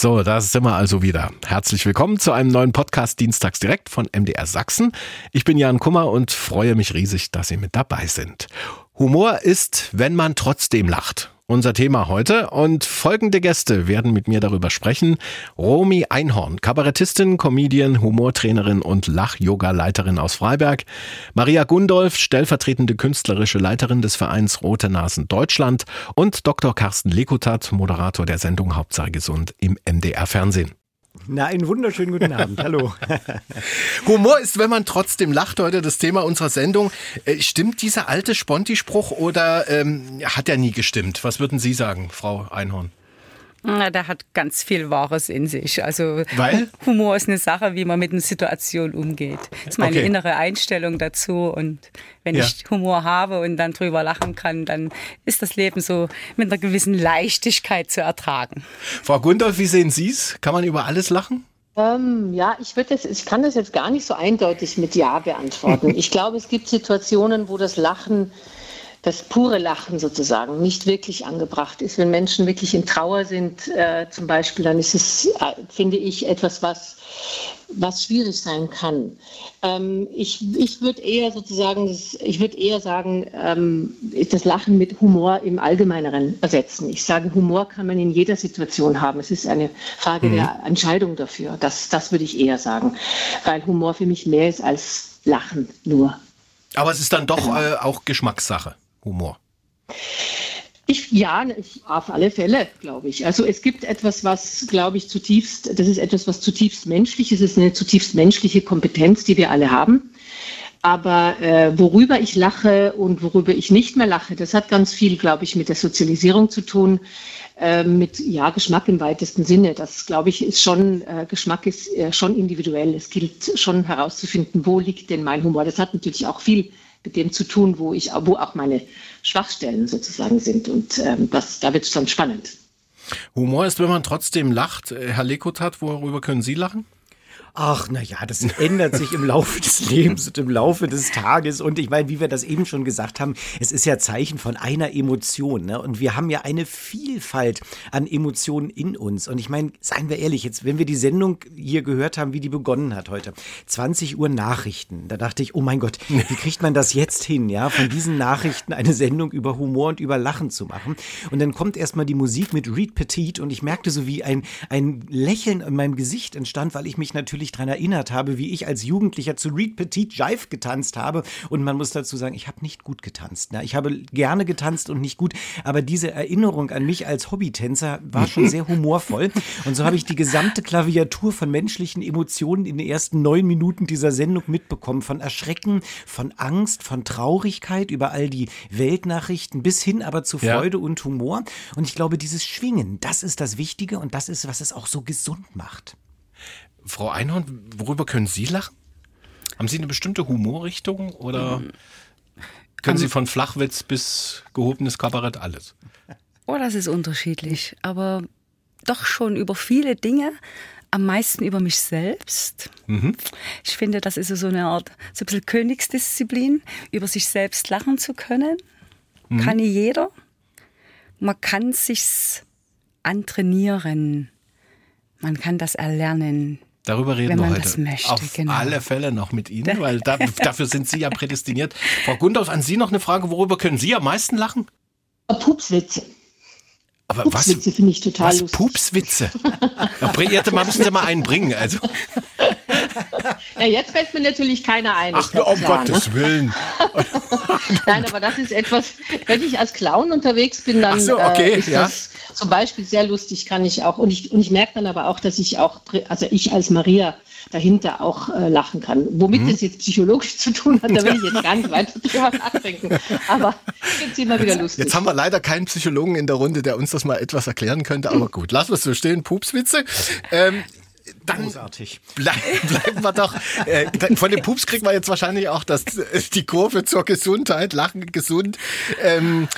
So, da sind wir also wieder. Herzlich willkommen zu einem neuen Podcast Dienstags direkt von MDR Sachsen. Ich bin Jan Kummer und freue mich riesig, dass Sie mit dabei sind. Humor ist, wenn man trotzdem lacht unser Thema heute. Und folgende Gäste werden mit mir darüber sprechen. Romy Einhorn, Kabarettistin, Comedian, Humortrainerin und Lach-Yoga-Leiterin aus Freiberg. Maria Gundolf, stellvertretende künstlerische Leiterin des Vereins Rote Nasen Deutschland. Und Dr. Carsten Lekutat, Moderator der Sendung Hauptsache Gesund im MDR Fernsehen. Na, einen wunderschönen guten Abend. Hallo. Humor ist, wenn man trotzdem lacht, heute das Thema unserer Sendung. Äh, stimmt dieser alte Sponti-Spruch oder ähm, hat er nie gestimmt? Was würden Sie sagen, Frau Einhorn? Na, der hat ganz viel Wahres in sich. Also Weil? Humor ist eine Sache, wie man mit einer Situation umgeht. Das ist meine Okay. innere Einstellung dazu. Und wenn Ja. ich Humor habe und dann drüber lachen kann, dann ist das Leben so mit einer gewissen Leichtigkeit zu ertragen. Frau Gundolf, wie sehen Sie es? Kann man über alles lachen? Ähm, ja, ich würde das, ich kann das jetzt gar nicht so eindeutig mit Ja beantworten. Ich glaube, es gibt Situationen, wo das Lachen, das pure Lachen sozusagen, nicht wirklich angebracht ist. Wenn Menschen wirklich in Trauer sind, äh, zum Beispiel, dann ist es, äh, finde ich, etwas, was, was schwierig sein kann. Ähm, ich ich würde eher sozusagen, ich würde eher sagen, ähm, das Lachen mit Humor im Allgemeineren ersetzen. Ich sage, Humor kann man in jeder Situation haben. Es ist eine Frage der Entscheidung dafür. Das, das würde ich eher sagen, weil Humor für mich mehr ist als Lachen nur. Aber es ist dann doch äh, auch Geschmackssache, Humor. Ich, ja, auf alle Fälle, glaube ich. Also es gibt etwas, was, glaube ich, zutiefst, das ist etwas, was zutiefst menschlich ist. Es ist eine zutiefst menschliche Kompetenz, die wir alle haben. Aber äh, worüber ich lache und worüber ich nicht mehr lache, das hat ganz viel, glaube ich, mit der Sozialisierung zu tun, äh, mit ja Geschmack im weitesten Sinne. Das, glaube ich, ist schon äh, Geschmack ist äh, schon individuell. Es gilt schon herauszufinden, wo liegt denn mein Humor. Das hat natürlich auch viel mit dem zu tun, wo ich, wo auch meine Schwachstellen sozusagen sind. Und ähm, das, da wird es dann spannend. Humor ist, wenn man trotzdem lacht. Äh, Herr Lekotat, worüber können Sie lachen? Ach, na ja, das ändert sich im Laufe des Lebens und im Laufe des Tages. Und ich meine, wie wir das eben schon gesagt haben, es ist ja Zeichen von einer Emotion. Ne? Und wir haben ja eine Vielfalt an Emotionen in uns. Und ich meine, seien wir ehrlich, jetzt, wenn wir die Sendung hier gehört haben, wie die begonnen hat heute, 20 Uhr Nachrichten, da dachte ich, oh mein Gott, wie kriegt man das jetzt hin, ja, von diesen Nachrichten eine Sendung über Humor und über Lachen zu machen? Und dann kommt erstmal die Musik mit Reed Petit und ich merkte so, wie ein, ein Lächeln in meinem Gesicht entstand, weil ich mich natürlich daran erinnert habe, wie ich als Jugendlicher zu Reed Petit Jive getanzt habe. Und man muss dazu sagen, ich habe nicht gut getanzt. Ne? Ich habe gerne getanzt und nicht gut, aber diese Erinnerung an mich als Hobbytänzer war schon sehr humorvoll. Und so habe ich die gesamte Klaviatur von menschlichen Emotionen in den ersten neun Minuten dieser Sendung mitbekommen. Von Erschrecken, von Angst, von Traurigkeit über all die Weltnachrichten bis hin aber zu Ja. Freude und Humor. Und ich glaube, dieses Schwingen, das ist das Wichtige und das ist, was es auch so gesund macht. Frau Einhorn, worüber können Sie lachen? Haben Sie eine bestimmte Humorrichtung oder können Sie von Flachwitz bis gehobenes Kabarett alles? Oh, das ist unterschiedlich, aber doch schon über viele Dinge. Am meisten über mich selbst. Ich finde, das ist so eine Art, so ein bisschen Königsdisziplin, über sich selbst lachen zu können. Kann nicht jeder. Man kann sich's antrainieren. Man kann das erlernen. Darüber reden Wenn wir man heute. das möchte, Auf genau. alle Fälle noch mit Ihnen, weil da, dafür sind Sie ja prädestiniert. Frau Gundolf, an Sie noch eine Frage. Worüber können Sie am meisten lachen? Pupswitze. Aber was, Pupswitze finde ich total was lustig. Pupswitze? Jetzt mal müssen Sie mal einen bringen. Also, Ja, jetzt fällt mir natürlich keiner ein. ach, um klar, ne? Gottes Willen. Nein, aber das ist etwas, wenn ich als Clown unterwegs bin, dann so, okay, äh, ist ja. das zum Beispiel sehr lustig, kann ich auch. Und ich, und ich merke dann aber auch, dass ich auch, also ich als Maria dahinter auch äh, lachen kann. Womit Mhm. das jetzt psychologisch zu tun hat, da will ich jetzt gar nicht weiter drüber nachdenken. Aber ich finde es immer wieder lustig. Jetzt haben wir leider keinen Psychologen in der Runde, der uns das mal etwas erklären könnte. Aber gut, lassen wir es so stehen. Pupswitze. Ähm, dann Großartig. Ble bleiben wir doch. Äh, von dem Pups kriegt man jetzt wahrscheinlich auch das, die Kurve zur Gesundheit, Lachen gesund. Ähm,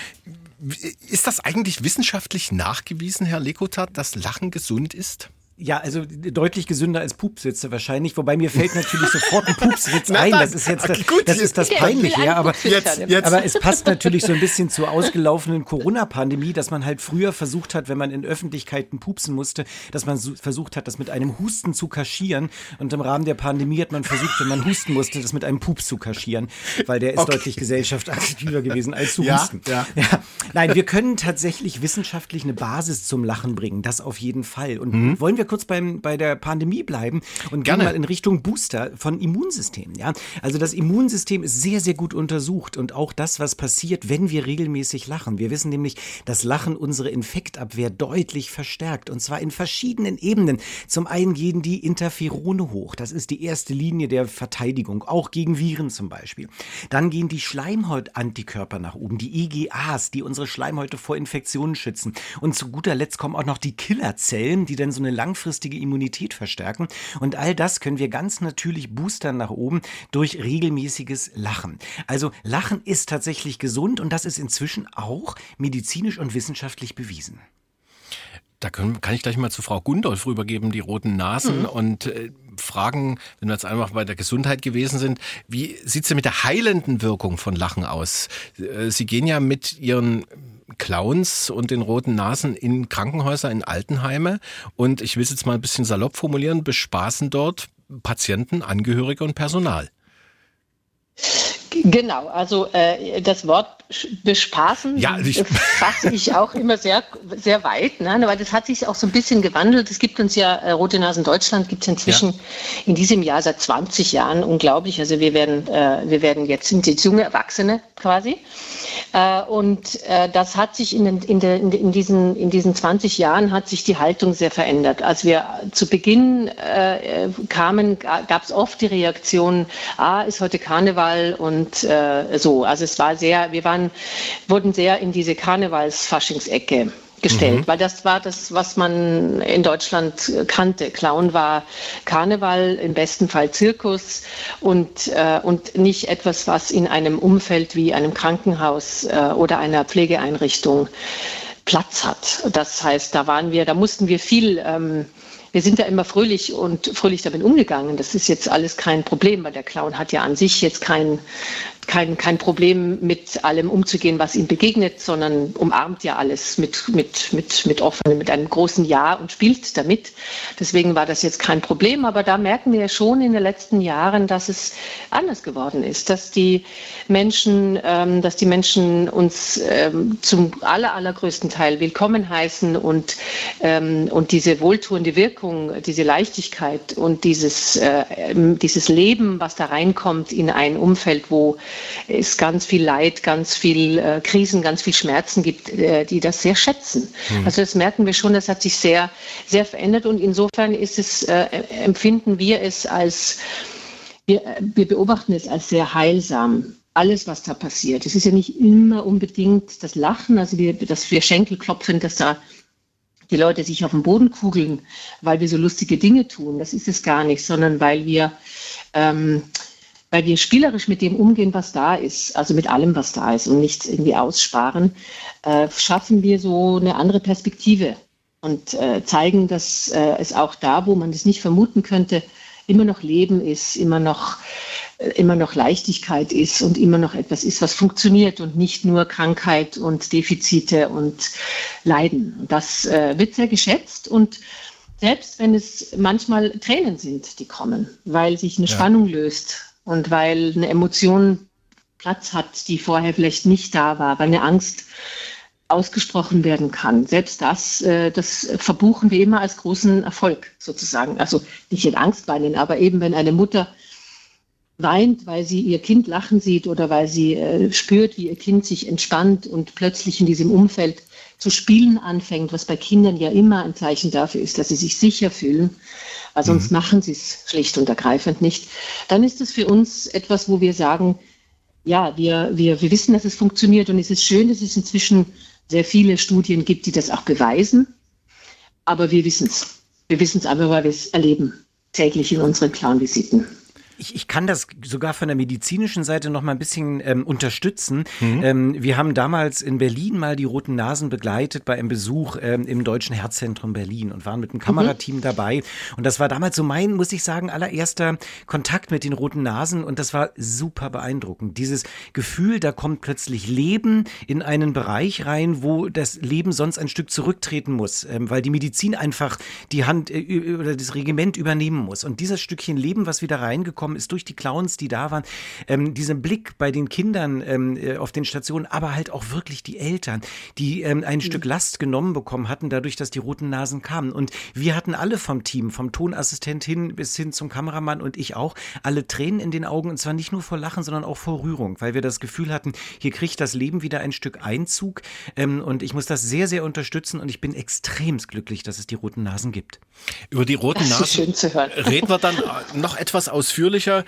ist das eigentlich wissenschaftlich nachgewiesen, Herr Lekotat, dass Lachen gesund ist? Ja, also deutlich gesünder als Pupswitze wahrscheinlich, wobei mir fällt natürlich sofort ein Pupswitz ein. Das ist jetzt das, gut, das, ist das Peinliche, ja, aber, jetzt, jetzt. aber es passt natürlich so ein bisschen zur ausgelaufenen Corona-Pandemie, dass man halt früher versucht hat, wenn man in Öffentlichkeiten pupsen musste, dass man so versucht hat, das mit einem Husten zu kaschieren. Und im Rahmen der Pandemie hat man versucht, wenn man husten musste, das mit einem Pups zu kaschieren, weil der ist okay. deutlich gesellschaftsaktiver gewesen als zu ja, husten. Ja. ja. Nein, wir können tatsächlich wissenschaftlich eine Basis zum Lachen bringen, das auf jeden Fall. Und mhm. wollen wir kurz beim, bei der Pandemie bleiben und Gerne. gehen mal in Richtung Booster von Immunsystemen. Ja? Also das Immunsystem ist sehr, sehr gut untersucht und auch das, was passiert, wenn wir regelmäßig lachen. Wir wissen nämlich, dass Lachen unsere Infektabwehr deutlich verstärkt und zwar in verschiedenen Ebenen. Zum einen gehen die Interferone hoch. Das ist die erste Linie der Verteidigung, auch gegen Viren zum Beispiel. Dann gehen die Schleimhautantikörper nach oben, die IgAs, die unsere Schleimhäute vor Infektionen schützen. Und zu guter Letzt kommen auch noch die Killerzellen, die dann so eine langfristige langfristige Immunität verstärken. Und all das können wir ganz natürlich boostern nach oben durch regelmäßiges Lachen. Also Lachen ist tatsächlich gesund und das ist inzwischen auch medizinisch und wissenschaftlich bewiesen. Da können, kann ich gleich mal zu Frau Gundolf rübergeben, die roten Nasen mhm. und äh, fragen, wenn wir jetzt einfach bei der Gesundheit gewesen sind, wie sieht es denn mit der heilenden Wirkung von Lachen aus? Äh, Sie gehen ja mit Ihren Clowns und den roten Nasen in Krankenhäuser, in Altenheime und ich will es jetzt mal ein bisschen salopp formulieren, bespaßen dort Patienten, Angehörige und Personal. Genau, also äh, das Wort bespaßen ja, ich fasse ich auch immer sehr, sehr weit, ne? weil das hat sich auch so ein bisschen gewandelt. Es gibt uns ja, äh, Rote Nasen Deutschland gibt es inzwischen ja. in diesem Jahr seit 20 Jahren, unglaublich. Also wir werden, äh, wir werden jetzt, sind jetzt junge Erwachsene quasi. Äh, und äh, das hat sich in, den, in, der, in, diesen, in diesen 20 Jahren hat sich die Haltung sehr verändert. Als wir zu Beginn äh, kamen, gab es oft die Reaktion, ah, ist heute Karneval und äh, so. Also es war sehr, wir waren, wurden sehr in diese Karnevals-Faschingsecke gestellt, mhm. weil das war das, was man in Deutschland kannte. Clown war Karneval, im besten Fall Zirkus und, äh, und nicht etwas, was in einem Umfeld wie einem Krankenhaus äh, oder einer Pflegeeinrichtung Platz hat. Das heißt, da waren wir, da mussten wir viel ähm, wir sind da immer fröhlich und fröhlich damit umgegangen. Das ist jetzt alles kein Problem, weil der Clown hat ja an sich jetzt kein, kein, kein Problem, mit allem umzugehen, was ihm begegnet, sondern umarmt ja alles mit, mit, mit, mit offenem, mit einem großen Ja und spielt damit. Deswegen war das jetzt kein Problem. Aber da merken wir schon in den letzten Jahren, dass es anders geworden ist, dass die Menschen, ähm, dass die Menschen uns ähm, zum aller, allergrößten Teil willkommen heißen und, ähm, und diese wohltuende Wirkung, diese Leichtigkeit und dieses, äh, dieses Leben, was da reinkommt in ein Umfeld, wo es ganz viel Leid, ganz viel äh, Krisen, ganz viel Schmerzen gibt, äh, die das sehr schätzen. Mhm. Also das merken wir schon, das hat sich sehr, sehr verändert und insofern ist es, äh, empfinden wir es als, wir, wir beobachten es als sehr heilsam alles, was da passiert. Es ist ja nicht immer unbedingt das Lachen, also wir, dass wir Schenkel klopfen, dass da die Leute sich auf den Boden kugeln, weil wir so lustige Dinge tun. Das ist es gar nicht, sondern weil wir ähm, weil wir spielerisch mit dem umgehen, was da ist, also mit allem, was da ist und nicht irgendwie aussparen, äh, schaffen wir so eine andere Perspektive und äh, zeigen, dass äh, es auch da, wo man es nicht vermuten könnte, immer noch Leben ist, immer noch, äh, immer noch Leichtigkeit ist und immer noch etwas ist, was funktioniert und nicht nur Krankheit und Defizite und Leiden. Das äh, wird sehr geschätzt und selbst wenn es manchmal Tränen sind, die kommen, weil sich eine ja. Spannung löst und weil eine Emotion Platz hat, die vorher vielleicht nicht da war, weil eine Angst ausgesprochen werden kann. Selbst das, äh, das verbuchen wir immer als großen Erfolg sozusagen. Also nicht in Angst weinen, aber eben wenn eine Mutter weint, weil sie ihr Kind lachen sieht oder weil sie äh, spürt, wie ihr Kind sich entspannt und plötzlich in diesem Umfeld zu spielen anfängt, was bei Kindern ja immer ein Zeichen dafür ist, dass sie sich sicher fühlen, weil sonst mhm. machen sie es schlicht und ergreifend nicht, dann ist es für uns etwas, wo wir sagen, ja, wir, wir, wir wissen, dass es funktioniert und es ist schön, dass es inzwischen sehr viele Studien gibt, die das auch beweisen, aber wir wissen es. Wir wissen es einfach, weil wir es erleben, täglich in unseren Clown-Visiten. Ich, ich kann das sogar von der medizinischen Seite noch mal ein bisschen ähm, unterstützen. Mhm. Ähm, wir haben damals in Berlin mal die Roten Nasen begleitet bei einem Besuch ähm, im Deutschen Herzzentrum Berlin und waren mit einem Kamerateam mhm. dabei. Und das war damals so mein, muss ich sagen, allererster Kontakt mit den Roten Nasen und das war super beeindruckend. Dieses Gefühl, da kommt plötzlich Leben in einen Bereich rein, wo das Leben sonst ein Stück zurücktreten muss, ähm, weil die Medizin einfach die Hand äh, oder das Regiment übernehmen muss. Und dieses Stückchen Leben, was wieder reingekommen gekommen ist durch die Clowns, die da waren. Ähm, diesen Blick bei den Kindern ähm, äh, auf den Stationen, aber halt auch wirklich die Eltern, die ähm, ein mhm. Stück Last genommen bekommen hatten, dadurch, dass die roten Nasen kamen. Und wir hatten alle vom Team, vom Tonassistent hin bis hin zum Kameramann und ich auch, alle Tränen in den Augen und zwar nicht nur vor Lachen, sondern auch vor Rührung, weil wir das Gefühl hatten, hier kriegt das Leben wieder ein Stück Einzug. Ähm, und ich muss das sehr, sehr unterstützen und ich bin extremst glücklich, dass es die roten Nasen gibt. Über die roten Nasen reden wir dann noch etwas ausführlicher ausführlicher.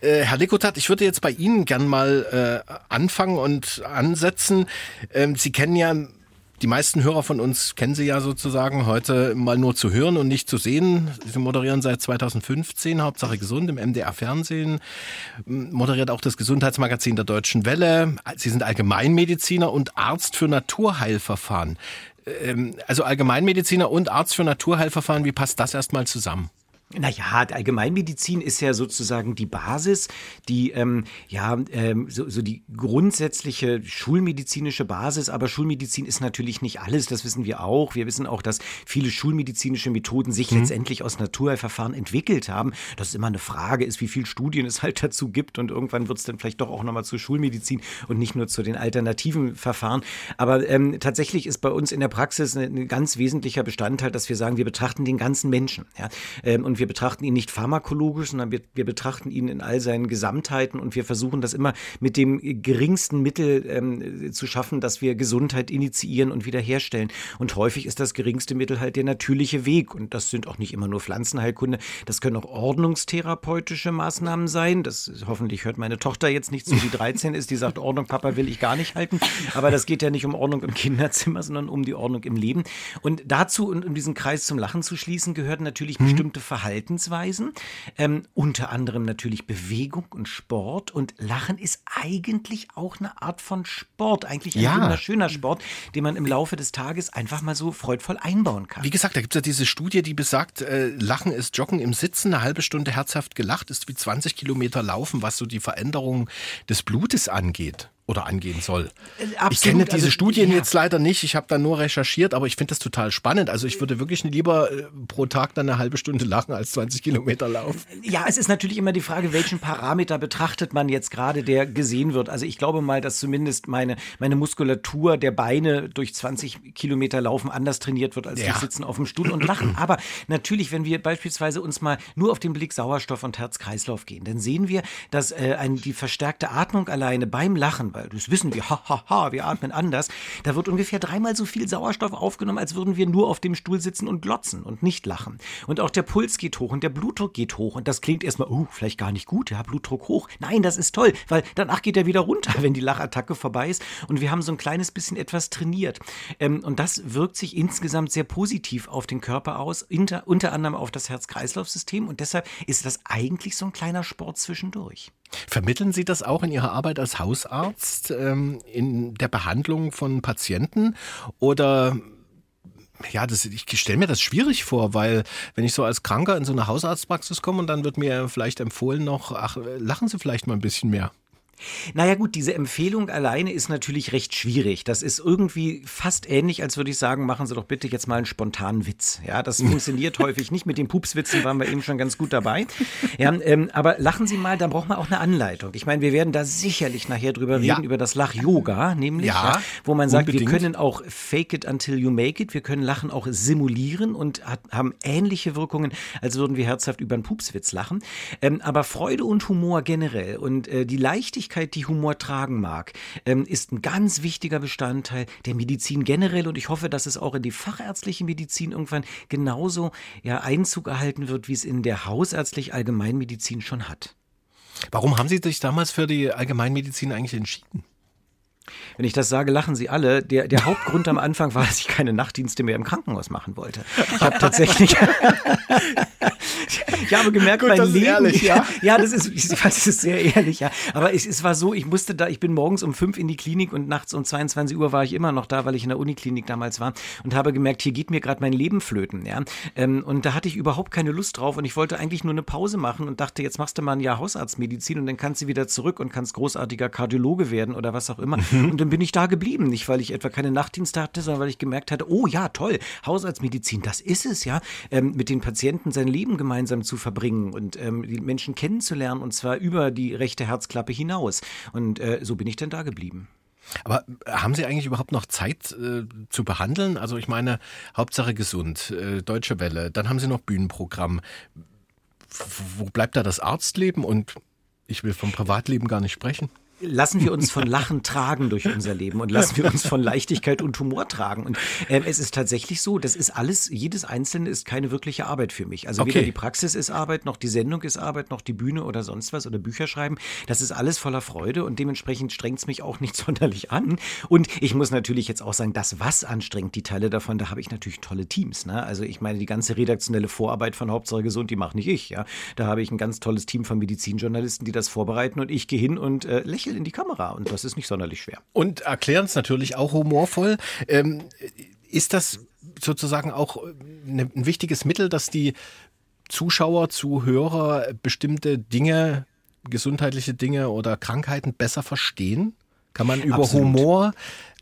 Äh, Herr Likotat, ich würde jetzt bei Ihnen gern mal äh, anfangen und ansetzen. Ähm, Sie kennen ja die meisten Hörer von uns kennen Sie ja sozusagen heute mal nur zu hören und nicht zu sehen. Sie moderieren seit 2015 Hauptsache gesund im MDR Fernsehen, moderiert auch das Gesundheitsmagazin der Deutschen Welle. Sie sind Allgemeinmediziner und Arzt für Naturheilverfahren. Ähm, also Allgemeinmediziner und Arzt für Naturheilverfahren, wie passt das erstmal zusammen? Naja, Allgemeinmedizin ist ja sozusagen die Basis, die ähm, ja ähm, so, so die grundsätzliche schulmedizinische Basis. Aber Schulmedizin ist natürlich nicht alles. Das wissen wir auch. Wir wissen auch, dass viele schulmedizinische Methoden sich mhm. letztendlich aus Naturheilverfahren entwickelt haben. Das ist immer eine Frage, ist, wie viele Studien es halt dazu gibt. Und irgendwann wird es dann vielleicht doch auch nochmal zur Schulmedizin und nicht nur zu den alternativen Verfahren. Aber ähm, tatsächlich ist bei uns in der Praxis ein, ein ganz wesentlicher Bestandteil, dass wir sagen, wir betrachten den ganzen Menschen. Ja? Ähm, und wir betrachten ihn nicht pharmakologisch, sondern wir, wir betrachten ihn in all seinen Gesamtheiten und wir versuchen das immer mit dem geringsten Mittel ähm, zu schaffen, dass wir Gesundheit initiieren und wiederherstellen. Und häufig ist das geringste Mittel halt der natürliche Weg. Und das sind auch nicht immer nur Pflanzenheilkunde, das können auch ordnungstherapeutische Maßnahmen sein. Das hoffentlich hört meine Tochter jetzt nicht zu, die 13 ist, die sagt, Ordnung, Papa will ich gar nicht halten. Aber das geht ja nicht um Ordnung im Kinderzimmer, sondern um die Ordnung im Leben. Und dazu, und um diesen Kreis zum Lachen zu schließen, gehören natürlich mhm. bestimmte Verhalten Verhaltensweisen, ähm, unter anderem natürlich Bewegung und Sport. Und Lachen ist eigentlich auch eine Art von Sport, eigentlich ein ja. wunderschöner Sport, den man im Laufe des Tages einfach mal so freudvoll einbauen kann. Wie gesagt, da gibt es ja diese Studie, die besagt, äh, Lachen ist Joggen im Sitzen, eine halbe Stunde herzhaft gelacht ist wie 20 Kilometer Laufen, was so die Veränderung des Blutes angeht oder angehen soll. Absolut. Ich kenne diese also, Studien ja. jetzt leider nicht. Ich habe da nur recherchiert, aber ich finde das total spannend. Also ich würde wirklich lieber äh, pro Tag dann eine halbe Stunde lachen als 20 Kilometer laufen. Ja, es ist natürlich immer die Frage, welchen Parameter betrachtet man jetzt gerade, der gesehen wird. Also ich glaube mal, dass zumindest meine, meine Muskulatur der Beine durch 20 Kilometer Laufen anders trainiert wird als ja. durch Sitzen auf dem Stuhl und Lachen. Aber natürlich, wenn wir beispielsweise uns mal nur auf den Blick Sauerstoff und Herz-Kreislauf gehen, dann sehen wir, dass äh, ein, die verstärkte Atmung alleine beim Lachen, weil das wissen wir, hahaha, ha, ha, wir atmen anders. Da wird ungefähr dreimal so viel Sauerstoff aufgenommen, als würden wir nur auf dem Stuhl sitzen und glotzen und nicht lachen. Und auch der Puls geht hoch und der Blutdruck geht hoch. Und das klingt erstmal, oh, vielleicht gar nicht gut, ja, Blutdruck hoch. Nein, das ist toll, weil danach geht er wieder runter, wenn die Lachattacke vorbei ist. Und wir haben so ein kleines bisschen etwas trainiert. Ähm, und das wirkt sich insgesamt sehr positiv auf den Körper aus, inter, unter anderem auf das Herz-Kreislauf-System. Und deshalb ist das eigentlich so ein kleiner Sport zwischendurch. Vermitteln Sie das auch in Ihrer Arbeit als Hausarzt ähm, in der Behandlung von Patienten oder ja, das, ich stelle mir das schwierig vor, weil wenn ich so als Kranker in so eine Hausarztpraxis komme und dann wird mir vielleicht empfohlen noch, ach, lachen Sie vielleicht mal ein bisschen mehr. Naja gut, diese Empfehlung alleine ist natürlich recht schwierig. Das ist irgendwie fast ähnlich, als würde ich sagen, machen Sie doch bitte jetzt mal einen spontanen Witz. Ja, das funktioniert häufig nicht. Mit den Pupswitzen waren wir eben schon ganz gut dabei. Ja, ähm, aber lachen Sie mal, da braucht man auch eine Anleitung. Ich meine, wir werden da sicherlich nachher drüber reden, ja. über das Lach-Yoga, nämlich, ja, ja, wo man sagt, unbedingt. wir können auch fake it until you make it. Wir können Lachen auch simulieren und hat, haben ähnliche Wirkungen, als würden wir herzhaft über einen Pupswitz lachen. Ähm, aber Freude und Humor generell und äh, die Leichtigkeit Leichtigkeit, die Humor tragen mag, ähm, ist ein ganz wichtiger Bestandteil der Medizin generell und ich hoffe, dass es auch in die fachärztliche Medizin irgendwann genauso ja, Einzug erhalten wird, wie es in der hausärztlich Allgemeinmedizin schon hat. Warum haben Sie sich damals für die Allgemeinmedizin eigentlich entschieden? Wenn ich das sage, lachen Sie alle. Der, der Hauptgrund am Anfang war, dass ich keine Nachtdienste mehr im Krankenhaus machen wollte. Ich habe tatsächlich, ich habe gemerkt, Gut, mein Leben, ehrlich, ja. ja, das ist, ich weiß, das ist sehr ehrlich, ja. Aber es, es war so, ich musste da, ich bin morgens um fünf in die Klinik und nachts um 22 Uhr war ich immer noch da, weil ich in der Uniklinik damals war und habe gemerkt, hier geht mir gerade mein Leben flöten, ja. Ähm, und da hatte ich überhaupt keine Lust drauf und ich wollte eigentlich nur eine Pause machen und dachte, jetzt machst du mal ein Jahr Hausarztmedizin und dann kannst du wieder zurück und kannst großartiger Kardiologe werden oder was auch immer. Mhm. Und dann bin ich da geblieben, nicht weil ich etwa keine Nachtdienste hatte, sondern weil ich gemerkt hatte, oh ja, toll, Hausarztmedizin, das ist es, ja, ähm, mit den Patienten sein Leben gemeinsam zu verbringen und ähm, die Menschen kennenzulernen und zwar über die rechte Herzklappe hinaus. Und äh, so bin ich dann da geblieben. Aber haben Sie eigentlich überhaupt noch Zeit äh, zu behandeln? Also ich meine, Hauptsache gesund, äh, Deutsche Welle, dann haben Sie noch Bühnenprogramm. Wo bleibt da das Arztleben? Und ich will vom Privatleben gar nicht sprechen. Lassen wir uns von Lachen tragen durch unser Leben und lassen wir uns von Leichtigkeit und Humor tragen. Und ähm, es ist tatsächlich so, das ist alles, jedes Einzelne ist keine wirkliche Arbeit für mich. Also weder Okay. die Praxis ist Arbeit, noch die Sendung ist Arbeit, noch die Bühne oder sonst was oder Bücher schreiben. Das ist alles voller Freude und dementsprechend strengt es mich auch nicht sonderlich an. Und ich muss natürlich jetzt auch sagen, das, was anstrengt, die Teile davon, da habe ich natürlich tolle Teams. Ne? Also ich meine, die ganze redaktionelle Vorarbeit von Hauptsache Gesund, die mache nicht ich. Ja? Da habe ich ein ganz tolles Team von Medizinjournalisten, die das vorbereiten und ich gehe hin und äh, lächle in die Kamera. Und das ist nicht sonderlich schwer. Und erklären es natürlich auch humorvoll. Ähm, ist das sozusagen auch ne, ein wichtiges Mittel, dass die Zuschauer, Zuhörer bestimmte Dinge, gesundheitliche Dinge oder Krankheiten besser verstehen? Kann man über Absolut. Humor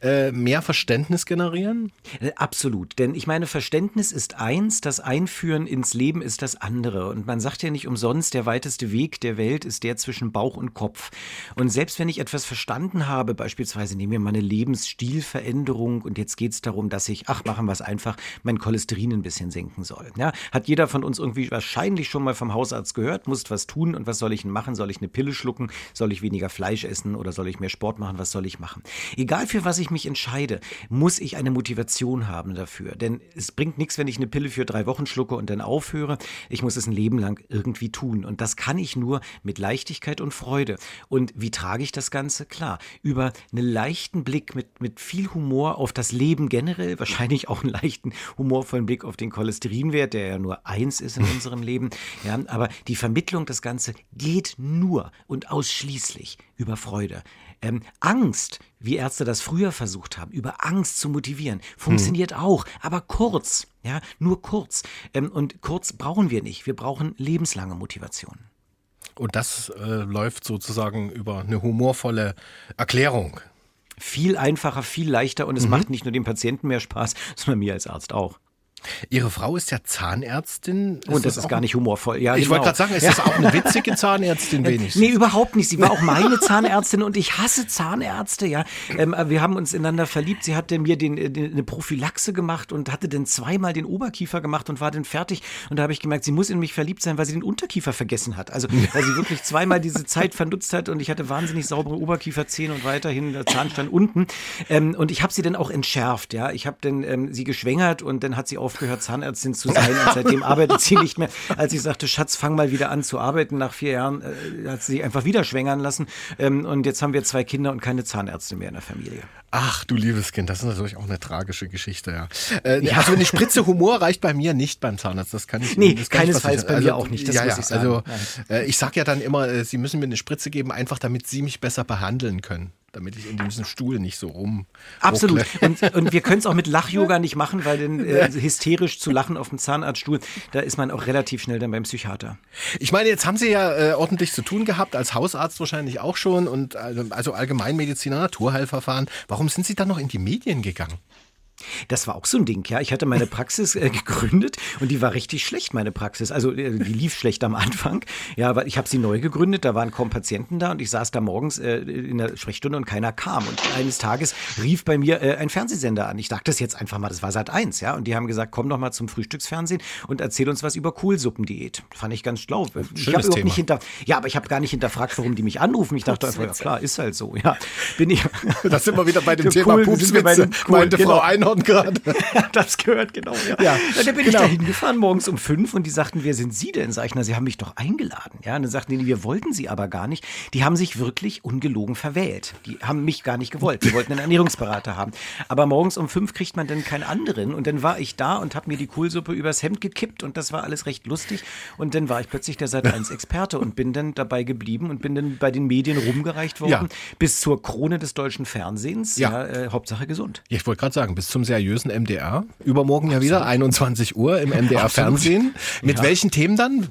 äh, mehr Verständnis generieren? Äh, Absolut, denn ich meine, Verständnis ist eins, das Einführen ins Leben ist das andere. Und man sagt ja nicht umsonst, der weiteste Weg der Welt ist der zwischen Bauch und Kopf. Und selbst wenn ich etwas verstanden habe, beispielsweise nehmen wir mal eine Lebensstilveränderung und jetzt geht es darum, dass ich, ach, machen wir es einfach, mein Cholesterin ein bisschen senken soll. Ja, hat jeder von uns irgendwie wahrscheinlich schon mal vom Hausarzt gehört, muss was tun und was soll ich denn machen? Soll ich eine Pille schlucken? Soll ich weniger Fleisch essen oder soll ich mehr Sport machen? Was soll ich machen? Egal für was ich mich entscheide, muss ich eine Motivation haben dafür. Denn es bringt nichts, wenn ich eine Pille für drei Wochen schlucke und dann aufhöre. Ich muss es ein Leben lang irgendwie tun. Und das kann ich nur mit Leichtigkeit und Freude. Und wie trage ich das Ganze? Klar, über einen leichten Blick mit, mit viel Humor auf das Leben generell, wahrscheinlich auch einen leichten humorvollen Blick auf den Cholesterinwert, der ja nur eins ist in unserem Leben. Ja, aber die Vermittlung, das Ganze geht nur und ausschließlich über Freude. Ähm, Angst, wie Ärzte das früher versucht haben, über Angst zu motivieren, funktioniert auch, aber kurz, ja, nur kurz. Ähm, und kurz brauchen wir nicht. Wir brauchen lebenslange Motivation. Und das äh, läuft sozusagen über eine humorvolle Erklärung. Viel einfacher, viel leichter und es macht nicht nur dem Patienten mehr Spaß, sondern mir als Arzt auch. Ihre Frau ist ja Zahnärztin. und das, auch ist gar nicht humorvoll. Ja, Ich genau. wollte gerade sagen, ist das auch eine witzige Zahnärztin wenigstens? Nee, überhaupt nicht. Sie war auch meine Zahnärztin und ich hasse Zahnärzte, ja. Ähm, aber wir haben uns ineinander verliebt. Sie hatte mir den, äh, den, eine Prophylaxe gemacht und hatte dann zweimal den Oberkiefer gemacht und war dann fertig. Und da habe ich gemerkt, sie muss in mich verliebt sein, weil sie den Unterkiefer vergessen hat. Also, weil sie wirklich zweimal diese Zeit vernutzt hat und ich hatte wahnsinnig saubere Oberkieferzähne und weiterhin der Zahnstein unten. Ähm, und ich habe sie dann auch entschärft, ja. Ich habe dann ähm, sie geschwängert und dann hat sie aufgehört, Zahnärztin zu sein und seitdem arbeitet sie nicht mehr. Als ich sagte, Schatz, fang mal wieder an zu arbeiten, nach vier Jahren äh, hat sie sich einfach wieder schwängern lassen. Ähm, und jetzt haben wir zwei Kinder und keine Zahnärzte mehr in der Familie. Ach, du liebes Kind, das ist natürlich auch eine tragische Geschichte, ja. Äh, Also eine Spritze Humor reicht bei mir nicht beim Zahnarzt, das kann ich Nee, das kann keinesfalls bei mir auch nicht, das ja, muss ja, ich sagen. Also äh, ich sag ja dann immer, äh, Sie müssen mir eine Spritze geben, einfach damit Sie mich besser behandeln können, damit ich in diesem Stuhl nicht so rum. Absolut. Und, und wir können es auch mit Lach-Yoga nicht machen, weil dann äh, hysterisch zu lachen auf dem Zahnarztstuhl, da ist man auch relativ schnell dann beim Psychiater. Ich meine, jetzt haben Sie ja äh, ordentlich zu tun gehabt, als Hausarzt wahrscheinlich auch schon und also, also Allgemeinmediziner, Naturheilverfahren. Warum sind Sie dann noch in die Medien gegangen? Das war auch so ein Ding, ja. Ich hatte meine Praxis äh, gegründet und die war richtig schlecht, meine Praxis. Also äh, die lief schlecht am Anfang. Ja, weil ich habe sie neu gegründet, da waren kaum Patienten da und ich saß da morgens äh, in der Sprechstunde und keiner kam. Und eines Tages rief bei mir äh, ein Fernsehsender an. Ich dachte das jetzt einfach mal, das war Sat 1, ja. Und die haben gesagt, komm doch mal zum Frühstücksfernsehen und erzähl uns was über Kohlsuppendiät. Fand ich ganz schlau. Ich habe überhaupt nicht hinter, ja, aber ich habe gar nicht hinterfragt, warum die mich anrufen. Ich dachte einfach, ja klar, ist halt so, ja. Bin ich. Da sind wir wieder bei dem Thema Kohl- Pupswitze, meinte genau. Frau Einhorn. Einhorn gerade. das gehört, genau. Ja. ja dann bin genau. ich da hingefahren morgens um fünf und die sagten, wer sind Sie denn? Sag ich, na, Sie haben mich doch eingeladen. Ja, und dann sagten die, wir wollten Sie aber gar nicht. Die haben sich wirklich ungelogen verwählt. Die haben mich gar nicht gewollt. Die wollten einen Ernährungsberater haben. Aber morgens um fünf kriegt man dann keinen anderen. Und dann war ich da und habe mir die Kohlsuppe übers Hemd gekippt und das war alles recht lustig. Und dann war ich plötzlich der Sat 1 Experte und bin dann dabei geblieben und bin dann bei den Medien rumgereicht worden ja. bis zur Krone des deutschen Fernsehens. Ja, ja äh, Hauptsache gesund. Ja, ich wollte gerade sagen, bis zum seriösen MDR. Übermorgen Absolut. ja wieder 21 Uhr im MDR Fernsehen. Mit welchen Themen dann?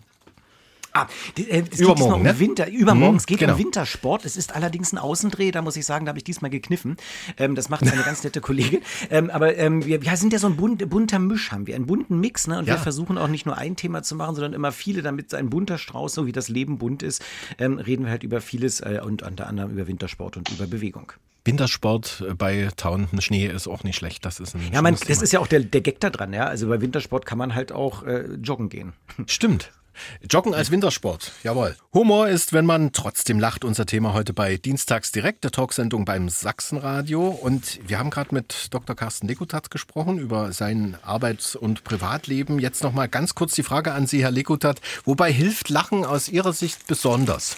Ah, äh, es übermorgen, um ne? Winter, übermorgen, mhm, es geht genau. um Wintersport. Es ist allerdings ein Außendreh, da muss ich sagen, da habe ich diesmal gekniffen. Ähm, das macht eine ganz nette Kollegin. Ähm, aber ähm, wir, wir, sind ja so ein bunt, bunter Misch, haben wir, einen bunten Mix. Ne? Und ja. wir versuchen auch nicht nur ein Thema zu machen, sondern immer viele, damit ein bunter Strauß, so wie das Leben bunt ist, ähm, reden wir halt über vieles äh, und unter anderem über Wintersport und über Bewegung. Wintersport äh, bei tauendem Schnee ist auch nicht schlecht. Das ist ein ja, man, das ist ja auch der, der Gag da dran. Ja? Also bei Wintersport kann man halt auch äh, joggen gehen. Stimmt. Joggen als Wintersport, jawohl. Humor ist, wenn man trotzdem lacht, unser Thema heute bei Dienstags direkt, der Talksendung beim Sachsenradio. Und wir haben gerade mit Dr. Carsten Lekutat gesprochen über sein Arbeits- und Privatleben. Jetzt nochmal ganz kurz die Frage an Sie, Herr Lekutat. Wobei hilft Lachen aus Ihrer Sicht besonders?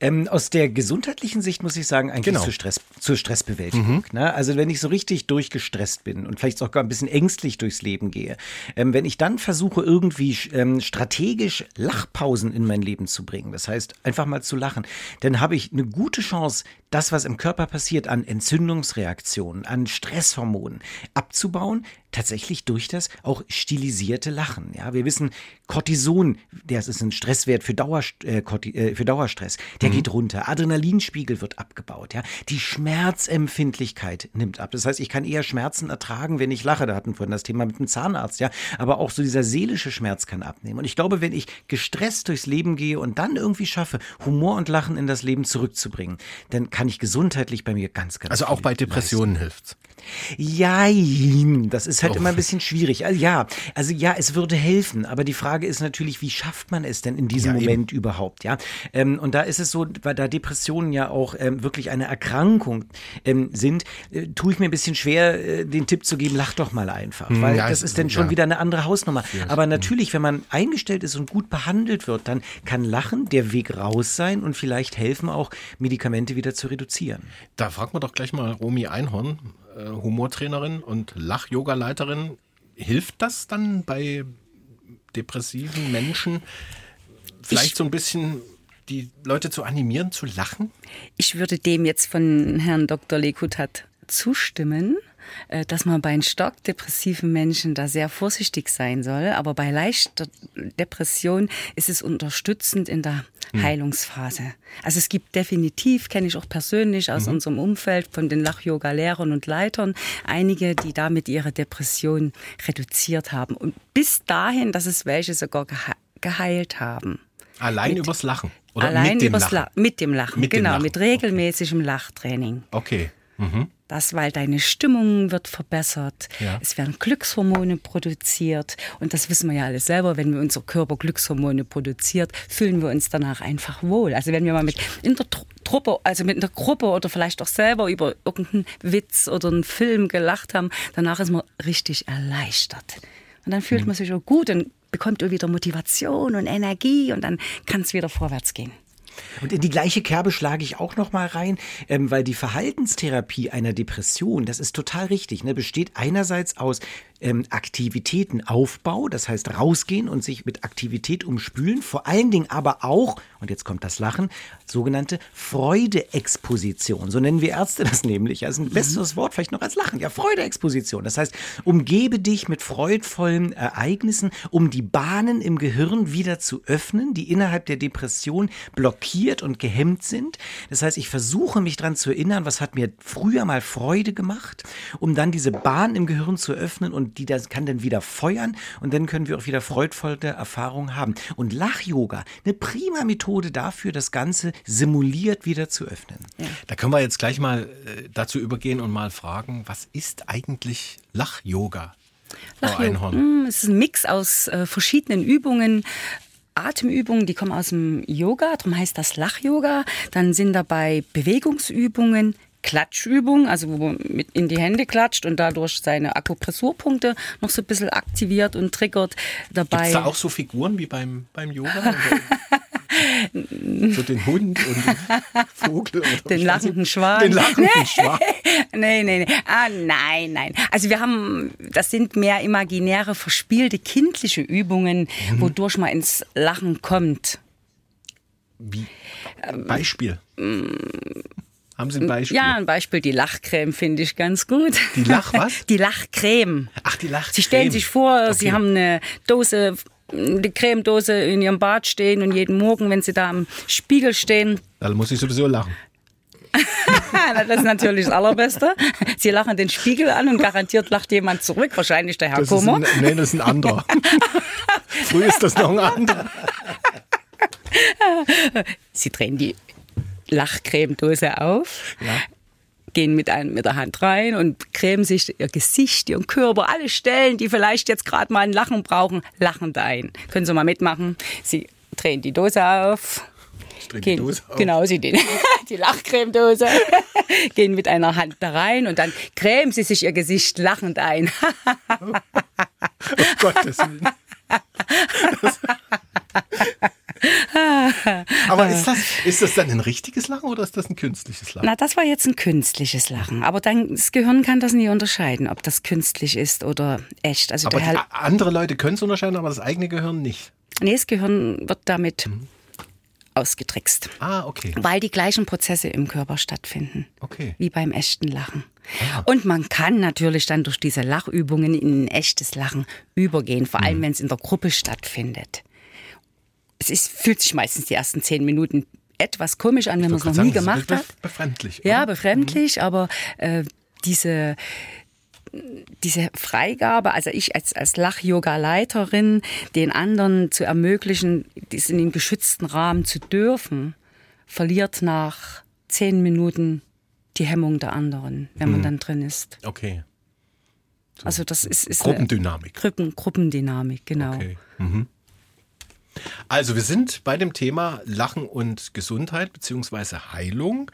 Ähm, aus der gesundheitlichen Sicht muss ich sagen, eigentlich genau. zur, Stress, zur Stressbewältigung. Mhm. Ne? Also wenn ich so richtig durchgestresst bin und vielleicht sogar ein bisschen ängstlich durchs Leben gehe, ähm, wenn ich dann versuche, irgendwie ähm, strategisch Lachpausen in mein Leben zu bringen, das heißt einfach mal zu lachen, dann habe ich eine gute Chance, das, was im Körper passiert an Entzündungsreaktionen, an Stresshormonen abzubauen, tatsächlich durch das auch stilisierte Lachen. Ja, wir wissen, Cortison, das ist ein Stresswert für, Dauer, äh, äh, für Dauerstress, der mhm. geht runter. Adrenalinspiegel wird abgebaut. Ja, die Schmerzempfindlichkeit nimmt ab. Das heißt, ich kann eher Schmerzen ertragen, wenn ich lache. Da hatten wir vorhin das Thema mit dem Zahnarzt. Ja, aber auch so dieser seelische Schmerz kann abnehmen. Und ich glaube, wenn ich gestresst durchs Leben gehe und dann irgendwie schaffe, Humor und Lachen in das Leben zurückzubringen, dann kann ich gesundheitlich bei mir ganz, ganz Also auch bei Depressionen hilft Ja, das ist halt oh. immer ein bisschen schwierig. Also ja, also ja, es würde helfen, aber die Frage ist natürlich, wie schafft man es denn in diesem ja, Moment eben. überhaupt, ja? Ähm, und da ist es so, weil da Depressionen ja auch ähm, wirklich eine Erkrankung ähm, sind, äh, tue ich mir ein bisschen schwer, äh, den Tipp zu geben, lach doch mal einfach, hm, weil ja, das ist dann schon ja. wieder eine andere Hausnummer. Aber natürlich, wenn man eingestellt ist und gut behandelt wird, dann kann Lachen der Weg raus sein und vielleicht helfen auch Medikamente wieder zu reduzieren. Da fragen wir doch gleich mal Romy Einhorn, äh, Humortrainerin und Lach-Yoga-Leiterin. Hilft das dann bei depressiven Menschen vielleicht ich, so ein bisschen die Leute zu animieren, zu lachen? Ich würde dem jetzt von Herrn Dr. Lekutat zustimmen. Äh, dass man bei stark depressiven Menschen da sehr vorsichtig sein soll. Aber bei leichter Depression ist es unterstützend in der hm. Heilungsphase. Also es gibt definitiv, kenne ich auch persönlich aus mhm. unserem Umfeld von den Lach-Yoga-Lehrern und Leitern, einige, die damit ihre Depression reduziert haben. Und bis dahin, dass es welche sogar geheilt haben. Allein mit, übers Lachen? Oder allein mit dem Lachen? La mit dem Lachen, mit genau, dem Lachen. mit regelmäßigem okay. Lachtraining. Okay. Mhm. Das, weil deine Stimmung wird verbessert. Ja. Es werden Glückshormone produziert. Und das wissen wir ja alles selber. Wenn wir unser Körper Glückshormone produziert, fühlen wir uns danach einfach wohl. Also wenn wir mal mit in der Truppe, also mit einer Gruppe oder vielleicht auch selber über irgendeinen Witz oder einen Film gelacht haben, danach ist man richtig erleichtert. Und dann fühlt mhm. man sich auch gut und bekommt wieder Motivation und Energie und dann kann es wieder vorwärts gehen. Und in die gleiche Kerbe schlage ich auch noch mal rein, ähm, weil die Verhaltenstherapie einer Depression, das ist total richtig, ne, besteht einerseits aus ähm, Aktivitätenaufbau, das heißt rausgehen und sich mit Aktivität umspülen, vor allen Dingen aber auch, und jetzt kommt das Lachen, sogenannte Freudeexposition. So nennen wir Ärzte das nämlich. Also ein besseres Wort vielleicht noch als Lachen. Ja, Freudeexposition. Das heißt, umgebe dich mit freudvollen Ereignissen, um die Bahnen im Gehirn wieder zu öffnen, die innerhalb der Depression blockiert und gehemmt sind. Das heißt, ich versuche mich daran zu erinnern, was hat mir früher mal Freude gemacht, um dann diese Bahn im Gehirn zu öffnen und die das kann dann wieder feuern und dann können wir auch wieder freudvolle Erfahrungen haben. Und Lach-Yoga, eine prima Methode dafür, das Ganze simuliert wieder zu öffnen. Ja. Da können wir jetzt gleich mal äh, dazu übergehen und mal fragen, was ist eigentlich Lach-Yoga? Lach-Yoga, hm, es ist ein Mix aus äh, verschiedenen Übungen, Atemübungen, die kommen aus dem Yoga, darum heißt das Lach-Yoga. Dann sind dabei Bewegungsübungen, Klatschübung, also wo man mit in die Hände klatscht und dadurch seine Akupressurpunkte noch so ein bisschen aktiviert und triggert dabei. Gibt es da auch so Figuren wie beim, beim Yoga? so den Hund und den Vogel. den lachenden Schwan. Den lachenden Schwan. nee, nee, nee. Ah, nein, nein. Also wir haben, das sind mehr imaginäre, verspielte, kindliche Übungen, mhm. wodurch man ins Lachen kommt. Wie? Beispiel. Ähm, haben Sie ein Beispiel? Ja, ein Beispiel. Die Lachcreme finde ich ganz gut. Die Lach was? Die Lachcreme. Ach, die Lachcreme. Sie stellen sich vor, okay. Sie haben eine Dose die Cremedose in ihrem Bad stehen und jeden Morgen, wenn sie da am Spiegel stehen. Dann muss ich sowieso lachen. das ist natürlich das Allerbeste. Sie lachen den Spiegel an und garantiert lacht jemand zurück, wahrscheinlich der Herr das Kummer. Ein, nee, das ist ein anderer. Früher ist das noch ein anderer. Sie drehen die Lachcremedose auf, ja gehen mit, einem, mit der Hand rein und cremen sich ihr Gesicht, ihren Körper, alle Stellen, die vielleicht jetzt gerade mal ein Lachen brauchen, lachend ein. Können Sie mal mitmachen. Sie drehen die Dose auf. Gehen, die Dose auf. Genau, sie den, die Lachcremedose. gehen mit einer Hand da rein und dann cremen sie sich ihr Gesicht lachend ein. oh, Gottes Willen. Aber ist das, ist das dann ein richtiges Lachen oder ist das ein künstliches Lachen? Na, das war jetzt ein künstliches Lachen. Aber dann, das Gehirn kann das nie unterscheiden, ob das künstlich ist oder echt. Also aber andere Leute können es unterscheiden, aber das eigene Gehirn nicht. Nee, das Gehirn wird damit mhm. ausgetrickst. Ah, okay. Weil die gleichen Prozesse im Körper stattfinden. Okay. Wie beim echten Lachen. Ah. Und man kann natürlich dann durch diese Lachübungen in ein echtes Lachen übergehen, vor allem mhm. wenn es in der Gruppe stattfindet es ist, fühlt sich meistens die ersten zehn Minuten etwas komisch an, wenn man es noch nie gemacht hat. Befremdlich. Oder? Ja, befremdlich, mhm. aber äh, diese diese Freigabe, also ich als, als Lach-Yoga-Leiterin, den anderen zu ermöglichen, dies in den geschützten Rahmen zu dürfen, verliert nach zehn Minuten die Hemmung der anderen, wenn man mhm. dann drin ist. Okay. So. Also das ist, ist Gruppendynamik. Gruppen, Gruppendynamik, genau. Okay. Mhm. Also wir sind bei dem Thema Lachen und Gesundheit beziehungsweise Heilung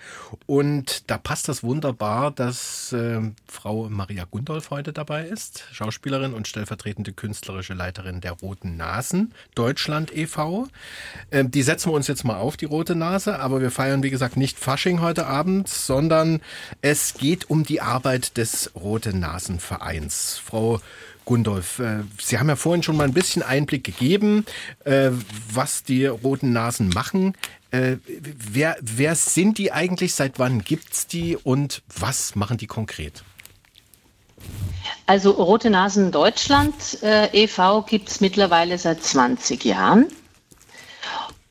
und da passt das wunderbar, dass äh, Frau Maria Gundolf heute dabei ist, Schauspielerin und stellvertretende künstlerische Leiterin der Roten Nasen Deutschland e.V. Äh, die setzen wir uns jetzt mal auf, die Rote Nase, aber wir feiern wie gesagt nicht Fasching heute Abend, sondern es geht um die Arbeit des Rote Nasen Vereins. Frau Gundolf, äh, Sie haben ja vorhin schon mal ein bisschen Einblick gegeben, äh, was die Roten Nasen machen. Äh, wer, wer sind die eigentlich? Seit wann gibt es die und was machen die konkret? Also Rote Nasen Deutschland e.V. gibt es mittlerweile seit 20 Jahren.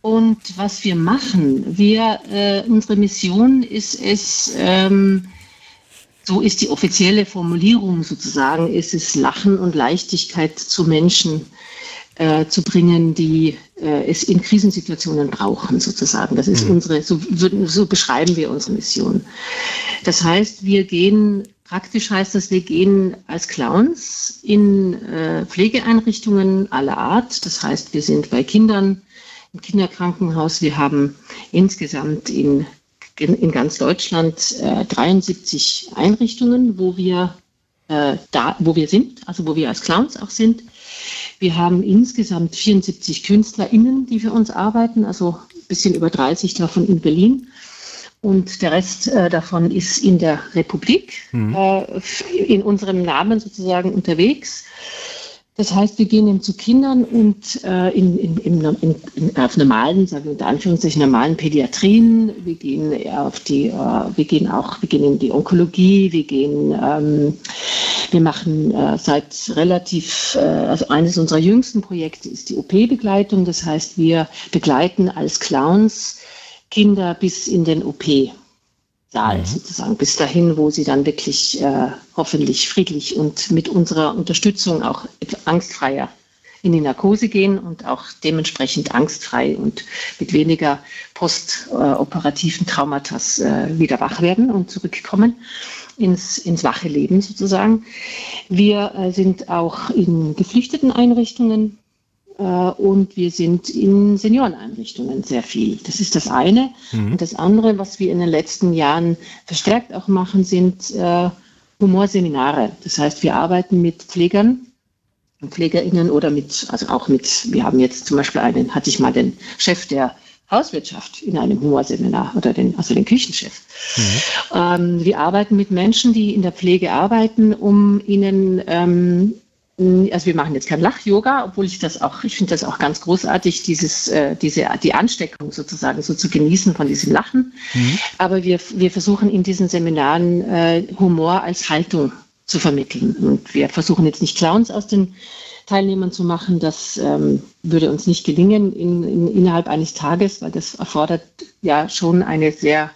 Und was wir machen, wir, unsere Mission ist es, ähm, so ist die offizielle Formulierung sozusagen, ist es Lachen und Leichtigkeit zu Menschen äh, zu bringen, die äh, es in Krisensituationen brauchen, sozusagen. Das ist mhm. unsere, so, so beschreiben wir unsere Mission. Das heißt, wir gehen Praktisch heißt das, wir gehen als Clowns in äh, Pflegeeinrichtungen aller Art. Das heißt, wir sind bei Kindern im Kinderkrankenhaus. Wir haben insgesamt in in, ganz Deutschland äh, 73 Einrichtungen, wo wir äh, da, wo wir sind, also wo wir als Clowns auch sind. Wir haben insgesamt 74 KünstlerInnen, die für uns arbeiten, also ein bisschen über 30 davon in Berlin. Und der Rest äh, davon ist in der Republik, mhm. äh, in unserem Namen sozusagen unterwegs. Das heißt, wir gehen eben zu Kindern und äh, in, in, in, in, auf normalen, sagen wir unter Anführungszeichen, normalen Pädiatrien. Wir gehen auf die, äh, wir gehen auch, wir gehen in die Onkologie, wir gehen, ähm, wir machen äh, seit relativ, äh, also eines unserer jüngsten Projekte ist die OP-Begleitung. Das heißt, wir begleiten als Clowns Kinder bis in den OP. Saal mhm. sozusagen, bis dahin, wo sie dann wirklich äh, hoffentlich friedlich und mit unserer Unterstützung auch angstfreier in die Narkose gehen und auch dementsprechend angstfrei und mit weniger postoperativen Traumata äh, wieder wach werden und zurückkommen ins, ins wache Leben sozusagen. Wir äh, sind auch in geflüchteten Einrichtungen äh, und wir sind in Senioreneinrichtungen sehr viel. Das ist das eine. Mhm. Und das andere, was wir in den letzten Jahren verstärkt auch machen, sind äh, Humorseminare. Das heißt, wir arbeiten mit Pflegern und PflegerInnen oder mit, also auch mit, wir haben jetzt zum Beispiel einen, hatte ich mal den Chef der Hauswirtschaft in einem Humorseminar oder den, also den Küchenchef. Mhm. Ähm, wir arbeiten mit Menschen, die in der Pflege arbeiten, um ihnen ähm, also wir machen jetzt kein Lach-Yoga, obwohl ich das auch, ich finde das auch ganz großartig, dieses, äh, diese, die Ansteckung sozusagen so zu genießen von diesem Lachen. Mhm. Aber wir, wir versuchen in diesen Seminaren äh, Humor als Haltung zu vermitteln. Und wir versuchen jetzt nicht Clowns aus den Teilnehmern zu machen. Das ähm, würde uns nicht gelingen in, in, innerhalb eines Tages, weil das erfordert ja schon eine sehr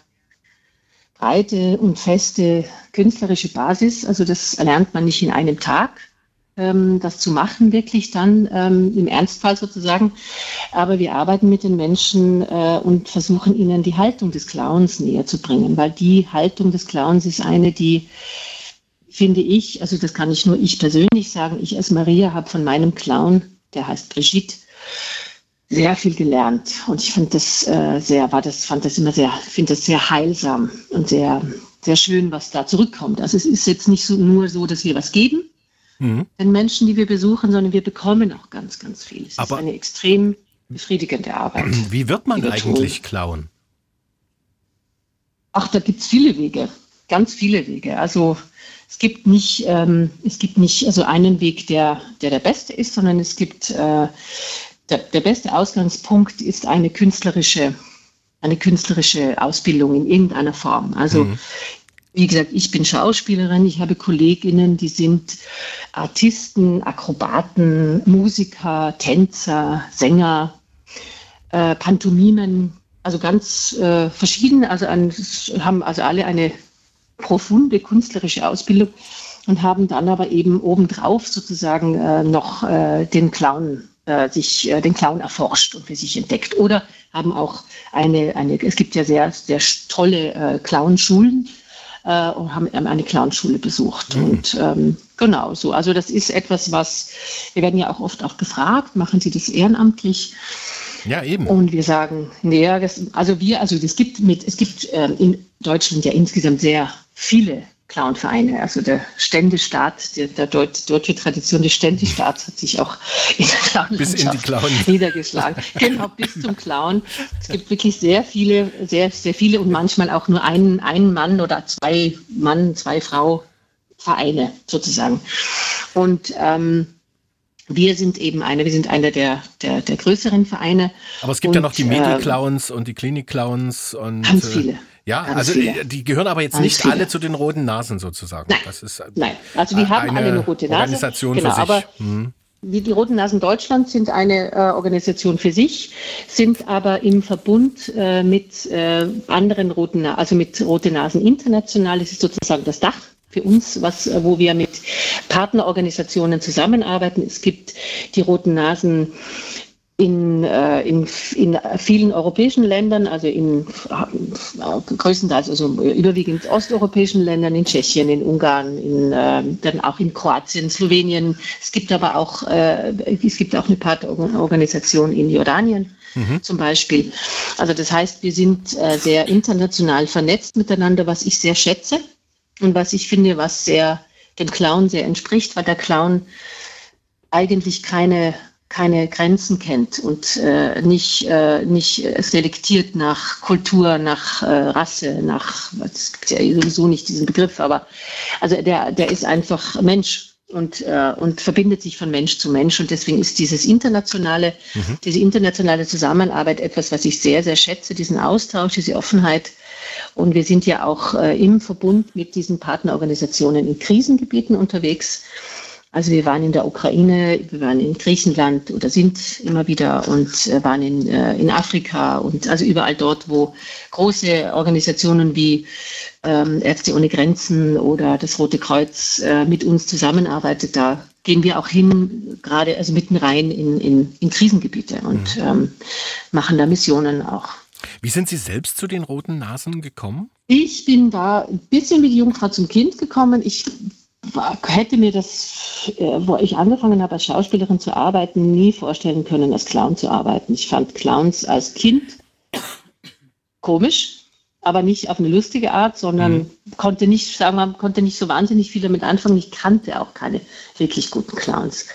breite und feste künstlerische Basis. Also das erlernt man nicht in einem Tag, das zu machen, wirklich dann ähm, im Ernstfall sozusagen. Aber wir arbeiten mit den Menschen äh, und versuchen ihnen die Haltung des Clowns näher zu bringen, weil die Haltung des Clowns ist eine, die finde ich, also das kann ich nur ich persönlich sagen, ich als Maria habe von meinem Clown, der heißt Brigitte, sehr viel gelernt und ich fand das äh, sehr, war das, fand das immer sehr, finde das sehr heilsam und sehr, sehr schön, was da zurückkommt. Also es ist jetzt nicht so, nur so, dass wir was geben mhm. den Menschen, die wir besuchen, sondern wir bekommen auch ganz, ganz viel. Es Aber ist eine extrem befriedigende Arbeit. Wie wird man eigentlich tun. Clown? Ach, da gibt es viele Wege, ganz viele Wege. Also es gibt nicht, ähm, es gibt nicht also einen Weg, der, der der beste ist, sondern es gibt äh, der, der beste Ausgangspunkt ist eine künstlerische, eine künstlerische Ausbildung in irgendeiner Form. Also mhm. Wie gesagt, ich bin Schauspielerin, ich habe Kolleginnen, die sind Artisten, Akrobaten, Musiker, Tänzer, Sänger, äh, Pantomimen, also ganz äh, verschieden, also an, haben also alle eine profunde künstlerische Ausbildung und haben dann aber eben obendrauf sozusagen äh, noch äh, den Clown äh, sich äh, den Clown erforscht und für sich entdeckt. Oder haben auch eine, eine es gibt ja sehr, sehr tolle äh, Clownschulen äh, und haben eine Clownschule besucht. Mhm. Und ähm, genau so. Also das ist etwas, was, wir werden ja auch oft auch gefragt, machen Sie das ehrenamtlich? Ja, eben. Und wir sagen, nee, das, also wir, also es gibt mit, es gibt ähm, in Deutschland ja insgesamt sehr viele Clownvereine. Also der Ständestaat, der, der deutsche Tradition des Ständestaats hat sich auch in der Clownlandschaft in niedergeschlagen. genau, bis zum Clown. Es gibt wirklich sehr viele, sehr, sehr viele und manchmal auch nur einen, einen Mann oder zwei Mann, zwei Frau Vereine sozusagen. Und ähm, wir sind eben eine, wir sind einer der, der, der größeren Vereine. Aber es gibt und, ja noch die Medical-Clowns äh, und die Klinik-Clowns und. Ganz äh, viele. Ja, Ganz also viele. die gehören aber jetzt Ganz nicht viele. alle zu den roten Nasen sozusagen. Nein, das ist, äh, nein. also die haben alle eine rote Nase. Organisation genau, für sich. Aber hm. Die, die Roten Nasen Deutschland sind eine äh, Organisation für sich, sind aber im Verbund äh, mit äh, anderen Roten, also mit Rote Nasen International. Das ist sozusagen das Dach für uns, was, wo wir mit Partnerorganisationen zusammenarbeiten. Es gibt die Roten Nasen in, äh, in, in vielen europäischen Ländern, also in äh, größtenteils, also überwiegend osteuropäischen Ländern, in Tschechien, in Ungarn, in, äh, dann auch in Kroatien, Slowenien. Es gibt aber auch, äh, es gibt auch eine Partnerorganisation in Jordanien. Mhm. Zum Beispiel. Also das heißt, wir sind sehr international vernetzt miteinander, was ich sehr schätze und was ich finde, was sehr dem Clown sehr entspricht, weil der Clown eigentlich keine keine Grenzen kennt und äh, nicht, äh, nicht selektiert nach Kultur, nach äh, Rasse, nach, es gibt ja sowieso nicht diesen Begriff, aber also der, der ist einfach Mensch und, äh, und verbindet sich von Mensch zu Mensch. Und deswegen ist dieses internationale, mhm. diese internationale Zusammenarbeit etwas, was ich sehr, sehr schätze, diesen Austausch, diese Offenheit. Und wir sind ja auch äh, im Verbund mit diesen Partnerorganisationen in Krisengebieten unterwegs. Also wir waren in der Ukraine, wir waren in Griechenland oder sind immer wieder und äh, waren in, äh, in Afrika und also überall dort, wo große Organisationen wie ähm, Ärzte ohne Grenzen oder das Rote Kreuz äh, mit uns zusammenarbeitet, da gehen wir auch hin, gerade also mitten rein in, in, in Krisengebiete und mhm. ähm, machen da Missionen auch. Wie sind Sie selbst zu den roten Nasen gekommen? Ich bin da ein bisschen wie die Jungfrau zum Kind gekommen. Ich hätte mir das, äh, wo ich angefangen habe, als Schauspielerin zu arbeiten, nie vorstellen können, als Clown zu arbeiten. Ich fand Clowns als Kind komisch, aber nicht auf eine lustige Art, sondern mhm. konnte nicht, sagen wir, konnte nicht so wahnsinnig viel damit anfangen. Ich kannte auch keine wirklich guten Clowns.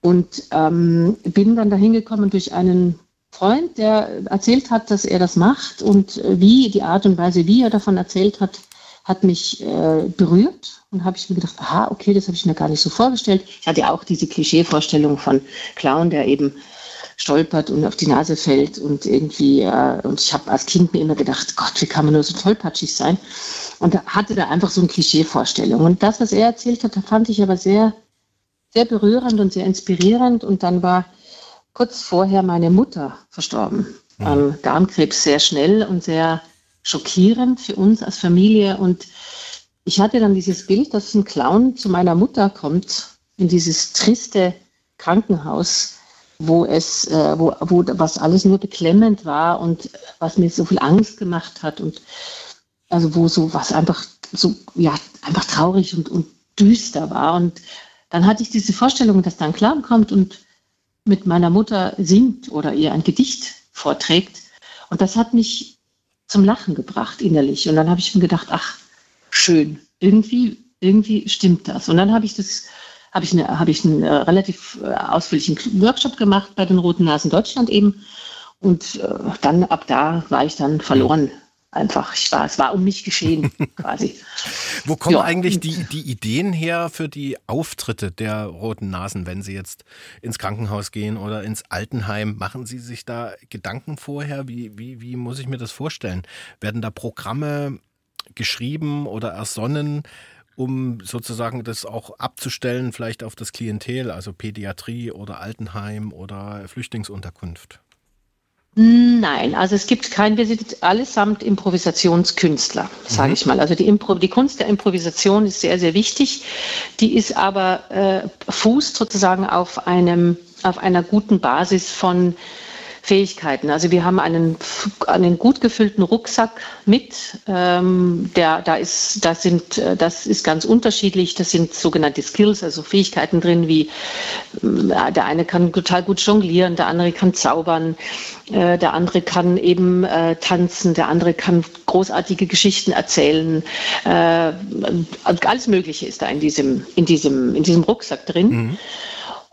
Und ähm, bin dann dahin gekommen durch einen Freund, der erzählt hat, dass er das macht und wie, die Art und Weise, wie er davon erzählt hat, hat mich äh, berührt und habe ich mir gedacht, aha, okay, das habe ich mir gar nicht so vorgestellt. Ich hatte ja auch diese Klischeevorstellung von Clown, der eben stolpert und auf die Nase fällt und irgendwie, äh, und ich habe als Kind mir immer gedacht, Gott, wie kann man nur so tollpatschig sein? Und hatte da einfach so eine Klischeevorstellung. Und das, was er erzählt hat, da fand ich aber sehr, sehr berührend und sehr inspirierend. Und dann war kurz vorher meine Mutter verstorben. Mhm. Am Darmkrebs sehr schnell und sehr schockierend für uns als Familie. Und ich hatte dann dieses Bild, dass ein Clown zu meiner Mutter kommt, in dieses triste Krankenhaus, wo es, äh, wo, wo was alles nur beklemmend war und was mir so viel Angst gemacht hat und also wo so was einfach so, ja, einfach traurig und, und düster war. Und dann hatte ich diese Vorstellung, dass dann Clown kommt und mit meiner Mutter singt oder ihr ein Gedicht vorträgt. Und das hat mich zum Lachen gebracht innerlich. Und dann habe ich mir gedacht, ach, schön, irgendwie, irgendwie stimmt das. Und dann habe ich das, habe ich, eine, habe ich einen äh, relativ äh, ausführlichen Workshop gemacht bei den Roten Nasen Deutschland eben. Und äh, dann ab da war ich dann verloren einfach, ich war, es war um mich geschehen quasi. Wo kommen ja. eigentlich die, die Ideen her für die Auftritte der Roten Nasen, wenn Sie jetzt ins Krankenhaus gehen oder ins Altenheim? Machen Sie sich da Gedanken vorher? Wie, wie, wie muss ich mir das vorstellen? Werden da Programme geschrieben oder ersonnen? um sozusagen das auch abzustellen, vielleicht auf das Klientel, also Pädiatrie oder Altenheim oder Flüchtlingsunterkunft? Nein, also es gibt kein, wir sind allesamt Improvisationskünstler, sage mhm. ich mal. Also die, Impro, die Kunst der Improvisation ist sehr, sehr wichtig. Die ist aber äh, fußt sozusagen auf einem, auf einer guten Basis von Fähigkeiten. Also wir haben einen, einen gut gefüllten Rucksack mit. Ähm, der, da ist, das, sind, äh, das ist ganz unterschiedlich. Das sind sogenannte Skills, also Fähigkeiten drin, wie äh, der eine kann total gut jonglieren, der andere kann zaubern, äh, der andere kann eben äh, tanzen, der andere kann großartige Geschichten erzählen. Äh, alles Mögliche ist da in diesem, in diesem, in diesem Rucksack drin. Mhm.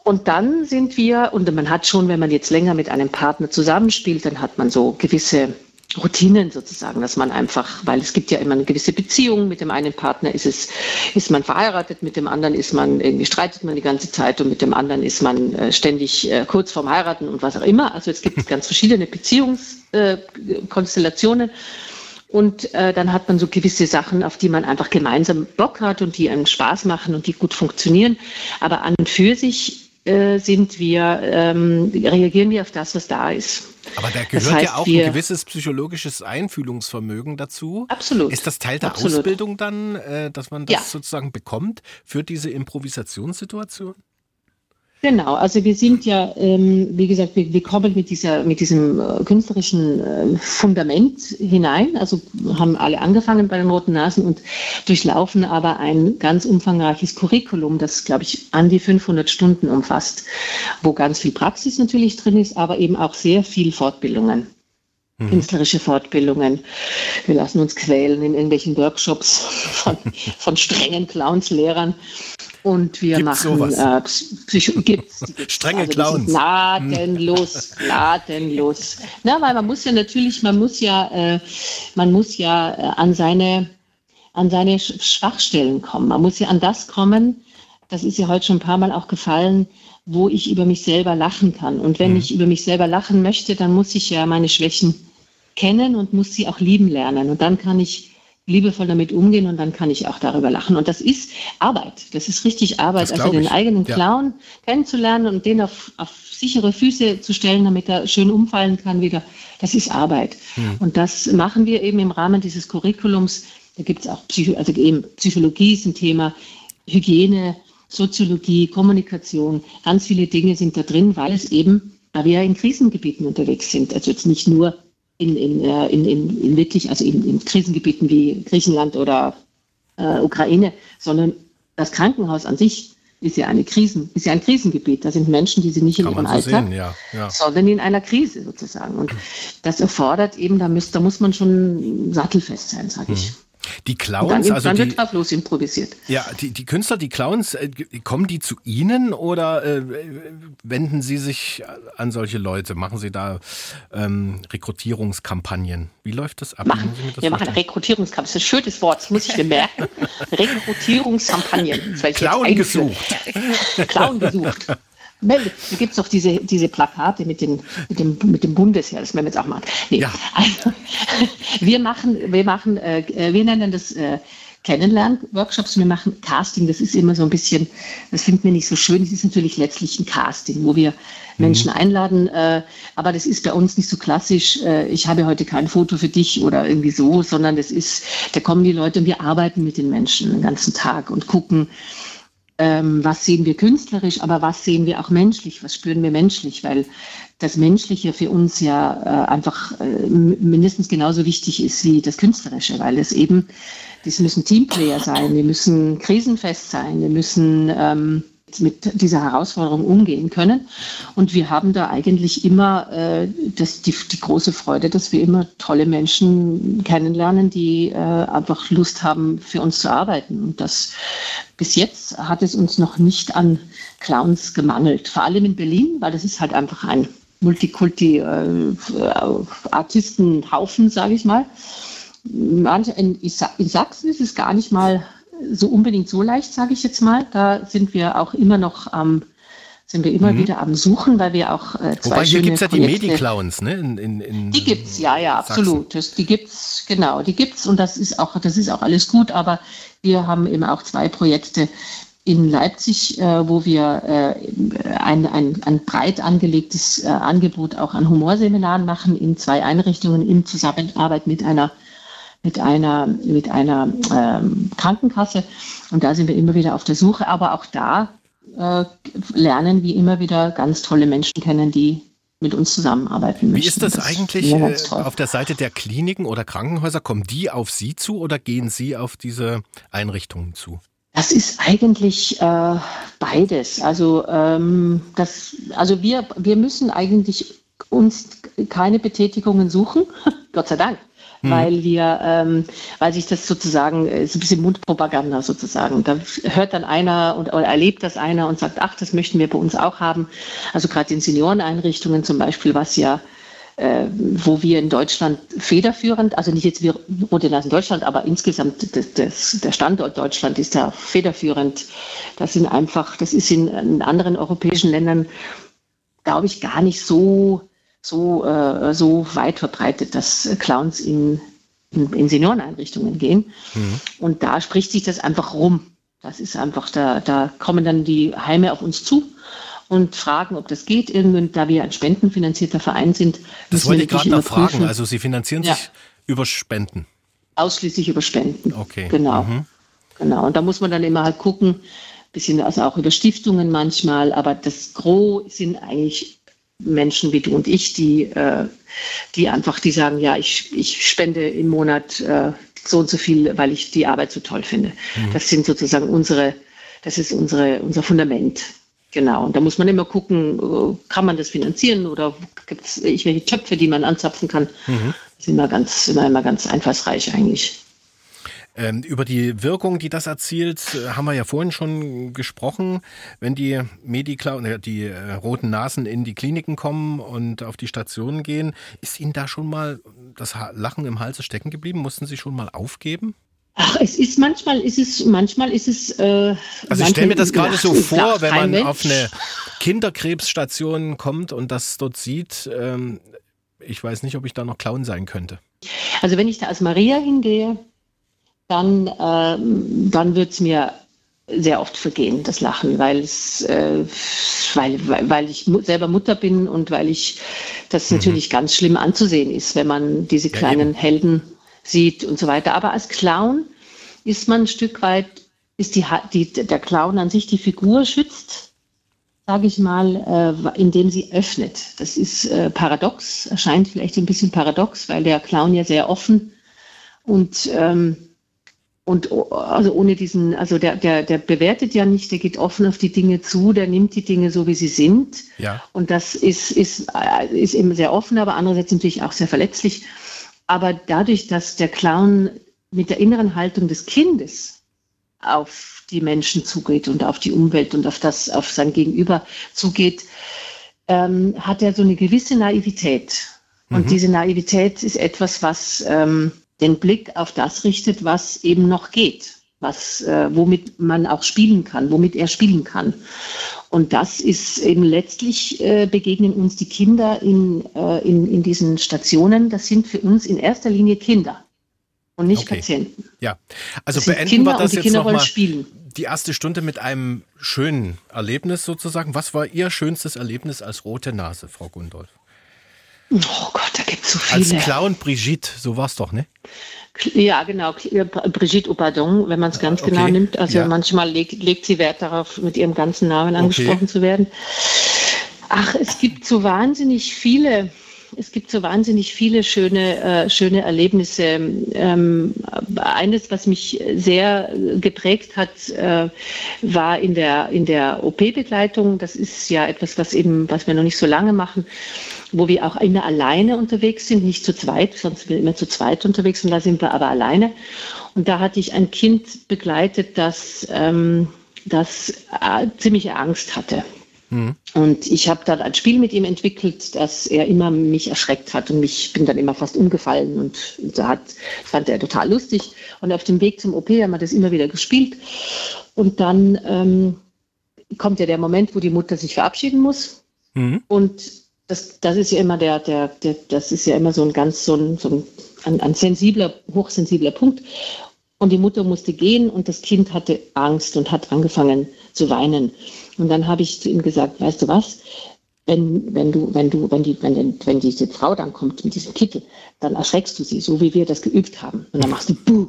Und dann sind wir, und man hat schon, wenn man jetzt länger mit einem Partner zusammenspielt, dann hat man so gewisse Routinen sozusagen, dass man einfach, weil es gibt ja immer eine gewisse Beziehung, mit dem einen Partner ist es, ist man verheiratet, mit dem anderen ist man, irgendwie streitet man die ganze Zeit und mit dem anderen ist man äh, ständig äh, kurz vorm Heiraten und was auch immer. Also es gibt ganz verschiedene Beziehungskonstellationen. Äh, und äh, dann hat man so gewisse Sachen, auf die man einfach gemeinsam Bock hat und die einem Spaß machen und die gut funktionieren. Aber an und für sich äh, sind wir, ähm, reagieren wir auf das, was da ist. Aber da gehört das heißt, ja auch ein gewisses psychologisches Einfühlungsvermögen dazu. Absolut. Ist das Teil der Absolut. Ausbildung dann, äh, dass man das ja. sozusagen bekommt für diese Improvisationssituation? Genau, also wir sind ja, ähm, wie gesagt, wir, wir, kommen mit, dieser, mit diesem äh, künstlerischen äh, Fundament hinein, also haben alle angefangen bei den Roten Nasen und durchlaufen aber ein ganz umfangreiches Curriculum, das, glaube ich, an die 500 Stunden umfasst, wo ganz viel Praxis natürlich drin ist, aber eben auch sehr viel Fortbildungen mhm. künstlerische Fortbildungen. Wir lassen uns quälen in irgendwelchen Workshops von, von strengen Clownslehrern. Und wir gibt's machen äh, Psycho gibt's, gibt's. strenge also, Clowns. Gnadenlos, gnadenlos. Na, weil man muss ja natürlich, man muss ja, äh, man muss ja äh, an seine an seine Schwachstellen kommen. Man muss ja an das kommen, das ist ja heute schon ein paar Mal auch gefallen, wo ich über mich selber lachen kann. Und wenn mhm. ich über mich selber lachen möchte, dann muss ich ja meine Schwächen kennen und muss sie auch lieben lernen. Und dann kann ich liebevoll damit umgehen und dann kann ich auch darüber lachen. Und das ist Arbeit. Das ist richtig Arbeit. Also den eigenen Clown ja. kennenzulernen und den auf, auf sichere Füße zu stellen, damit er schön umfallen kann wieder. Das ist Arbeit. Mhm. Und das machen wir eben im Rahmen dieses Curriculums. Da gibt es auch Psycho also eben Psychologie ist ein Thema, Hygiene, Soziologie, Kommunikation. Ganz viele Dinge sind da drin, weil es eben, weil wir ja in Krisengebieten unterwegs sind. Also jetzt nicht nur in, in, äh, in, in, in wirklich, also in, in Krisengebieten wie Griechenland oder äh, Ukraine, sondern das Krankenhaus an sich ist ja eine Krisen, ist ja ein Krisengebiet. Da sind Menschen, die sind nicht in Kann ihrem so Alltag, sehen, ja, ja. sondern in einer Krise sozusagen. Und das erfordert eben, da, muss, da muss man schon sattelfest sein, sage ich. Mhm. Die Clowns, dann, also dann die, wird drauf improvisiert. Ja, die, die Künstler, die Clowns, äh, kommen die zu Ihnen oder äh, wenden Sie sich an solche Leute? Machen Sie da ähm, Rekrutierungskampagnen? Wie läuft das ab? Machen, das wir machen Rekrutierungskampagnen. Das ist ein schönes Wort, das muss ich mir merken. Rekrutierungskampagnen. Clown gesucht. Clown gesucht. Melde, da gibt es doch diese, diese Plakate mit, den, mit, dem, mit dem Bundesheer, das werden wir jetzt auch machen. Nee, ja. also, wir machen, wir machen, äh, wir nennen das äh, Kennenlern-Workshops, wir machen Casting, das ist immer so ein bisschen, das finden wir nicht so schön, das ist natürlich letztlich ein Casting, wo wir Menschen mhm. einladen, äh, aber das ist bei uns nicht so klassisch, äh, ich habe heute kein Foto für dich oder irgendwie so, sondern das ist, da kommen die Leute und wir arbeiten mit den Menschen den ganzen Tag und gucken, ähm, was sehen wir künstlerisch, aber was sehen wir auch menschlich, was spüren wir menschlich, weil das Menschliche für uns ja äh, einfach äh, mindestens genauso wichtig ist wie das Künstlerische, weil es eben, das müssen Teamplayer sein, wir müssen krisenfest sein, wir müssen ähm, mit dieser Herausforderung umgehen können. Und wir haben da eigentlich immer äh, das, die, die, große Freude, dass wir immer tolle Menschen kennenlernen, die äh, einfach Lust haben, für uns zu arbeiten. Und das bis jetzt hat es uns noch nicht an Clowns gemangelt. Vor allem in Berlin, weil das ist halt einfach ein Multikulti-Artistenhaufen, äh, sage ich mal. In, in Sachsen ist es gar nicht mal so unbedingt so leicht, sage ich jetzt mal. Da sind wir auch immer noch am sind wir immer mhm. wieder am Suchen, weil wir auch äh, zwei Wobei, hier gibt es ja die Medi-Clowns, ne? In, in, in die gibt's, ja, ja, absolut. Das, die gibt's, genau, die gibt's und das ist auch, das ist auch alles gut, aber wir haben eben auch zwei Projekte in Leipzig, äh, wo wir äh, ein, ein, ein breit angelegtes äh, Angebot auch an Humorseminaren machen in zwei Einrichtungen in Zusammenarbeit mit einer mit einer, mit einer ähm, Krankenkasse. Und da sind wir immer wieder auf der Suche. Aber auch da äh, lernen wir immer wieder ganz tolle Menschen kennen, die mit uns zusammenarbeiten möchten. Wie ist das, das eigentlich äh, auf der Seite der Kliniken oder Krankenhäuser? Kommen die auf Sie zu oder gehen Sie auf diese Einrichtungen zu? Das ist eigentlich äh, beides. Also, ähm, das, also wir, wir müssen eigentlich uns keine Betätigungen suchen, Gott sei Dank mhm. weil wir, ähm, weil sich das sozusagen, äh, ist ein bisschen Mundpropaganda sozusagen. Da hört dann einer und oder erlebt das einer und sagt, ach, das möchten wir bei uns auch haben. Also gerade in Senioreneinrichtungen zum Beispiel, was ja äh, wo wir in Deutschland federführend, also nicht jetzt wir Rodenas in Deutschland, aber insgesamt das, das, der Standort Deutschland ist da federführend. Das sind einfach, das ist in, in anderen europäischen Ländern, glaube ich, gar nicht so so, äh, so weit verbreitet, dass Clowns in, in, in Senioreneinrichtungen gehen. Mhm. Und da spricht sich das einfach rum. Das ist einfach, da, da kommen dann die Heime auf uns zu und fragen, ob das geht. Irgendwann, da wir ein spendenfinanzierter Verein sind. Das wollte ich gerade noch fragen. Also Sie finanzieren ja. sich über Spenden? Ausschließlich über Spenden. Okay. Genau. Mhm. Genau. Und da muss man dann immer halt gucken, bisschen also auch über Stiftungen manchmal, aber das Gros sind eigentlich Menschen wie du und ich, die, äh, die einfach, die sagen, ja, ich, ich spende im Monat äh, so und so viel, weil ich die Arbeit so toll finde. Mhm. Das sind sozusagen unsere, das ist unsere, unser Fundament. Genau. Und da muss man immer gucken, äh, kann man das finanzieren oder gibt es irgendwelche Töpfe, die man anzapfen kann. Mhm. Das ist immer ganz, immer, immer ganz einfallsreich eigentlich. Ähm, über die Wirkung, die das erzielt, äh, haben wir ja vorhin schon gesprochen. Wenn die Medikla äh, die äh, roten Nasen in die Kliniken kommen und auf die Stationen gehen, ist Ihnen da schon mal das Lachen im Halse stecken geblieben? Mussten Sie schon mal aufgeben? Ach, es ist manchmal ist es manchmal ist es. Äh, also ich stelle mir das gerade so vor, wenn man Mensch. auf eine Kinderkrebsstation kommt und das dort sieht. Ähm, ich weiß nicht, ob ich da noch Clown sein könnte. Also wenn ich da als Maria hingehe, dann, äh, dann wird es mir sehr oft vergehen, das Lachen, weil es, äh, weil, weil ich selber Mutter bin und weil ich das mhm. natürlich ganz schlimm anzusehen ist, wenn man diese kleinen ja, Helden sieht und so weiter. Aber als Clown ist man ein Stück weit, ist die, die der Clown an sich die Figur schützt, sage ich mal, äh, indem sie öffnet. Das ist äh, paradox, erscheint vielleicht ein bisschen paradox, weil der Clown ja sehr offen und ähm, und also ohne diesen, also der, der, der bewertet ja nicht, der geht offen auf die Dinge zu, der nimmt die Dinge so, wie sie sind. Ja. Und das ist, ist, äh, ist eben sehr offen, aber andererseits natürlich auch sehr verletzlich. Aber dadurch, dass der Clown mit der inneren Haltung des Kindes auf die Menschen zugeht und auf die Umwelt und auf das, auf sein Gegenüber zugeht, ähm, hat er so eine gewisse Naivität. Und mhm. diese Naivität ist etwas, was ähm, den Blick auf das richtet, was eben noch geht, was, äh, womit man auch spielen kann, womit er spielen kann. Und das ist eben letztlich äh, begegnen uns die Kinder in, äh, in, in diesen Stationen. Das sind für uns in erster Linie Kinder und nicht okay. Patienten. Ja, also beenden Kinder wir das jetzt nochmal. Die erste Stunde mit einem schönen Erlebnis sozusagen. Was war Ihr schönstes Erlebnis als rote Nase, Frau Gundolf? Oh Gott, da gibt es so viele. Als Clown Brigitte, so war es doch, ne? Ja, genau. Brigitte Opadon, wenn man es ganz okay. genau nimmt. Also ja. manchmal legt, legt, sie Wert darauf, mit ihrem ganzen Namen angesprochen okay. zu werden. Ach, es gibt so wahnsinnig viele es gibt so wahnsinnig viele schöne, äh, schöne Erlebnisse. Ähm, eines, was mich sehr geprägt hat, äh, war in der, in der OP-Begleitung. Das ist ja etwas, was eben, was wir noch nicht so lange machen, wo wir auch immer alleine unterwegs sind, nicht zu zweit, sonst sind wir immer zu zweit unterwegs und da sind wir aber alleine. Und da hatte ich ein Kind begleitet, das, ähm, das äh, ziemliche Angst hatte. Mhm. Und ich habe dann ein Spiel mit ihm entwickelt, das er immer mich erschreckt hat und mich bin dann immer fast umgefallen und so hat, fand er total lustig. Und auf dem Weg zum OP haben wir das immer wieder gespielt. Und dann ähm, kommt ja der Moment, wo die Mutter sich verabschieden muss. Mhm. Und das, das ist ja immer der, der, der, das ist ja immer so ein ganz so ein, so ein, ein sensibler, hochsensibler Punkt. Und die Mutter musste gehen und das Kind hatte Angst und hat angefangen zu weinen. Und dann habe ich zu ihm gesagt, weißt du was, wenn, wenn du, wenn du, wenn die, wenn, wenn diese Frau dann kommt mit diesem Kittel, dann erschreckst du sie, so wie wir das geübt haben. Und dann machst du Buh.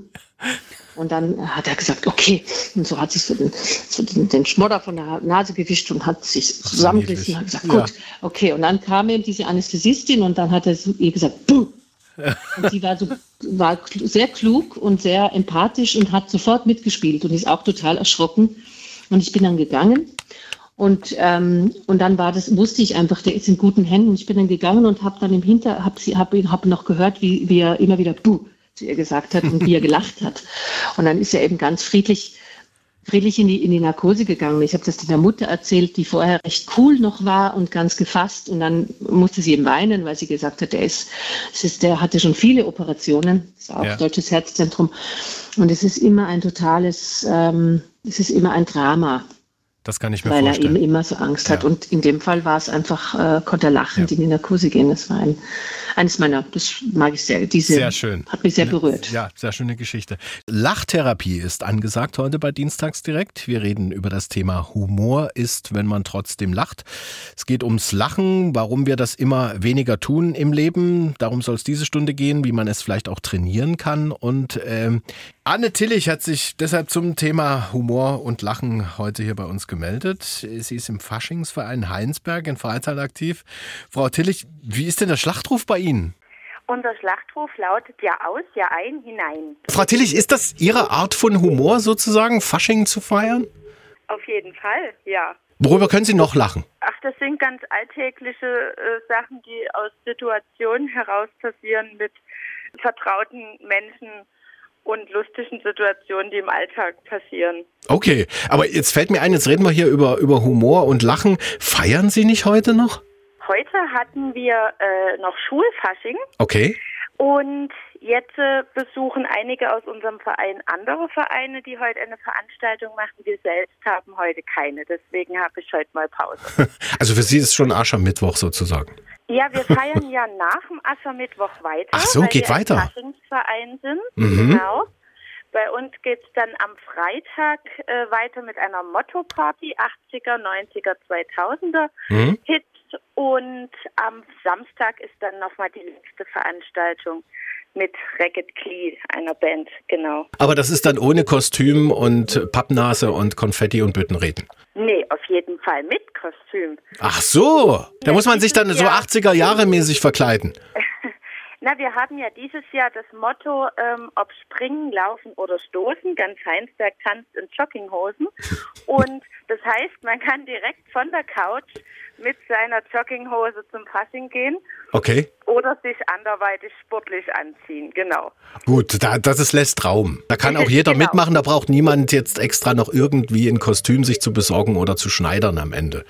Und dann hat er gesagt, okay. Und so hat sich so den, so den, den Schmodder von der Nase gewischt und hat sich zusammengerissen und hat gesagt, gut, ja. okay. Und dann kam eben diese Anästhesistin und dann hat er ihr gesagt, Buh. Und sie war, so, war sehr klug und sehr empathisch und hat sofort mitgespielt und ist auch total erschrocken. Und ich bin dann gegangen und, ähm, und dann war das, wusste ich einfach, der ist in guten Händen. Ich bin dann gegangen und habe dann im Hinter, habe hab, hab noch gehört, wie, wie er immer wieder Buh zu ihr gesagt hat und wie er gelacht hat. Und dann ist er eben ganz friedlich, friedlich in die, in die Narkose gegangen. Ich habe das der Mutter erzählt, die vorher recht cool noch war und ganz gefasst. Und dann musste sie eben weinen, weil sie gesagt hat, der ist, es ist, der hatte schon viele Operationen, das ist auch ja. Deutsches Herzzentrum. Und es ist immer ein totales, ähm, es ist immer ein Drama. Das kann ich mir weil vorstellen. Weil er eben immer so Angst hat. Und in dem Fall war es einfach, äh, konnte er lachend ja. in die Narkose gehen. Das war ein, eines meiner, das mag ich sehr. Diese sehr schön. Hat mich sehr berührt. Ja, sehr schöne Geschichte. Lachtherapie ist angesagt heute bei Dienstags direkt. Wir reden über das Thema Humor ist, wenn man trotzdem lacht. Es geht ums Lachen, warum wir das immer weniger tun im Leben. Darum soll es diese Stunde gehen, wie man es vielleicht auch trainieren kann. Und ähm, Anne Tillich hat sich deshalb zum Thema Humor und Lachen heute hier bei uns gemeldet. Sie ist im Faschingsverein Heinsberg in Freizeit aktiv. Frau Tillich, wie ist denn der Schlachtruf bei Ihnen? Unser Schlachtruf lautet ja aus, ja ein, hinein. Frau Tillich, ist das Ihre Art von Humor sozusagen, Fasching zu feiern? Auf jeden Fall, ja. Worüber können Sie noch lachen? Ach, das sind ganz alltägliche äh, Sachen, die aus Situationen heraus passieren mit vertrauten Menschen und lustigen Situationen, die im Alltag passieren. Okay, aber jetzt fällt mir ein, jetzt reden wir hier über, über Humor und Lachen. Feiern Sie nicht heute noch? Heute hatten wir äh, noch Schulfasching. Okay. Und jetzt äh, besuchen einige aus unserem Verein andere Vereine, die heute eine Veranstaltung machen. Wir selbst haben heute keine. Deswegen habe ich heute mal Pause. also für Sie ist es schon Aschermittwoch sozusagen. Ja, wir feiern ja nach dem Aschermittwoch weiter. Ach so, geht wir weiter. Verein sind. Mhm. Genau. Bei uns geht es dann am Freitag äh, weiter mit einer Motto-Party, 80er, 90er, 2000er mhm. Hits. Und am Samstag ist dann nochmal die letzte Veranstaltung mit Racket Klee, einer Band, genau. Aber das ist dann ohne Kostüm und Pappnase und Konfetti und Büttenreden? Nee, auf jeden Fall mit Kostüm. Ach so, da muss man sich dann so 80er Jahre mäßig verkleiden. Na, wir haben ja dieses Jahr das Motto, ähm, ob Springen, Laufen oder Stoßen. Ganz Heinsberg tanzt in Jogginghosen. Und das heißt, man kann direkt von der Couch mit seiner Jogginghose zum Fasching gehen. Okay. Oder sich anderweitig sportlich anziehen, genau. Gut, da, das ist lässt Raum. Da kann auch jeder genau. mitmachen, da braucht niemand jetzt extra noch irgendwie ein Kostüm sich zu besorgen oder zu schneidern am Ende.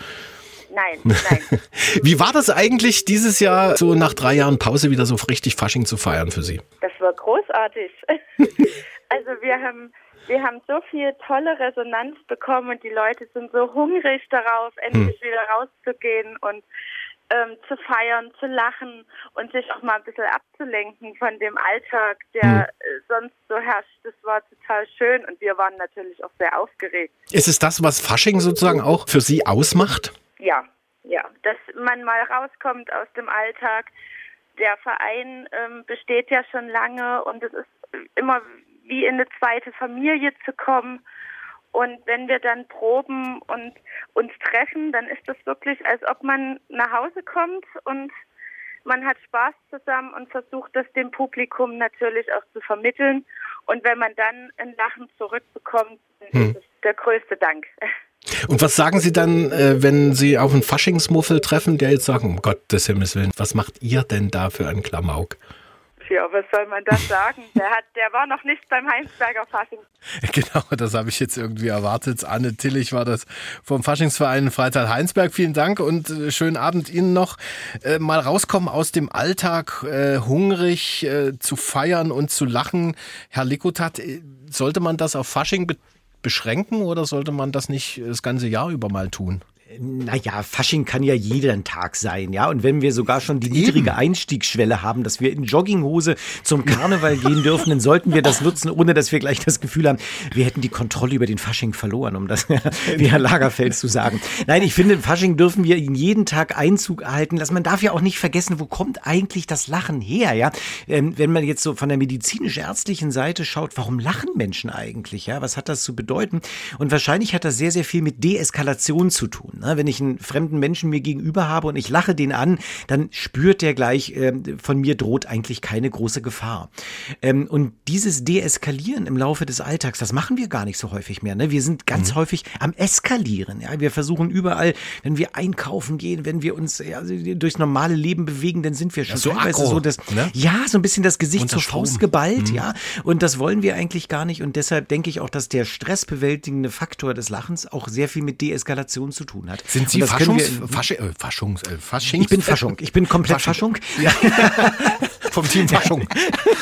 Nein, nein. Wie war das eigentlich dieses Jahr, so nach drei Jahren Pause wieder so richtig Fasching zu feiern für Sie? Das war großartig. also wir haben, wir haben so viel tolle Resonanz bekommen und die Leute sind so hungrig darauf, endlich hm. wieder rauszugehen und ähm, zu feiern, zu lachen und sich auch mal ein bisschen abzulenken von dem Alltag, der hm. Äh, sonst so herrscht. Das war total schön und wir waren natürlich auch sehr aufgeregt. Ist es das, was Fasching sozusagen auch für Sie ausmacht? Ja, ja, dass man mal rauskommt aus dem Alltag. Der Verein ähm, besteht ja schon lange und es ist immer wie in eine zweite Familie zu kommen. Und wenn wir dann proben und uns treffen, dann ist das wirklich, als ob man nach Hause kommt und man hat Spaß zusammen und versucht das dem Publikum natürlich auch zu vermitteln. Und wenn man dann ein Lachen zurückbekommt, dann hm. ist es der größte Dank. Und was sagen Sie dann, äh, wenn Sie auf einen Faschingsmuffel treffen, der jetzt sagen, um Gottes Himmels Willen, was macht ihr denn da für einen Klamauk? Ja, was soll man das sagen? Der, hat, der war noch nicht beim Heinsberger Fasching. Genau, das habe ich jetzt irgendwie erwartet. Anne Tillich war das vom Faschingsverein Freital Heinsberg. Vielen Dank und äh, schönen Abend Ihnen noch. Äh, mal rauskommen aus dem Alltag, äh, hungrig äh, zu feiern und zu lachen. Herr Likotat, äh, sollte man das auf Fasching beschränken oder sollte man das nicht das ganze Jahr über mal tun? Naja, Fasching kann ja jeden Tag sein, ja. Und wenn wir sogar schon die niedrige Einstiegsschwelle haben, dass wir in Jogginghose zum Karneval gehen dürfen, dann sollten wir das nutzen, ohne dass wir gleich das Gefühl haben, wir hätten die Kontrolle über den Fasching verloren, um das wie Herr Lagerfeld zu sagen. Nein, ich finde, Fasching dürfen wir in jeden Tag Einzug erhalten lassen. Man darf ja auch nicht vergessen, wo kommt eigentlich das Lachen her, ja? Ähm, wenn man jetzt so von der medizinisch-ärztlichen Seite schaut, warum lachen Menschen eigentlich, ja? Was hat das zu bedeuten? Und wahrscheinlich hat das sehr, sehr viel mit Deeskalation zu tun. Ne? Wenn ich einen fremden Menschen mir gegenüber habe und ich lache den an, dann spürt der gleich, äh, von mir droht eigentlich keine große Gefahr. Ähm, und dieses Deeskalieren im Laufe des Alltags, das machen wir gar nicht so häufig mehr. Ne? Wir sind ganz mhm. häufig am Eskalieren. Ja? Wir versuchen überall, wenn wir einkaufen gehen, wenn wir uns ja, durchs normale Leben bewegen, dann sind wir schon ja, so teilweise so das, ne? ja, so ein bisschen das Gesicht zur Faust geballt, mhm. ja. Und das wollen wir eigentlich gar nicht. Und deshalb denke ich auch, dass der stressbewältigende Faktor des Lachens auch sehr viel mit Deeskalation zu tun hat. Sind Sie Faschungs, Faschi, äh, Faschungs, äh, Faschings? Ich bin Faschung. Ich bin komplett Faschung. Faschung. Ja. vom Team Faschung.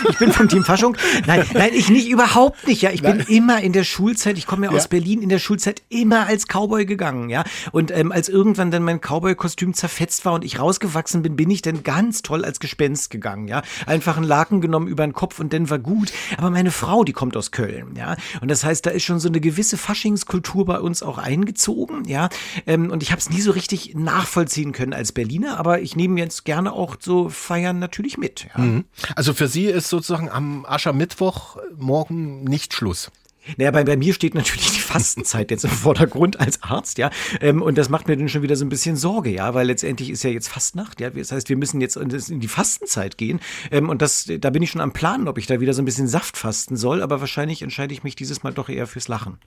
ich bin vom Team Faschung. Nein, nein, ich nicht, überhaupt nicht. Ja, ich nein. bin immer in der Schulzeit, ich komme ja aus ja. Berlin, in der Schulzeit immer als Cowboy gegangen. Ja, und ähm, als irgendwann dann mein Cowboy-Kostüm zerfetzt war und ich rausgewachsen bin, bin ich dann ganz toll als Gespenst gegangen. Ja, einfach einen Laken genommen über den Kopf und dann war gut. Aber meine Frau, die kommt aus Köln. Ja, und das heißt, da ist schon so eine gewisse Faschingskultur bei uns auch eingezogen. Ja, ähm, und ich habe es nie so richtig nachvollziehen können als Berliner, aber ich nehme jetzt gerne auch so Feiern natürlich mit. Ja. Mhm. Also für Sie ist sozusagen am Aschermittwoch morgen nicht Schluss. Naja, bei, bei mir steht natürlich die Fastenzeit jetzt im Vordergrund als Arzt, ja. Ähm, und das macht mir dann schon wieder so ein bisschen Sorge, ja, weil letztendlich ist ja jetzt Fastnacht, ja. Das heißt, wir müssen jetzt in die Fastenzeit gehen. Ähm, und das, da bin ich schon am Planen, ob ich da wieder so ein bisschen Saft fasten soll, aber wahrscheinlich entscheide ich mich dieses Mal doch eher fürs Lachen.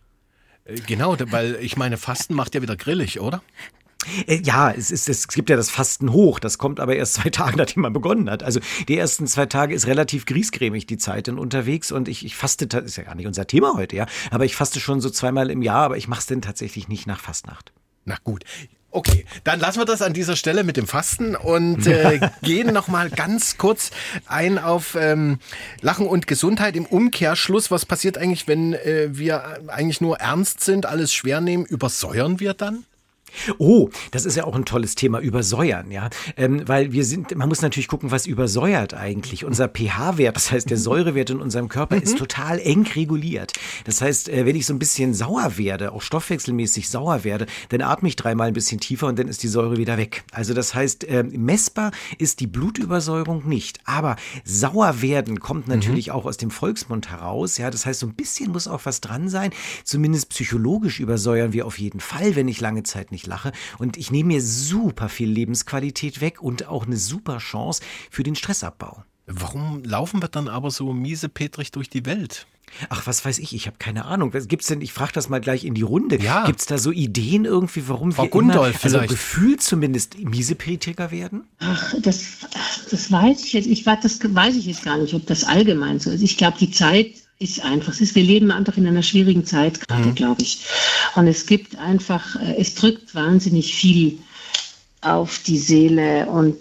Äh, genau, weil ich meine, Fasten macht ja wieder grillig, oder? Äh, ja, es, ist, es gibt ja das Fasten hoch, das kommt aber erst zwei Tage, nachdem man begonnen hat. Also die ersten zwei Tage ist relativ griesgrämig die Zeit dann unterwegs und ich, ich faste, das ist ja gar nicht unser Thema heute, ja, aber ich faste schon so zweimal im Jahr, aber ich mache es denn tatsächlich nicht nach Fastnacht. Na gut. Okay, dann lassen wir das an dieser Stelle mit dem Fasten und äh, gehen noch mal ganz kurz ein auf ähm, Lachen und Gesundheit im Umkehrschluss. Was passiert eigentlich, wenn äh, wir eigentlich nur ernst sind, alles schwer nehmen? Übersäuern wir dann? Oh, das ist ja auch ein tolles Thema, übersäuern, ja. Ähm, weil wir sind, man muss natürlich gucken, was übersäuert eigentlich. Unser pH-Wert, das heißt der Säurewert in unserem Körper, mhm. ist total eng reguliert. Das heißt, äh, wenn ich so ein bisschen sauer werde, auch stoffwechselmäßig sauer werde, dann atme ich dreimal ein bisschen tiefer und dann ist die Säure wieder weg. Also das heißt, äh, messbar ist die Blutübersäuerung nicht. Aber sauer werden kommt mhm. natürlich mhm. auch aus dem Volksmund heraus. Ja, das heißt, so ein bisschen muss auch was dran sein. Zumindest psychologisch übersäuern wir auf jeden Fall, wenn ich lange Zeit nicht ich lache. Und ich nehme mir super viel Lebensqualität weg und auch eine super Chance für den Stressabbau. Warum laufen wir dann aber so miesepetrig durch die Welt? Ach, was weiß ich, ich habe keine Ahnung. Was gibt's denn, ich frage das mal gleich in die Runde. Ja. Gibt's da so Ideen irgendwie, warum Frau wir Gundolf immer, also vielleicht. gefühlt zumindest miesepetriger werden? Ach, das, das weiß ich jetzt. Ich weiß, das weiß ich jetzt gar nicht, ob das allgemein so ist. Ich glaube, die Zeit ist einfach. Es ist, wir leben einfach in einer schwierigen Zeit gerade, glaube ich. Und es gibt einfach, äh, es drückt wahnsinnig viel auf die Seele und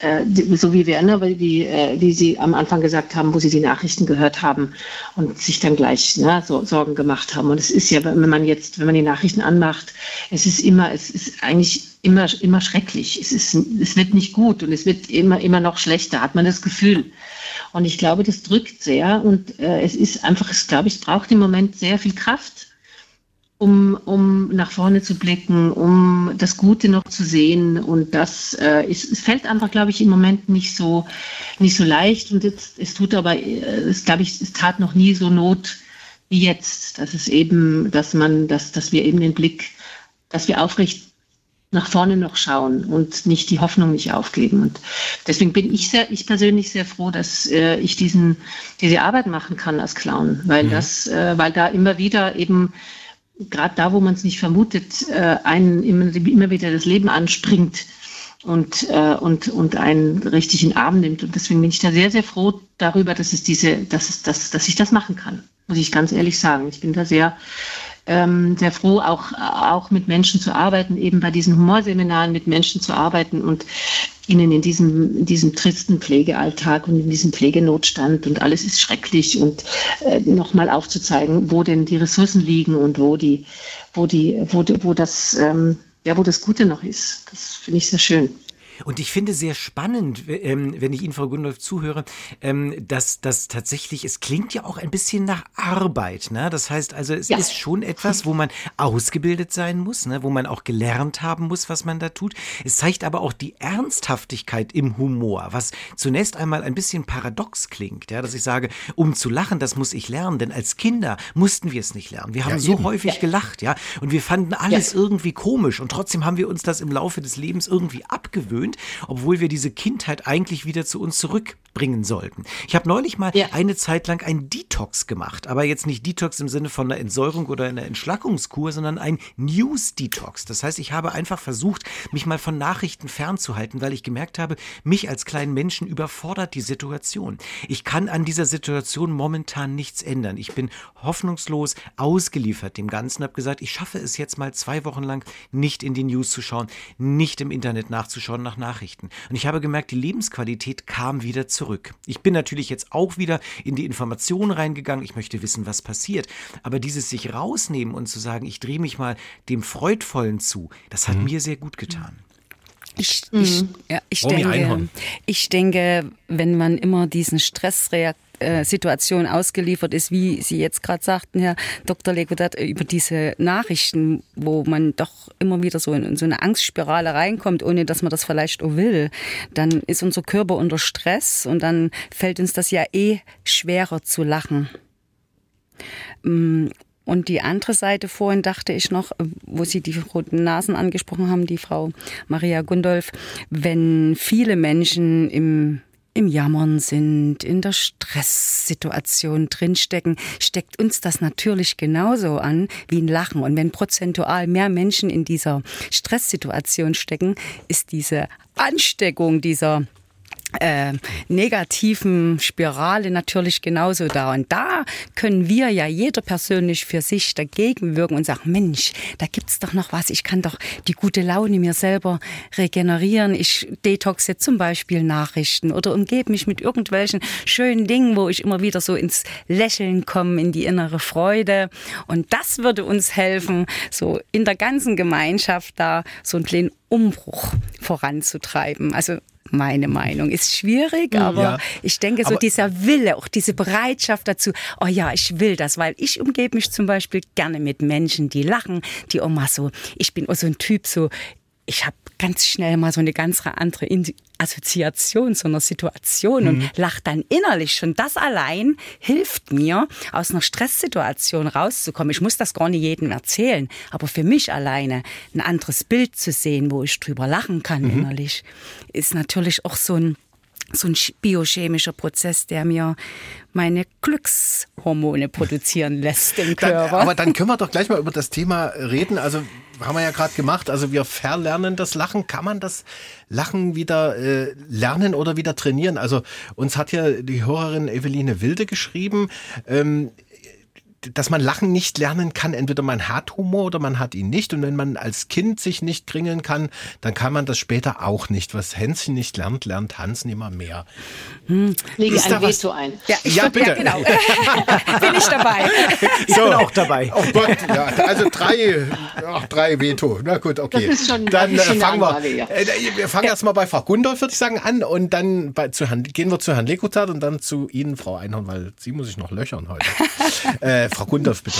so wie wir, ne, weil die, äh, wie Sie am Anfang gesagt haben, wo Sie die Nachrichten gehört haben und sich dann gleich ne, so Sorgen gemacht haben. Und es ist ja, wenn man jetzt, wenn man die Nachrichten anmacht, es ist immer, es ist eigentlich immer, immer schrecklich. Es ist, es wird nicht gut und es wird immer, immer noch schlechter, hat man das Gefühl. Und ich glaube, das drückt sehr und äh, es ist einfach, es glaube ich, braucht im Moment sehr viel Kraft um, um nach vorne zu blicken, um das Gute noch zu sehen. Und das äh, ist, es fällt einfach, glaube ich, im Moment nicht so, nicht so leicht. Und jetzt, es tut aber, äh, es glaube ich, es tat noch nie so Not wie jetzt. Dass es eben, dass man, dass, dass wir eben den Blick, dass wir aufrecht nach vorne noch schauen und nicht die Hoffnung nicht aufgeben. Und deswegen bin ich sehr, ich persönlich sehr froh, dass äh, ich diesen, diese Arbeit machen kann als Clown, weil das, äh, weil da immer wieder eben gerade da, wo man es nicht vermutet, äh, einen immer, immer wieder das Leben anspringt und, äh, und, und einen richtig in den Arm nimmt. Und deswegen bin ich da sehr, sehr froh darüber, dass es diese, dass es, dass, dass ich das machen kann. Muss ich ganz ehrlich sagen. Ich bin da sehr, ähm, sehr froh, auch, auch mit Menschen zu arbeiten, eben bei diesen Humorseminaren mit Menschen zu arbeiten und ihnen in diesem, in diesem tristen Pflegealltag und in diesem Pflegenotstand und alles ist schrecklich und äh, nochmal aufzuzeigen, wo denn die Ressourcen liegen und wo die, wo die, wo, wo das, ähm, ja, wo das Gute noch ist. Das finde ich sehr schön. Und ich finde sehr spannend, ähm, wenn ich Ihnen, Frau Gundolf, zuhöre, ähm, dass das tatsächlich, es klingt ja auch ein bisschen nach Arbeit. Ne? Das heißt also, es Ja. ist schon etwas, wo man ausgebildet sein muss, ne? wo man auch gelernt haben muss, was man da tut. Es zeigt aber auch die Ernsthaftigkeit im Humor, was zunächst einmal ein bisschen paradox klingt. Ja? Dass ich sage, um zu lachen, das muss ich lernen, denn als Kinder mussten wir es nicht lernen. Wir haben Ja, so eben. häufig gelacht, ja, und wir fanden alles irgendwie komisch und trotzdem haben wir uns das im Laufe des Lebens irgendwie abgewöhnt, obwohl wir diese Kindheit eigentlich wieder zu uns zurückbringen sollten. Ich habe neulich mal Ja. eine Zeit lang ein Detox gemacht, aber jetzt nicht Detox im Sinne von einer Entsäuerung oder einer Entschlackungskur, sondern ein News Detox. Das heißt, ich habe einfach versucht, mich mal von Nachrichten fernzuhalten, weil ich gemerkt habe, mich als kleinen Menschen überfordert die Situation. Ich kann an dieser Situation momentan nichts ändern. Ich bin hoffnungslos ausgeliefert dem Ganzen, habe gesagt, ich schaffe es jetzt mal zwei Wochen lang nicht in die News zu schauen, nicht im Internet nachzuschauen nach Nachrichten. Und ich habe gemerkt, die Lebensqualität kam wieder zurück. Ich bin natürlich jetzt auch wieder in die Informationen reingegangen. Ich möchte wissen, was passiert. Aber dieses sich rausnehmen und zu sagen, ich drehe mich mal dem Freudvollen zu, das hat mir sehr gut getan. Ich, ich, ja, ich, denke, ich denke, wenn man immer diesen Stresssituationen ausgeliefert ist, wie Sie jetzt gerade sagten, Herr Dr. Legodat, über diese Nachrichten, wo man doch immer wieder so in, in so eine Angstspirale reinkommt, ohne dass man das vielleicht auch will, dann ist unser Körper unter Stress und dann fällt uns das ja eh schwerer zu lachen. Und die andere Seite vorhin dachte ich noch, äh, wo Sie die roten Nasen angesprochen haben, die Frau Maria Gundolf, wenn viele Menschen im im Jammern sind, in der Stresssituation drinstecken, steckt uns das natürlich genauso an wie ein Lachen. Und wenn prozentual mehr Menschen in dieser Stresssituation stecken, ist diese Ansteckung dieser äh, negativen Spirale natürlich genauso da. Und da können wir ja jeder persönlich für sich dagegen wirken und sagen, Mensch, da gibt's doch noch was. Ich kann doch die gute Laune mir selber regenerieren. Ich detoxe zum Beispiel Nachrichten oder umgebe mich mit irgendwelchen schönen Dingen, wo ich immer wieder so ins Lächeln komme, in die innere Freude. Und das würde uns helfen, so in der ganzen Gemeinschaft da so einen kleinen Umbruch voranzutreiben. Also meine Meinung. Ist schwierig, aber Ja. ich denke, so Aber- dieser Wille, auch diese Bereitschaft dazu, oh ja, ich will das, weil ich umgebe mich zum Beispiel gerne mit Menschen, die lachen, die mal so, ich bin auch so ein Typ, so, ich habe ganz schnell mal so eine ganz andere Assoziation zu einer Situation Mhm. und lach dann innerlich. Schon das allein hilft mir, aus einer Stresssituation rauszukommen. Ich muss das gar nicht jedem erzählen, aber für mich alleine ein anderes Bild zu sehen, wo ich drüber lachen kann Mhm. innerlich, ist natürlich auch so ein so ein biochemischer Prozess, der mir meine Glückshormone produzieren lässt im Körper. Dann, aber dann können wir doch gleich mal über das Thema reden. Also haben wir ja gerade gemacht. Also wir verlernen das Lachen. Kann man das Lachen wieder äh, lernen oder wieder trainieren? Also uns hat ja die Hörerin Eveline Wilde geschrieben. Ähm, dass man Lachen nicht lernen kann. Entweder man hat Humor oder man hat ihn nicht. Und wenn man als Kind sich nicht kringeln kann, dann kann man das später auch nicht. Was Hänschen nicht lernt, lernt Hansen immer mehr. Hm. Lege Ist ein Veto ein. Ja, ja bitte. Ja, genau. Bin ich dabei. Ich so. bin auch dabei. Oh Gott, ja, also drei, ach, drei Veto. Na gut, okay. Das ist schon, dann äh, fangen wir. Ja. Äh, wir fangen ja. erstmal bei Frau Gundolf, würde ich sagen, an. Und dann bei, zu Herrn, gehen wir zu Herrn Lekutat und dann zu Ihnen, Frau Einhorn, weil Sie muss ich noch löchern heute. äh, Frau Gundolf, bitte.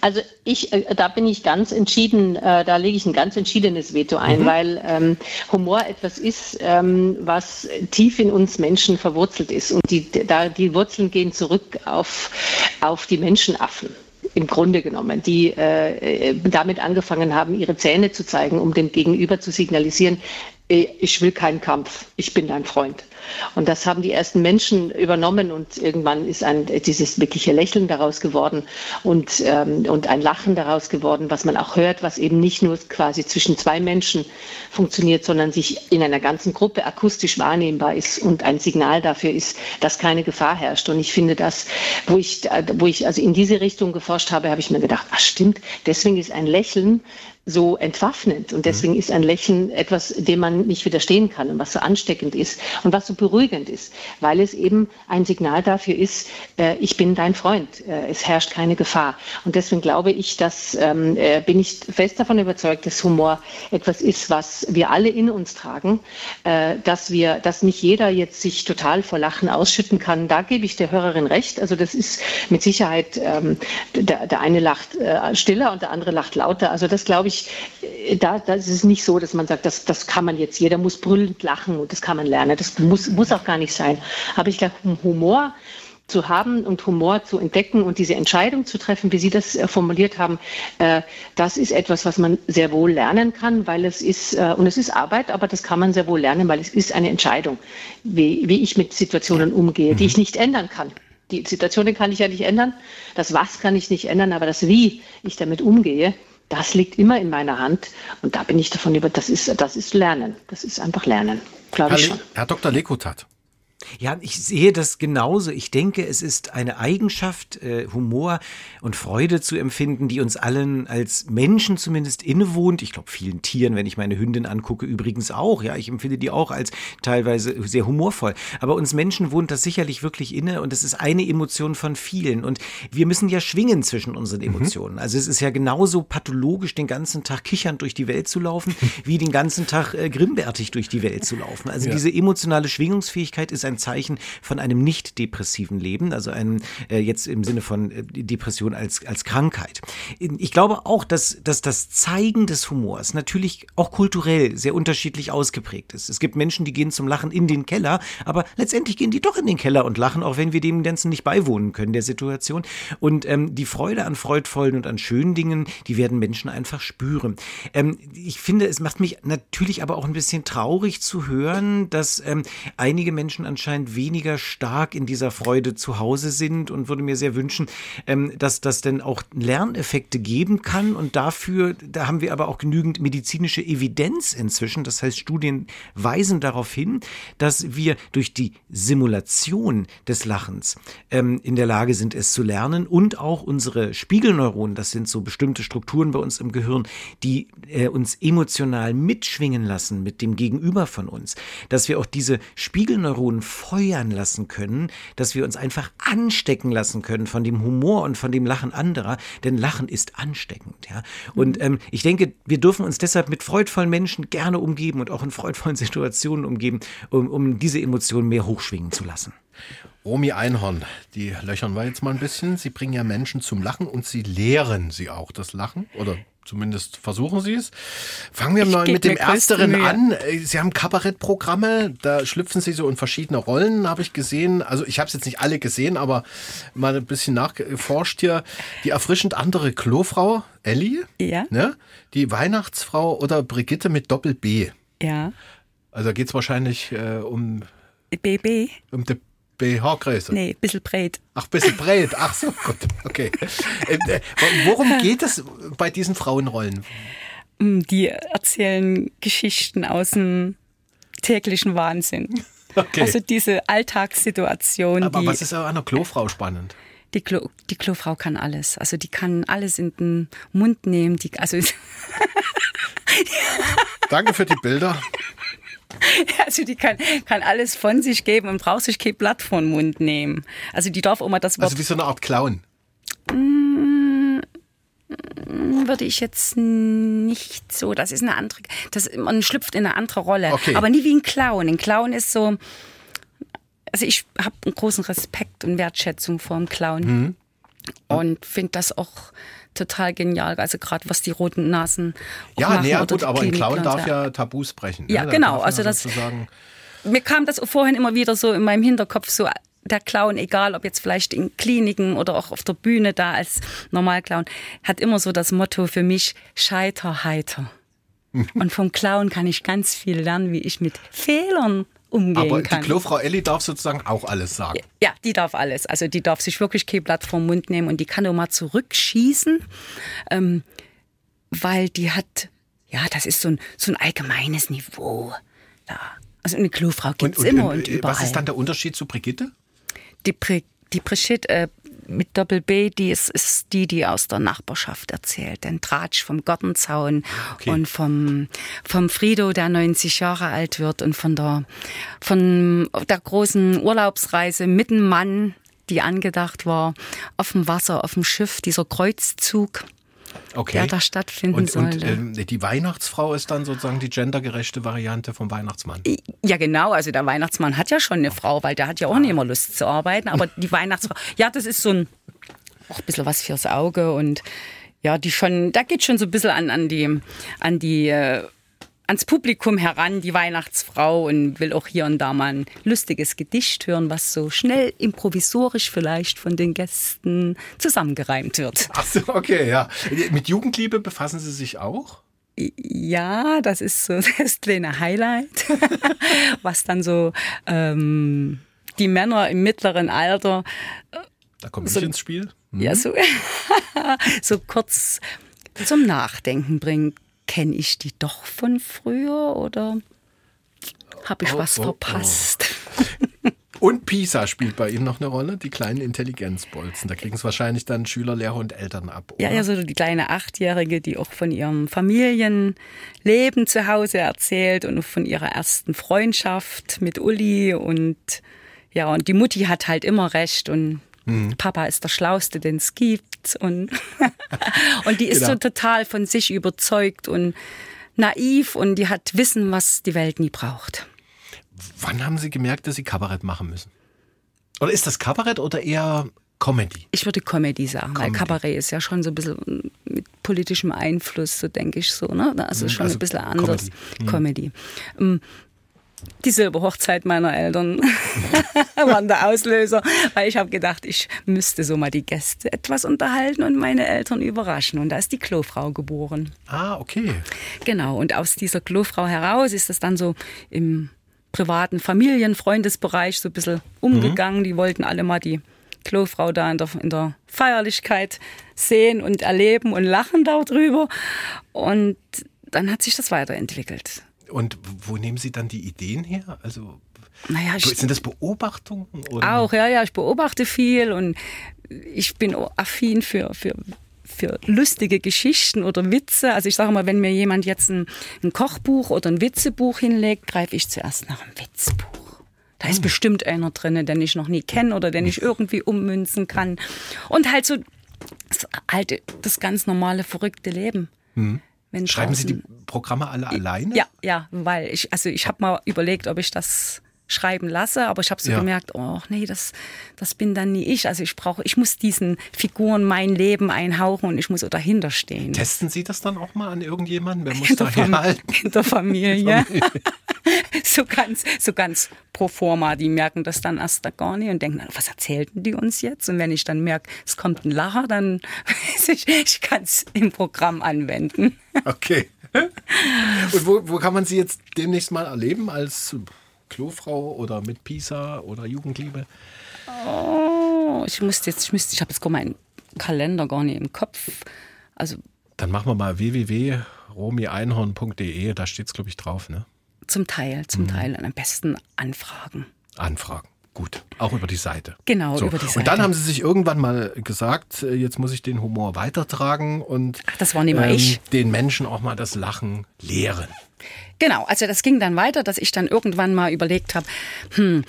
Also ich, äh, da bin ich ganz entschieden, äh, da lege ich ein ganz entschiedenes Veto ein, mhm. weil ähm, Humor etwas ist, ähm, was tief in uns Menschen verwurzelt ist. Und die, da, die Wurzeln gehen zurück auf, auf die Menschenaffen im Grunde genommen, die äh, damit angefangen haben, ihre Zähne zu zeigen, um dem Gegenüber zu signalisieren, ich will keinen Kampf, ich bin dein Freund. Und das haben die ersten Menschen übernommen und irgendwann ist ein, dieses wirkliche Lächeln daraus geworden und, ähm, und ein Lachen daraus geworden, was man auch hört, was eben nicht nur quasi zwischen zwei Menschen funktioniert, sondern sich in einer ganzen Gruppe akustisch wahrnehmbar ist und ein Signal dafür ist, dass keine Gefahr herrscht. Und ich finde das, wo ich, wo ich also in diese Richtung geforscht habe, habe ich mir gedacht, ach stimmt, deswegen ist ein Lächeln so entwaffnend. Und deswegen mhm. ist ein Lächeln etwas, dem man nicht widerstehen kann und was so ansteckend ist und was so beruhigend ist, weil es eben ein Signal dafür ist, äh, ich bin dein Freund, äh, es herrscht keine Gefahr. Und deswegen glaube ich, dass ähm, äh, bin ich fest davon überzeugt, dass Humor etwas ist, was wir alle in uns tragen, äh, dass wir, dass nicht jeder jetzt sich total vor Lachen ausschütten kann. Da gebe ich der Hörerin recht. Also das ist mit Sicherheit, ähm, der, der eine lacht äh, stiller und der andere lacht lauter. Also das glaube ich ich, äh, da, da ist es nicht so, dass man sagt, das, das kann man jetzt, jeder muss brüllend lachen und das kann man lernen. Das muss, muss auch gar nicht sein. Aber ich glaube, Humor zu haben und Humor zu entdecken und diese Entscheidung zu treffen, wie Sie das äh, formuliert haben, äh, das ist etwas, was man sehr wohl lernen kann, weil es ist, und es ist Arbeit, aber das kann man sehr wohl lernen, weil es ist eine Entscheidung, wie, wie ich mit Situationen umgehe, die ich nicht ändern kann. Die Situationen kann ich ja nicht ändern, das Was kann ich nicht ändern, aber das Wie ich damit umgehe, das liegt immer in meiner Hand. Und da bin ich davon über, das ist, das ist Lernen. Das ist einfach Lernen, glaube ich schon. Herr Dr. Lekutat. Ja, ich sehe das genauso. Ich denke, es ist eine Eigenschaft, äh, Humor und Freude zu empfinden, die uns allen als Menschen zumindest innewohnt. Ich glaube, vielen Tieren, wenn ich meine Hündin angucke, übrigens auch. Ja, ich empfinde die auch als teilweise sehr humorvoll. Aber uns Menschen wohnt das sicherlich wirklich inne und es ist eine Emotion von vielen. Und wir müssen ja schwingen zwischen unseren mhm. Emotionen. Mhm. Also es ist ja genauso pathologisch, den ganzen Tag kichernd durch die Welt zu laufen, wie den ganzen Tag äh, grimbärtig durch die Welt zu laufen. Also ja. diese emotionale Schwingungsfähigkeit ist ein Zeichen von einem nicht depressiven Leben, also einem äh, jetzt im Sinne von äh, Depression als, als Krankheit. Ich glaube auch, dass, dass das Zeigen des Humors natürlich auch kulturell sehr unterschiedlich ausgeprägt ist. Es gibt Menschen, die gehen zum Lachen in den Keller, aber letztendlich gehen die doch in den Keller und lachen, auch wenn wir dem Ganzen nicht beiwohnen können, der Situation. Und ähm, die Freude an freudvollen und an schönen Dingen, die werden Menschen einfach spüren. Ähm, ich finde, es macht mich natürlich aber auch ein bisschen traurig zu hören, dass ähm, einige Menschen an anscheinend weniger stark in dieser Freude zu Hause sind und würde mir sehr wünschen, ähm, dass das denn auch Lerneffekte geben kann. Und dafür, da haben wir aber auch genügend medizinische Evidenz inzwischen. Das heißt, Studien weisen darauf hin, dass wir durch die Simulation des Lachens ähm, in der Lage sind, es zu lernen und auch unsere Spiegelneuronen, das sind so bestimmte Strukturen bei uns im Gehirn, die äh, uns emotional mitschwingen lassen mit dem Gegenüber von uns, dass wir auch diese Spiegelneuronen feuern lassen können, dass wir uns einfach anstecken lassen können von dem Humor und von dem Lachen anderer, denn Lachen ist ansteckend. Ja? Und mhm. ähm, ich denke, wir dürfen uns deshalb mit freudvollen Menschen gerne umgeben und auch in freudvollen Situationen umgeben, um, um diese Emotionen mehr hochschwingen zu lassen. Romy Einhorn, die löchern wir jetzt mal ein bisschen. Sie bringen ja Menschen zum Lachen und sie lehren sie auch das Lachen oder Zumindest versuchen Sie es. Fangen wir ich mal mit dem Ersteren an. Sie haben Kabarettprogramme, da schlüpfen Sie so in verschiedene Rollen, habe ich gesehen. Also ich habe es jetzt nicht alle gesehen, aber mal ein bisschen nachgeforscht hier. Die erfrischend andere Klofrau, Ellie. Ja. Ne? Die Weihnachtsfrau oder Brigitte mit Doppel-B. Ja. Also geht es wahrscheinlich äh, um. BB? Um die BH-Größe. Nee, ein bisschen breit. Ach, ein bisschen breit. Ach so, gut. Okay. Äh, worum geht es bei diesen Frauenrollen? Mm, die erzählen Geschichten aus dem täglichen Wahnsinn. Okay. Also diese Alltagssituation. Aber die, was ist an einer Klofrau spannend? Die, Klo, die Klofrau kann alles. Also die kann alles in den Mund nehmen. Die, also Danke für die Bilder. Also die kann, kann alles von sich geben und braucht sich kein Blatt vor den Mund nehmen. Also die darf immer das Wort... Also wie so eine Art Clown. Mm, würde ich jetzt nicht so. Das ist eine andere. Das, man schlüpft in eine andere Rolle. Okay. Aber nie wie ein Clown. Ein Clown ist so. Also ich habe einen großen Respekt und Wertschätzung vor dem Clown. Mhm. Und finde das auch total genial. Also gerade was die roten Nasen. Ja, nee, gut, aber ein Clown darf ja Tabus brechen. Ja, ne? genau. Also das. Mir kam das vorhin immer wieder so in meinem Hinterkopf so der Clown, egal ob jetzt vielleicht in Kliniken oder auch auf der Bühne da als Normalclown, hat immer so das Motto für mich Scheiter heiter. Und vom Clown kann ich ganz viel lernen, wie ich mit Fehlern umgehen Aber kann. die Klofrau Elli darf sozusagen auch alles sagen. Ja, die darf alles. Also die darf sich wirklich kein Blatt vom Mund nehmen und die kann auch mal zurückschießen, ähm, weil die hat, ja, das ist so ein, so ein allgemeines Niveau. Ja. Also eine Klofrau gibt es immer und, und, überall. Was ist dann der Unterschied zu Brigitte? Die, Bri die Brigitte äh, mit Doppel B, die ist, ist die, die aus der Nachbarschaft erzählt. Den Tratsch vom Gartenzaun okay. und vom, vom Frido, der 90 Jahre alt wird und von der, von der großen Urlaubsreise mit dem Mann, die angedacht war, auf dem Wasser, auf dem Schiff, dieser Kreuzzug okay. der da stattfinden und, sollte. Und äh, die Weihnachtsfrau ist dann sozusagen die gendergerechte Variante vom Weihnachtsmann. Ja, genau. Also der Weihnachtsmann hat ja schon eine Frau, weil der hat ja auch nicht immer Lust zu arbeiten. Aber die Weihnachtsfrau, ja, das ist so ein, auch ein bisschen was fürs Auge und ja, die schon, da geht schon so ein bisschen an, an die, an die äh, ans Publikum heran, die Weihnachtsfrau, und will auch hier und da mal ein lustiges Gedicht hören, was so schnell improvisorisch vielleicht von den Gästen zusammengereimt wird. Ach so, okay, ja. Mit Jugendliebe befassen Sie sich auch? Ja, das ist so das kleine Highlight, was dann so ähm, die Männer im mittleren Alter. Da komme ich so, ins Spiel. Mhm. Ja, so, so kurz zum Nachdenken bringt kenne ich die doch von früher oder habe ich oh, was oh, verpasst? Oh. Und Pisa spielt bei ihm noch eine Rolle, die kleinen Intelligenzbolzen. Da kriegen es wahrscheinlich dann Schüler, Lehrer und Eltern ab. Oder? Ja, ja, so die kleine Achtjährige, die auch von ihrem Familienleben zu Hause erzählt und von ihrer ersten Freundschaft mit Uli. Und ja, und die Mutti hat halt immer recht und Mhm. Papa ist der Schlauste, den es gibt. Und, und die ist genau. so total von sich überzeugt und naiv und die hat Wissen, was die Welt nie braucht. Wann haben Sie gemerkt, dass Sie Kabarett machen müssen? Oder ist das Kabarett oder eher Comedy? Ich würde Comedy sagen, Comedy. weil Kabarett ist ja schon so ein bisschen mit politischem Einfluss, so denke ich so. Ne? Also schon also ein bisschen anders. Comedy. Mhm. Comedy. Die Silberhochzeit meiner Eltern waren der Auslöser, weil ich habe gedacht, ich müsste so mal die Gäste etwas unterhalten und meine Eltern überraschen. Und da ist die Klofrau geboren. Ah, okay. Genau, und aus dieser Klofrau heraus ist es dann so im privaten Familien-Freundesbereich so ein bisschen umgegangen. Mhm. Die wollten alle mal die Klofrau da in der, in der Feierlichkeit sehen und erleben und lachen darüber. Und dann hat sich das weiterentwickelt. Und wo nehmen Sie dann die Ideen her? Also naja, sind das Beobachtungen? Oder? Auch, ja, ja, ich beobachte viel und ich bin affin für, für, für lustige Geschichten oder Witze. Also ich sage mal, wenn mir jemand jetzt ein, ein Kochbuch oder ein Witzebuch hinlegt, greife ich zuerst nach einem Witzebuch. Da ist hm. bestimmt einer drin, den ich noch nie kenne oder den ich irgendwie ummünzen kann. Und halt so halt das ganz normale, verrückte Leben. Hm. Wenn Schreiben Sie die Programme alle alleine? Ja, ja, weil ich, also ich habe mal überlegt, ob ich das schreiben lasse, aber ich habe so ja. gemerkt, oh nee, das, das bin dann nie ich. Also ich brauche, ich muss diesen Figuren mein Leben einhauchen und ich muss auch dahinter stehen. Testen Sie das dann auch mal an irgendjemanden? Wer muss in da herhalten? In der Familie. Familie. so ganz, so ganz pro forma. Die merken das dann erst da gar nicht und denken, was erzählten die uns jetzt? Und wenn ich dann merke, es kommt ein Lacher, dann weiß ich, ich kann es im Programm anwenden. Okay. Und wo, wo kann man Sie jetzt demnächst mal erleben? Als Klofrau oder mit Pisa oder Jugendliebe? Oh, ich musste jetzt, ich müsste, ich habe jetzt gar meinen Kalender gar nicht im Kopf. Also Dann machen wir mal www.romieinhorn.de, da steht es, glaube ich, drauf, ne? zum Teil, zum Teil und am besten anfragen. Anfragen. Gut, auch über die Seite. Genau, So. über die Seite. Und dann haben Sie sich irgendwann mal gesagt, äh, jetzt muss ich den Humor weitertragen und ähm, Ach, das war nicht mal ich. den Menschen auch mal das Lachen lehren. Genau, also das ging dann weiter, dass ich dann irgendwann mal überlegt habe, hm,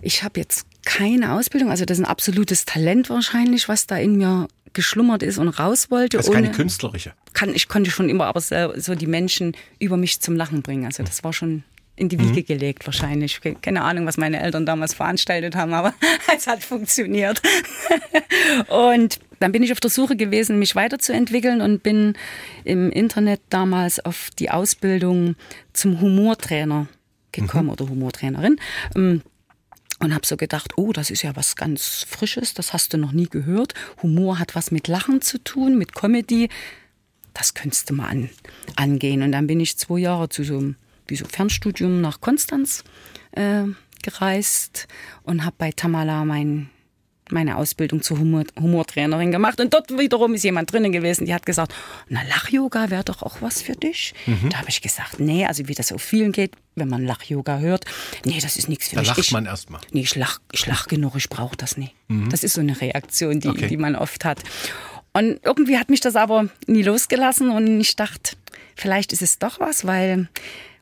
ich habe jetzt keine Ausbildung, also das ist ein absolutes Talent wahrscheinlich, was da in mir geschlummert ist und raus wollte. Das ist keine künstlerische. kann, ich konnte schon immer aber so, die Menschen über mich zum Lachen bringen. Also das war schon in die Wiege gelegt wahrscheinlich. Ke- Keine Ahnung, was meine Eltern damals veranstaltet haben, aber es hat funktioniert. Und dann bin ich auf der Suche gewesen, mich weiterzuentwickeln und bin im Internet damals auf die Ausbildung zum Humortrainer gekommen oder Humortrainerin. Ähm, und habe so gedacht, oh, das ist ja was ganz Frisches, das hast du noch nie gehört. Humor hat was mit Lachen zu tun, mit Comedy. Das könntest du mal an, angehen. Und dann bin ich zwei Jahre zu so einem wie so Fernstudium nach Konstanz äh, gereist und habe bei Tamala mein, meine Ausbildung zur Humor, Humortrainerin gemacht. Und dort wiederum ist jemand drinnen gewesen, die hat gesagt, na, Lach-Yoga wäre doch auch was für dich. Da habe ich gesagt, nee, also wie das auf vielen geht, wenn man Lach-Yoga hört, nee, das ist nichts für Da mich. lacht ich, man erstmal. Nee, ich lach, ich lach genug, ich brauche das nicht. Das ist so eine Reaktion, die, Okay. die man oft hat. Und irgendwie hat mich das aber nie losgelassen und ich dachte, vielleicht ist es doch was, weil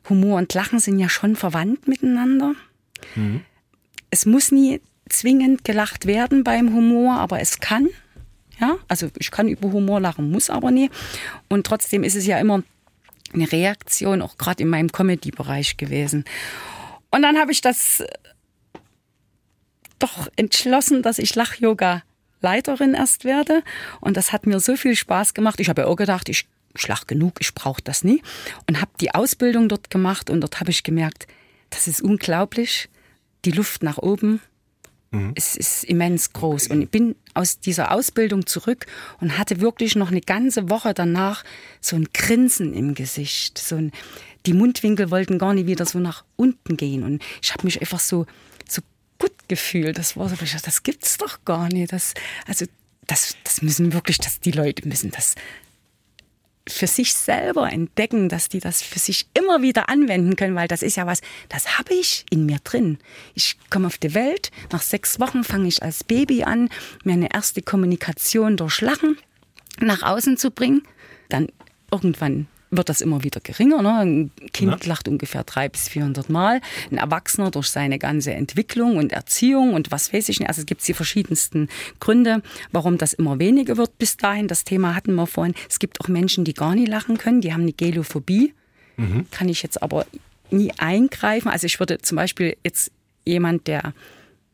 Humor und Lachen sind ja schon verwandt miteinander. Es muss nie zwingend gelacht werden beim Humor, aber es kann. Ja, also ich kann über Humor lachen, muss aber nie. Und trotzdem ist es ja immer eine Reaktion, auch gerade in meinem Comedy-Bereich gewesen. Und dann habe ich das doch entschlossen, dass ich Lach-Yoga-Leiterin erst werde. Und das hat mir so viel Spaß gemacht. Ich habe ja auch gedacht, ich, ich genug, ich brauche das nie. Und habe die Ausbildung dort gemacht und dort habe ich gemerkt, das ist unglaublich. Die Luft nach oben, es ist immens groß. Und ich bin aus dieser Ausbildung zurück und hatte wirklich noch eine ganze Woche danach so ein Grinsen im Gesicht. So ein, die Mundwinkel wollten gar nicht wieder so nach unten gehen. Und ich habe mich einfach so, so gut gefühlt. Das war so, das gibt's doch gar nicht. Das, also, das, das müssen wirklich, das, die Leute müssen das für sich selber entdecken, dass die das für sich immer wieder anwenden können, weil das ist ja was, das habe ich in mir drin. Ich komme auf die Welt, nach sechs Wochen fange ich als Baby an, mir eine erste Kommunikation durch Lachen nach außen zu bringen. Dann irgendwann wird das immer wieder geringer. Ne? Ein Kind lacht ungefähr 300 bis 400 Mal. Ein Erwachsener durch seine ganze Entwicklung und Erziehung und was weiß ich nicht. Also es gibt die verschiedensten Gründe, warum das immer weniger wird bis dahin. Das Thema hatten wir vorhin. Es gibt auch Menschen, die gar nicht lachen können. Die haben eine Gelophobie. Kann ich jetzt aber nie eingreifen. Also ich würde zum Beispiel jetzt jemand, der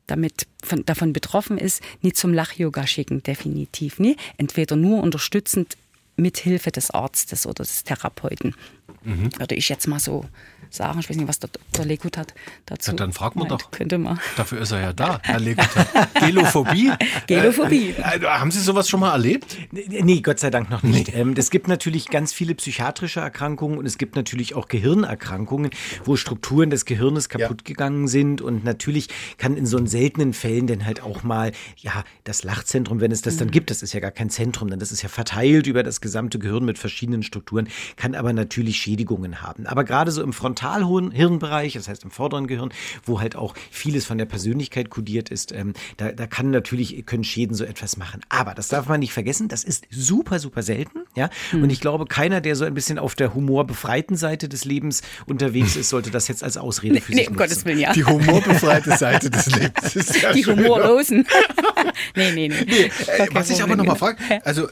damit von, davon betroffen ist, nie zum Lach-Yoga schicken, definitiv nie. Entweder nur unterstützend mit Hilfe des Arztes oder des Therapeuten. Würde ich jetzt mal so sagen. Ich weiß nicht, was der Dr. Legut hat dazu. Ja, dann fragt man doch. Könnte man. Dafür ist er ja da, Herr Leguter. Gelophobie? Gelophobie. Äh, äh, haben Sie sowas schon mal erlebt? Nee, Gott sei Dank noch nicht. Ähm, es gibt natürlich ganz viele psychiatrische Erkrankungen und es gibt natürlich auch Gehirnerkrankungen, wo Strukturen des Gehirnes kaputt gegangen sind. Und natürlich kann in so seltenen Fällen dann halt auch mal, ja, das Lachzentrum, wenn es das dann gibt, das ist ja gar kein Zentrum, denn das ist ja verteilt über das gesamte Gehirn mit verschiedenen Strukturen, kann aber natürlich Schädigungen haben. Aber gerade so im Frontalhirnbereich, das heißt im vorderen Gehirn, wo halt auch vieles von der Persönlichkeit kodiert ist, ähm, da, da kann natürlich, können Schäden so etwas machen. Aber das darf man nicht vergessen, das ist super, super selten. Ja? Und ich glaube, keiner, der so ein bisschen auf der humorbefreiten Seite des Lebens unterwegs ist, sollte das jetzt als Ausrede für Nee, sich um nutzen. Gottes Willen, ja. Die humorbefreite Seite des Lebens. Ist ja Die schön. Humorlosen. nee, nee, nee. Äh, Gar kein was ich aber Problem. noch mal frage, also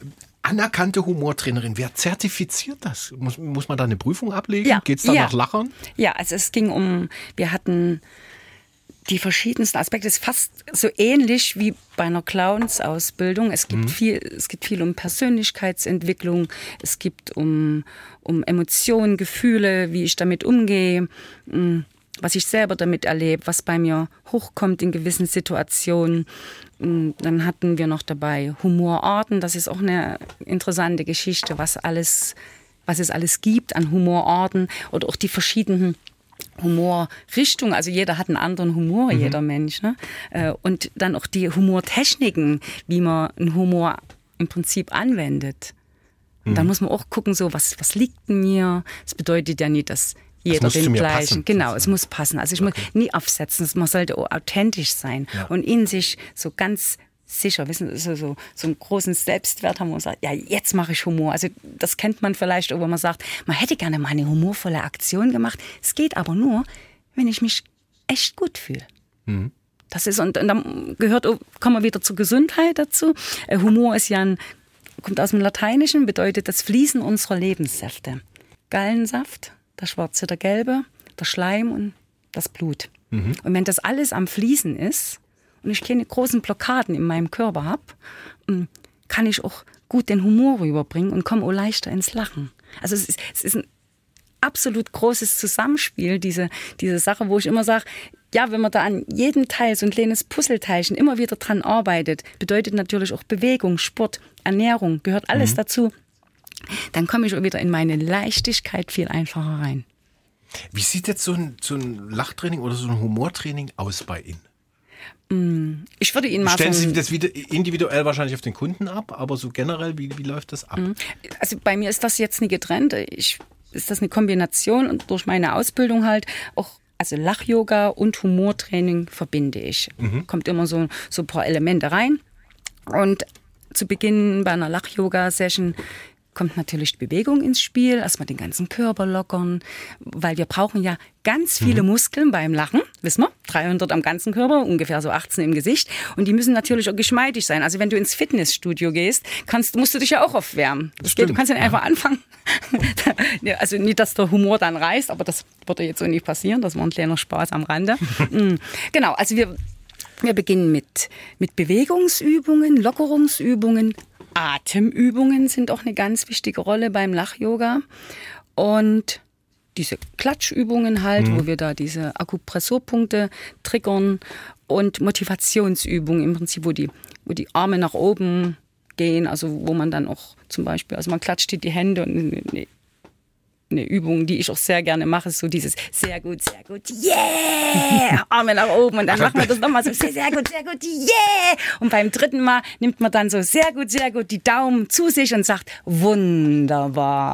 anerkannte Humortrainerin, wer zertifiziert das? Muss, muss man da eine Prüfung ablegen? Ja, Geht's da ja. nach Lachern? Ja, also es ging um, wir hatten die verschiedensten Aspekte. Es ist fast so ähnlich wie bei einer Clowns-Ausbildung. Es gibt viel, es gibt viel um Persönlichkeitsentwicklung. Es gibt um, um Emotionen, Gefühle, wie ich damit umgehe, mh, was ich selber damit erlebe, was bei mir hochkommt in gewissen Situationen. Mh, Dann hatten wir noch dabei Humorarten. Das ist auch eine interessante Geschichte, was alles was es alles gibt an Humorarten oder auch die verschiedenen Humorrichtung, also jeder hat einen anderen Humor, mhm. jeder Mensch. Ne? Äh, und dann auch die Humortechniken, wie man einen Humor im Prinzip anwendet. Mhm. Da muss man auch gucken, so was, was liegt mir. Das bedeutet ja nicht, dass jeder den gleichen. Genau, es muss passen. Also ich okay. muss nie aufsetzen, man sollte authentisch sein ja. und in sich so ganz sicher, wissen so, so, so einen großen Selbstwert haben, man sagt, ja, jetzt mache ich Humor. Also das kennt man vielleicht, wo man sagt, man hätte gerne mal eine humorvolle Aktion gemacht. Es geht aber nur, wenn ich mich echt gut fühle. Mhm. Das ist, und, und dann gehört, kommen wir wieder zur Gesundheit dazu. Äh, Humor ist ja ein, kommt aus dem Lateinischen, bedeutet das Fließen unserer Lebenssäfte. Gallensaft, der schwarze, der gelbe, der Schleim und das Blut. Mhm. Und wenn das alles am Fließen ist, und ich keine großen Blockaden in meinem Körper habe, hm, kann ich auch gut den Humor rüberbringen und komme auch leichter ins Lachen. Also es ist, es ist ein absolut großes Zusammenspiel, diese, diese Sache, wo ich immer sage, ja, wenn man da an jedem Teil so ein kleines Puzzleteilchen immer wieder dran arbeitet, bedeutet natürlich auch Bewegung, Sport, Ernährung, gehört alles mhm. dazu, dann komme ich auch wieder in meine Leichtigkeit viel einfacher rein. Wie sieht jetzt so ein, so ein Lachtraining oder so ein Humortraining aus bei Ihnen? Mm, ich würde Ihnen mal Stellen Sie das wieder individuell wahrscheinlich auf den Kunden ab, aber so generell, wie, wie läuft das ab? Mm. Also bei mir ist das jetzt nie getrennt. Ich, ist das eine Kombination und durch meine Ausbildung halt auch also Lach-Yoga und Humortraining verbinde ich. Mhm. Kommt immer so, so ein paar Elemente rein. Und zu Beginn bei einer Lach-Yoga-Session kommt natürlich die Bewegung ins Spiel, erstmal den ganzen Körper lockern, weil wir brauchen ja ganz viele mhm. Muskeln beim Lachen, wissen wir, 300 am ganzen Körper, ungefähr so 18 im Gesicht und die müssen natürlich auch geschmeidig sein. Also wenn du ins Fitnessstudio gehst, kannst, musst du dich ja auch aufwärmen. Geht, du kannst dann einfach anfangen. also nicht, dass der Humor dann reißt, aber das würde jetzt so nicht passieren, das war ein kleiner Spaß am Rande. Mhm. genau, also wir wir beginnen mit, mit Bewegungsübungen, Lockerungsübungen, Atemübungen sind auch eine ganz wichtige Rolle beim Lach-Yoga. Und diese Klatschübungen halt, mhm. wo wir da diese Akupressurpunkte triggern und Motivationsübungen im Prinzip, wo die, wo die Arme nach oben gehen, also wo man dann auch zum Beispiel, also man klatscht die Hände und eine Übung, die ich auch sehr gerne mache, ist so dieses sehr gut, sehr gut, yeah! Arme nach oben und dann machen wir das nochmal so sehr, sehr gut, sehr gut, yeah! Und beim dritten Mal nimmt man dann so sehr gut, sehr gut die Daumen zu sich und sagt wunderbar.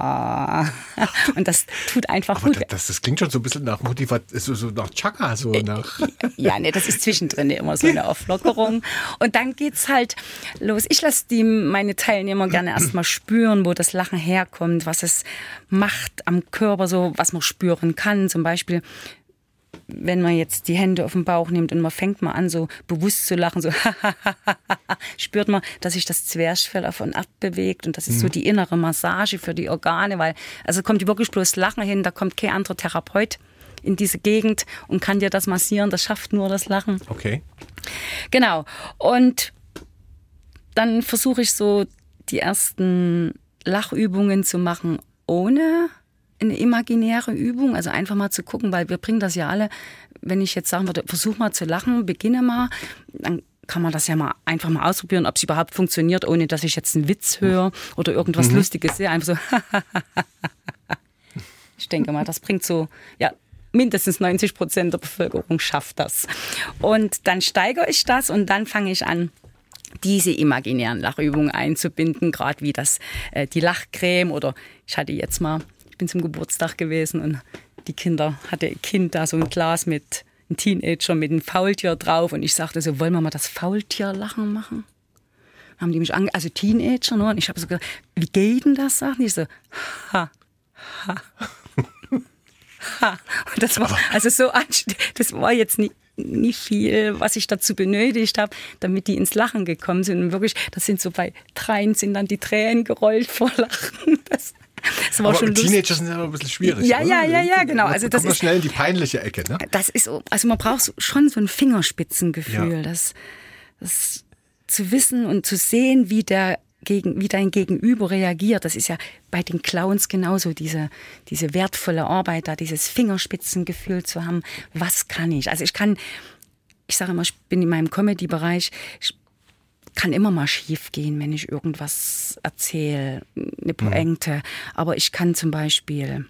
Und das tut einfach Aber gut. Das, das klingt schon so ein bisschen nach Motivation, so, so nach Chaka, so äh, nach. Ja, nee, das ist zwischendrin immer so eine Auflockerung. Und dann geht's halt los. Ich lasse die meine Teilnehmer gerne erstmal spüren, wo das Lachen herkommt, was es macht am Körper, so was man spüren kann. Zum Beispiel, wenn man jetzt die Hände auf den Bauch nimmt und man fängt mal an, so bewusst zu lachen, so spürt man, dass sich das Zwerchfell auf und ab bewegt und das ist mhm. so die innere Massage für die Organe, weil also kommt wirklich bloß Lachen hin, da kommt kein anderer Therapeut in diese Gegend und kann dir das massieren, das schafft nur das Lachen. Okay. Genau. Und dann versuche ich so die ersten Lachübungen zu machen ohne eine imaginäre Übung, also einfach mal zu gucken, weil wir bringen das ja alle, wenn ich jetzt sagen würde, versuch mal zu lachen, beginne mal, dann kann man das ja mal einfach mal ausprobieren, ob es überhaupt funktioniert, ohne dass ich jetzt einen Witz höre oder irgendwas mhm. Lustiges sehe. Einfach so. ich denke mal, das bringt so, ja, mindestens 90 Prozent der Bevölkerung schafft das. Und dann steigere ich das und dann fange ich an, diese imaginären Lachübungen einzubinden, gerade wie das äh, die Lachcreme oder ich hatte jetzt mal bin zum Geburtstag gewesen und die Kinder hatte ein Kind da so ein Glas mit einem Teenager mit einem Faultier drauf und ich sagte so, wollen wir mal das Faultierlachen machen? Haben die mich ange also Teenager nur und ich habe so gesagt, wie geht denn das? Sagen die so, ha, ha. ha. Und das war also so das war jetzt nicht nicht viel, was ich dazu benötigt habe, damit die ins Lachen gekommen sind. Und wirklich, das sind so bei dreien sind dann die Tränen gerollt vor Lachen. Das, das war aber schon Teenager sind ja ein bisschen schwierig. Ja, ja, ja, ja, genau. Also das ist schnell in die peinliche Ecke, ne? Das ist also man braucht schon so ein Fingerspitzengefühl, ja. das, das zu wissen und zu sehen, wie der gegen, wie dein Gegenüber reagiert. Das ist ja bei den Clowns genauso, diese, diese wertvolle Arbeit, da dieses Fingerspitzengefühl zu haben. Was kann ich? Also ich kann, ich sage immer, ich bin in meinem Comedy-Bereich, kann immer mal schief gehen, wenn ich irgendwas erzähle, eine Pointe. Mhm. Aber ich kann zum Beispiel,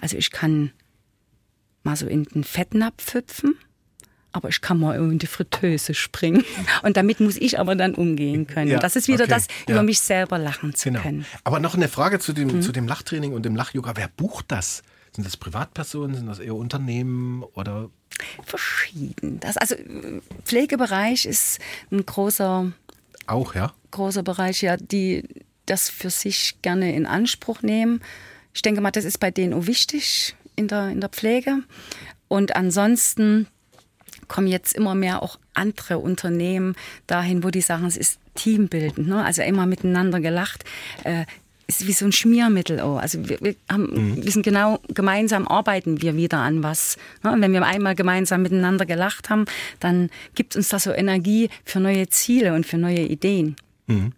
also ich kann mal so in den Fettnapf hüpfen aber ich kann mal in die Fritteuse springen. Und damit muss ich aber dann umgehen können. Ja, das ist wieder okay, das, ja. über mich selber lachen zu genau. können. Aber noch eine Frage zu dem, mhm. zu dem Lachtraining und dem Lachyoga. Wer bucht das? Sind das Privatpersonen? Sind das eher Unternehmen oder? Verschieden. Das, also Pflegebereich ist ein großer. Auch, ja? Großer Bereich, ja, die das für sich gerne in Anspruch nehmen. Ich denke mal, das ist bei denen auch wichtig in der, in der Pflege. Und ansonsten kommen jetzt immer mehr auch andere Unternehmen dahin, wo die sagen, es ist teambildend, ne? also immer miteinander gelacht. Äh, ist wie so ein Schmiermittel auch. Also wir, wir haben, mhm. wissen genau, gemeinsam arbeiten wir wieder an was. Ne? Und wenn wir einmal gemeinsam miteinander gelacht haben, dann gibt uns das so Energie für neue Ziele und für neue Ideen. Mhm.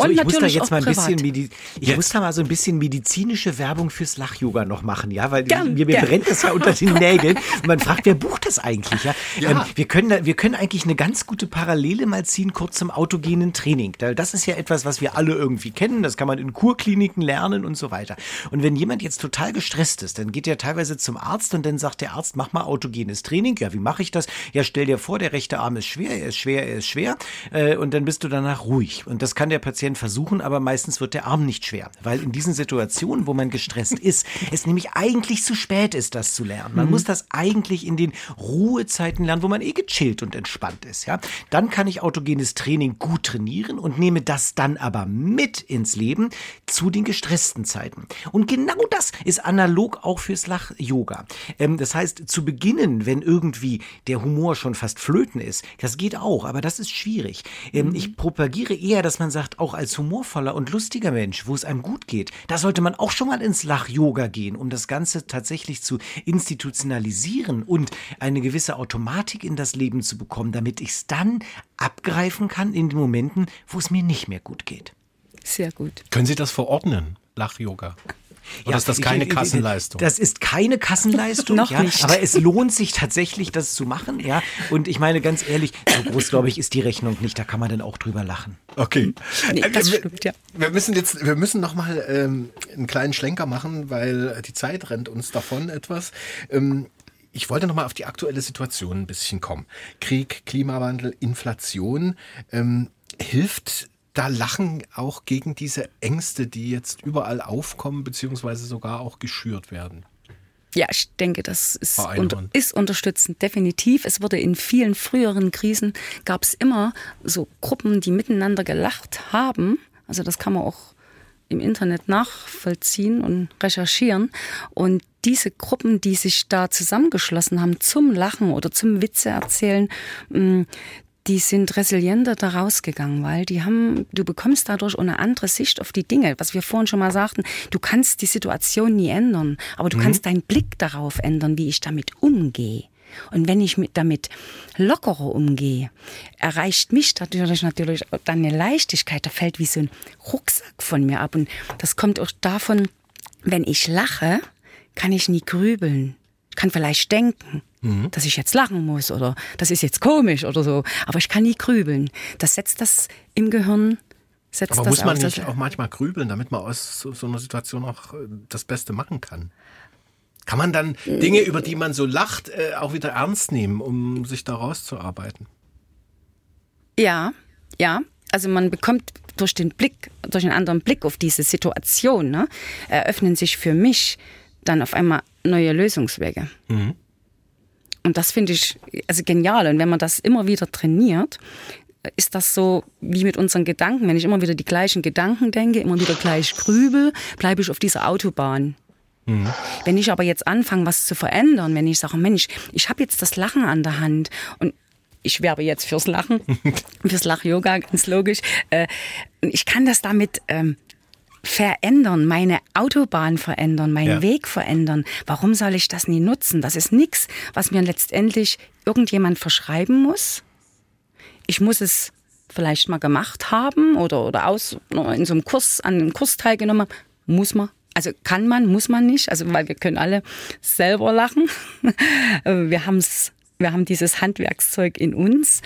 So, und ich muss da jetzt mal ein bisschen Medi ich jetzt. muss da mal so ein bisschen medizinische Werbung fürs Lach-Yoga noch machen, ja, weil gern, mir, mir brennt das ja unter den Nägeln. Und man fragt, wer bucht das eigentlich? Ja? ja. Ähm, wir, können, wir können eigentlich eine ganz gute Parallele mal ziehen, kurz zum autogenen Training. Das ist ja etwas, was wir alle irgendwie kennen. Das kann man in Kurkliniken lernen und so weiter. Und wenn jemand jetzt total gestresst ist, dann geht er teilweise zum Arzt und dann sagt der Arzt, mach mal autogenes Training. Ja, wie mache ich das? Ja, stell dir vor, der rechte Arm ist schwer, er ist schwer, er ist schwer. Äh, und dann bist du danach ruhig. Und das kann der Patient versuchen, aber meistens wird der Arm nicht schwer. Weil in diesen Situationen, wo man gestresst ist, es nämlich eigentlich zu spät ist, das zu lernen. Man mhm. muss das eigentlich in den Ruhezeiten lernen, wo man eh gechillt und entspannt ist. Ja? Dann kann ich autogenes Training gut trainieren und nehme das dann aber mit ins Leben zu den gestressten Zeiten. Und genau das ist analog auch fürs Lach-Yoga. Ähm, das heißt, zu beginnen, wenn irgendwie der Humor schon fast flöten ist, das geht auch, aber das ist schwierig. Ähm, mhm. Ich propagiere eher, dass man sagt, auch als humorvoller und lustiger Mensch, wo es einem gut geht, da sollte man auch schon mal ins Lach-Yoga gehen, um das Ganze tatsächlich zu institutionalisieren und eine gewisse Automatik in das Leben zu bekommen, damit ich es dann abgreifen kann in den Momenten, wo es mir nicht mehr gut geht. Sehr gut. Können Sie das verordnen, Lach-Yoga? Oder ja, ist das keine Kassenleistung? Das ist keine Kassenleistung, Noch ja, nicht. aber es lohnt sich tatsächlich, das zu machen, ja. Und ich meine ganz ehrlich, so groß glaube ich ist die Rechnung nicht. Da kann man dann auch drüber lachen. Okay. Nee, das stimmt, ja. Wir müssen jetzt, wir müssen noch mal ähm, einen kleinen Schlenker machen, weil die Zeit rennt uns davon etwas. Ähm, ich wollte noch mal auf die aktuelle Situation ein bisschen kommen. Krieg, Klimawandel, Inflation. Ähm, hilft da Lachen auch gegen diese Ängste, die jetzt überall aufkommen, beziehungsweise sogar auch geschürt werden? Ja, ich denke, das ist, unter, ist unterstützend, definitiv. Es wurde in vielen früheren Krisen, gab es immer so Gruppen, die miteinander gelacht haben. Also das kann man auch im Internet nachvollziehen und recherchieren. Und diese Gruppen, die sich da zusammengeschlossen haben zum Lachen oder zum Witze erzählen, mm, die sind resilienter da rausgegangen, weil die haben, du bekommst dadurch eine andere Sicht auf die Dinge, was wir vorhin schon mal sagten. Du kannst die Situation nie ändern, aber du mhm. kannst deinen Blick darauf ändern, wie ich damit umgehe. Und wenn ich mit, damit lockerer umgehe, erreicht mich natürlich natürlich dann eine Leichtigkeit. Da fällt wie so ein Rucksack von mir ab. Und das kommt auch davon, wenn ich lache, kann ich nie grübeln. Ich kann vielleicht denken, mhm. dass ich jetzt lachen muss oder das ist jetzt komisch oder so. Aber ich kann nie grübeln. Das setzt das im Gehirn. Setzt Aber das muss man auf, nicht auch manchmal grübeln, damit man aus so, so einer Situation auch äh, das Beste machen kann? Kann man dann Dinge, über die man so lacht, äh, auch wieder ernst nehmen, um sich da rauszuarbeiten? Ja, ja. Also man bekommt durch den Blick, durch einen anderen Blick auf diese Situation, ne, eröffnen sich für mich dann auf einmal neue Lösungswege. Mhm. Und das finde ich also genial. Und wenn man das immer wieder trainiert, ist das so wie mit unseren Gedanken. Wenn ich immer wieder die gleichen Gedanken denke, immer wieder gleich grübel, bleibe ich auf dieser Autobahn. Mhm. Wenn ich aber jetzt anfange, was zu verändern, wenn ich sage, Mensch, ich habe jetzt das Lachen an der Hand und ich werbe jetzt fürs Lachen, fürs Lach-Yoga, ganz logisch. Äh, ich kann das damit ähm, verändern, meine Autobahn verändern, meinen ja. Weg verändern. Warum soll ich das nie nutzen? Das ist nichts, was mir letztendlich irgendjemand verschreiben muss. Ich muss es vielleicht mal gemacht haben oder, oder aus, in so einem Kurs, an einem Kurs teilgenommen haben. Muss man. Also kann man, muss man nicht. Also, weil wir können alle selber lachen. Wir haben's, wir haben dieses Handwerkszeug in uns.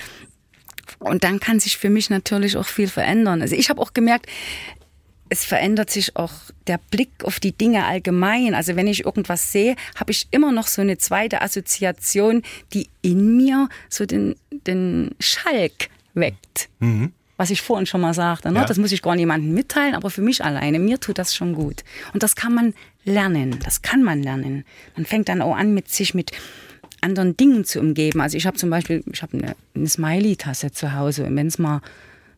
Und dann kann sich für mich natürlich auch viel verändern. Also ich habe auch gemerkt, es verändert sich auch der Blick auf die Dinge allgemein. Also wenn ich irgendwas sehe, habe ich immer noch so eine zweite Assoziation, die in mir so den, den Schalk weckt. Mhm. Was ich vorhin schon mal sagte. Ne? Ja. Das muss ich gar niemandem mitteilen, aber für mich alleine, mir tut das schon gut. Und das kann man lernen. Das kann man lernen. Man fängt dann auch an, mit sich mit anderen Dingen zu umgeben. Also ich habe zum Beispiel, ich habe eine, eine Smiley-Tasse zu Hause. Und wenn es mal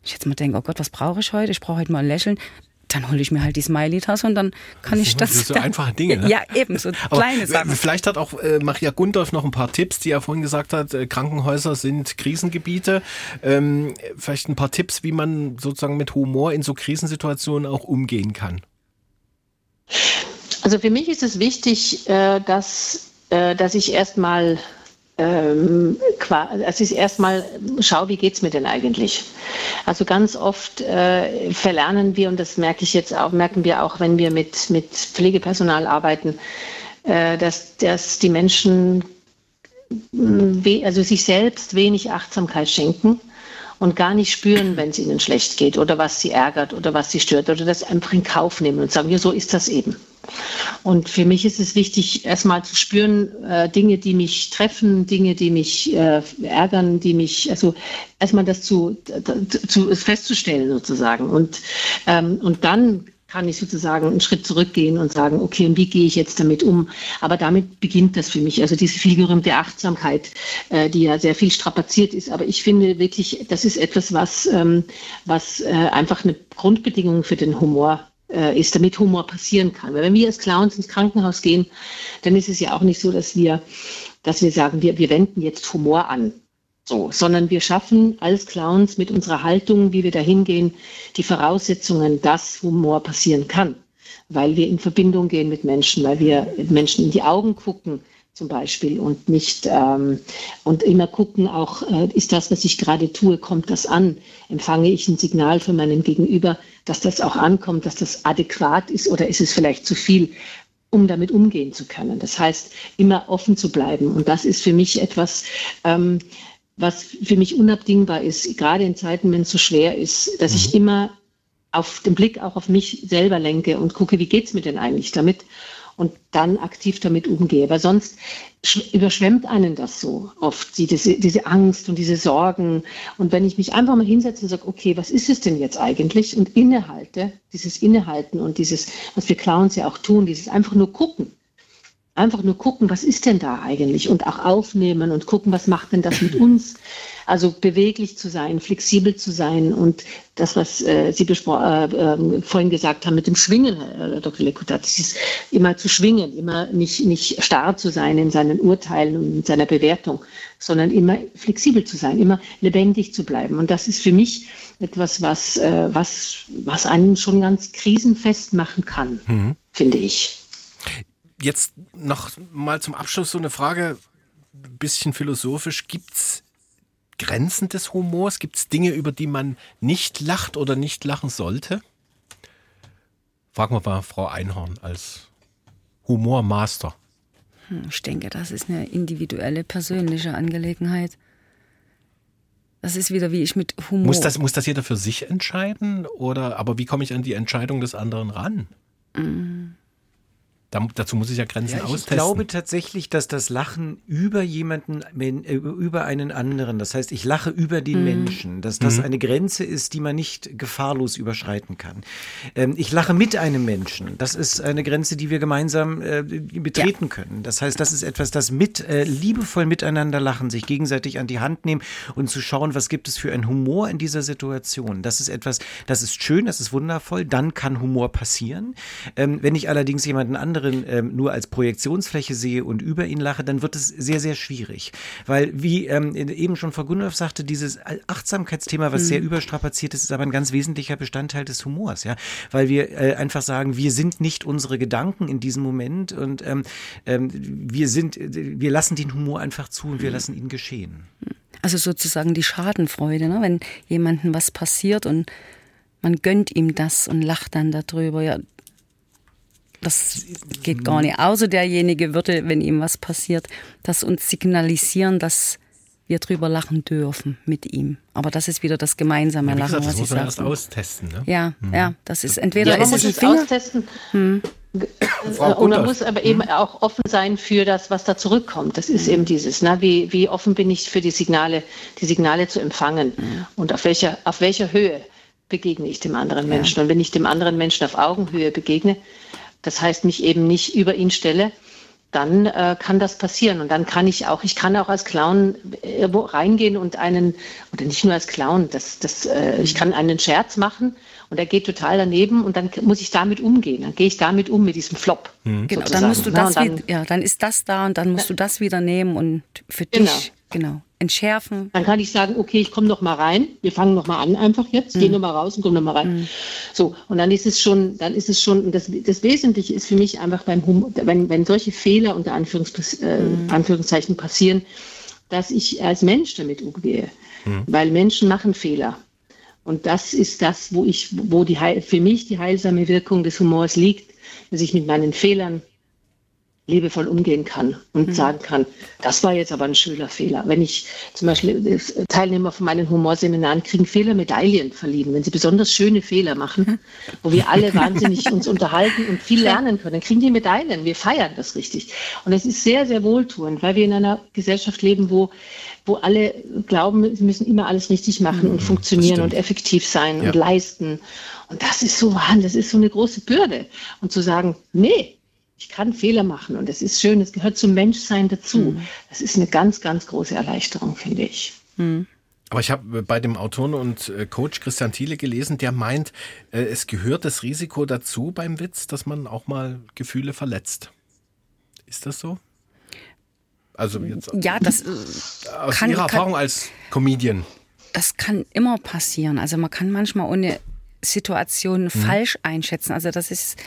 ich jetzt mal denke, oh Gott, was brauche ich heute? Ich brauche heute mal ein Lächeln dann hole ich mir halt die Smiley-Tasse und dann kann das ich das. So einfache Dinge, ne? Ja, eben, so kleine Sachen. Vielleicht hat auch äh, Maria Gundolf noch ein paar Tipps, die er vorhin gesagt hat, äh, Krankenhäuser sind Krisengebiete. Ähm, vielleicht ein paar Tipps, wie man sozusagen mit Humor in so Krisensituationen auch umgehen kann. Also für mich ist es wichtig, äh, dass, äh, dass ich erstmal ähm, also ich erstmal schaue, wie geht es mir denn eigentlich? Also ganz oft äh, verlernen wir, und das merke ich jetzt auch, merken wir auch, wenn wir mit, mit Pflegepersonal arbeiten, äh, dass, dass die Menschen also sich selbst wenig Achtsamkeit schenken und gar nicht spüren, wenn es ihnen schlecht geht oder was sie ärgert oder was sie stört oder das einfach in Kauf nehmen und sagen, ja, so ist das eben. Und für mich ist es wichtig, erstmal zu spüren, äh, Dinge, die mich treffen, Dinge, die mich äh, ärgern, die mich, also erstmal das zu, zu festzustellen sozusagen. Und, ähm, und dann kann ich sozusagen einen Schritt zurückgehen und sagen, okay, und wie gehe ich jetzt damit um? Aber damit beginnt das für mich. Also diese vielgerühmte Achtsamkeit, äh, die ja sehr viel strapaziert ist. Aber ich finde wirklich, das ist etwas, was, ähm, was äh, einfach eine Grundbedingung für den Humor äh, ist, damit Humor passieren kann. Weil wenn wir als Clowns ins Krankenhaus gehen, dann ist es ja auch nicht so, dass wir, dass wir sagen, wir, wir wenden jetzt Humor an. So, sondern wir schaffen als Clowns mit unserer Haltung, wie wir da hingehen, die Voraussetzungen, dass Humor passieren kann. Weil wir in Verbindung gehen mit Menschen, weil wir Menschen in die Augen gucken, zum Beispiel und nicht ähm, und immer gucken auch, äh, ist das, was ich gerade tue, kommt das an? Empfange ich ein Signal von meinem Gegenüber, dass das auch ankommt, dass das adäquat ist oder ist es vielleicht zu viel, um damit umgehen zu können? Das heißt, immer offen zu bleiben. Und das ist für mich etwas, ähm, was für mich unabdingbar ist, gerade in Zeiten, wenn es so schwer ist, dass mhm. ich immer auf den Blick auch auf mich selber lenke und gucke, wie geht's mir denn eigentlich damit? Und dann aktiv damit umgehe. Weil sonst überschwemmt einen das so oft, diese, diese Angst und diese Sorgen. Und wenn ich mich einfach mal hinsetze und sage, okay, was ist es denn jetzt eigentlich? Und innehalte, dieses Innehalten und dieses, was wir Clowns ja auch tun, dieses einfach nur gucken. Einfach nur gucken, was ist denn da eigentlich? Und auch aufnehmen und gucken, was macht denn das mit uns? Also beweglich zu sein, flexibel zu sein und das, was äh, Sie äh, äh, vorhin gesagt haben mit dem Schwingen, Herr Dr. Lekutat, das ist immer zu schwingen, immer nicht, nicht starr zu sein in seinen Urteilen und in seiner Bewertung, sondern immer flexibel zu sein, immer lebendig zu bleiben. Und das ist für mich etwas, was, äh, was, was einen schon ganz krisenfest machen kann, mhm. finde ich. Jetzt noch mal zum Abschluss so eine Frage, ein bisschen philosophisch. Gibt es Grenzen des Humors? Gibt es Dinge, über die man nicht lacht oder nicht lachen sollte? Fragen wir mal Frau Einhorn als Humormaster. Hm, ich denke, das ist eine individuelle, persönliche Angelegenheit. Das ist wieder, wie ich mit Humor. Muss das, muss das jeder für sich entscheiden? Oder aber wie komme ich an die Entscheidung des anderen ran? Mm. Da, dazu muss ich ja Grenzen ja, ich austesten. Ich glaube tatsächlich, dass das Lachen über jemanden, äh, über einen anderen, das heißt, ich lache über den mhm. Menschen, dass das mhm. eine Grenze ist, die man nicht gefahrlos überschreiten kann. Ähm, ich lache mit einem Menschen. Das ist eine Grenze, die wir gemeinsam äh, betreten ja. können. Das heißt, das ist etwas, das mit äh, liebevoll miteinander lachen, sich gegenseitig an die Hand nehmen und zu schauen, was gibt es für einen Humor in dieser Situation. Das ist etwas, das ist schön, das ist wundervoll. Dann kann Humor passieren. Ähm, wenn ich allerdings jemanden anderen anderen ähm, nur als Projektionsfläche sehe und über ihn lache, dann wird es sehr, sehr schwierig. Weil, wie ähm, eben schon Frau Gundolf sagte, dieses Achtsamkeitsthema, was mhm. sehr überstrapaziert ist, ist aber ein ganz wesentlicher Bestandteil des Humors, ja. Weil wir äh, einfach sagen, wir sind nicht unsere Gedanken in diesem Moment und ähm, ähm, wir sind, wir lassen den Humor einfach zu und wir mhm. lassen ihn geschehen. Also sozusagen die Schadenfreude, ne? wenn jemandem was passiert und man gönnt ihm das und lacht dann darüber. Ja, das geht gar nicht. Außer derjenige würde, wenn ihm was passiert, das uns signalisieren, dass wir drüber lachen dürfen mit ihm. Aber das ist wieder das gemeinsame ja, Lachen, gesagt, was das muss ich man erst austesten. Ne? Ja, mhm. ja, das ist entweder ja, man ist muss es austesten. Hm. Und man muss aber eben auch offen sein für das, was da zurückkommt. Das ist eben dieses, ne? wie, wie offen bin ich für die Signale, die Signale zu empfangen und auf welcher, auf welcher Höhe begegne ich dem anderen Menschen. Und wenn ich dem anderen Menschen auf Augenhöhe begegne, das heißt, mich eben nicht über ihn stelle, dann äh, kann das passieren. Und dann kann ich auch, ich kann auch als Clown irgendwo reingehen und einen, oder nicht nur als Clown, das, das, äh, ich kann einen Scherz machen und er geht total daneben und dann muss ich damit umgehen. Dann gehe ich damit um mit diesem Flop. Mhm. Genau, dann musst du das, ja, dann, ja, dann ist das da und dann musst du das wieder nehmen und für genau. dich, genau entschärfen. Dann kann ich sagen, okay, ich komme noch mal rein. Wir fangen noch mal an einfach jetzt. Mhm. Gehen noch mal raus und kommen noch mal rein. Mhm. So und dann ist es schon, dann ist es schon. Das, das Wesentliche ist für mich einfach beim Humor, wenn, wenn solche Fehler unter Anführungs, äh, mhm. Anführungszeichen passieren, dass ich als Mensch damit umgehe, mhm. weil Menschen machen Fehler. Und das ist das, wo ich, wo die für mich die heilsame Wirkung des Humors liegt, dass ich mit meinen Fehlern liebevoll umgehen kann und mhm. sagen kann, das war jetzt aber ein schöner Fehler. Wenn ich zum Beispiel äh, Teilnehmer von meinen Humorseminaren kriegen Fehlermedaillen verliehen, wenn sie besonders schöne Fehler machen, wo wir alle wahnsinnig uns unterhalten und viel lernen können, dann kriegen die Medaillen. Wir feiern das richtig. Und es ist sehr, sehr wohltuend, weil wir in einer Gesellschaft leben, wo, wo alle glauben, sie müssen immer alles richtig machen mhm, und funktionieren und effektiv sein ja. und leisten. Und das ist so wahnsinnig, das ist so eine große Bürde. Und zu sagen, nee, ich kann Fehler machen und es ist schön, es gehört zum Menschsein dazu. Mhm. Das ist eine ganz, ganz große Erleichterung, finde ich. Mhm. Aber ich habe bei dem Autoren und äh, Coach Christian Thiele gelesen, der meint, äh, es gehört das Risiko dazu beim Witz, dass man auch mal Gefühle verletzt. Ist das so? Also jetzt ja, das äh, aus kann, Ihrer Erfahrung kann, als Comedian. Das kann immer passieren. Also man kann manchmal ohne Situation mhm. falsch einschätzen. Also das ist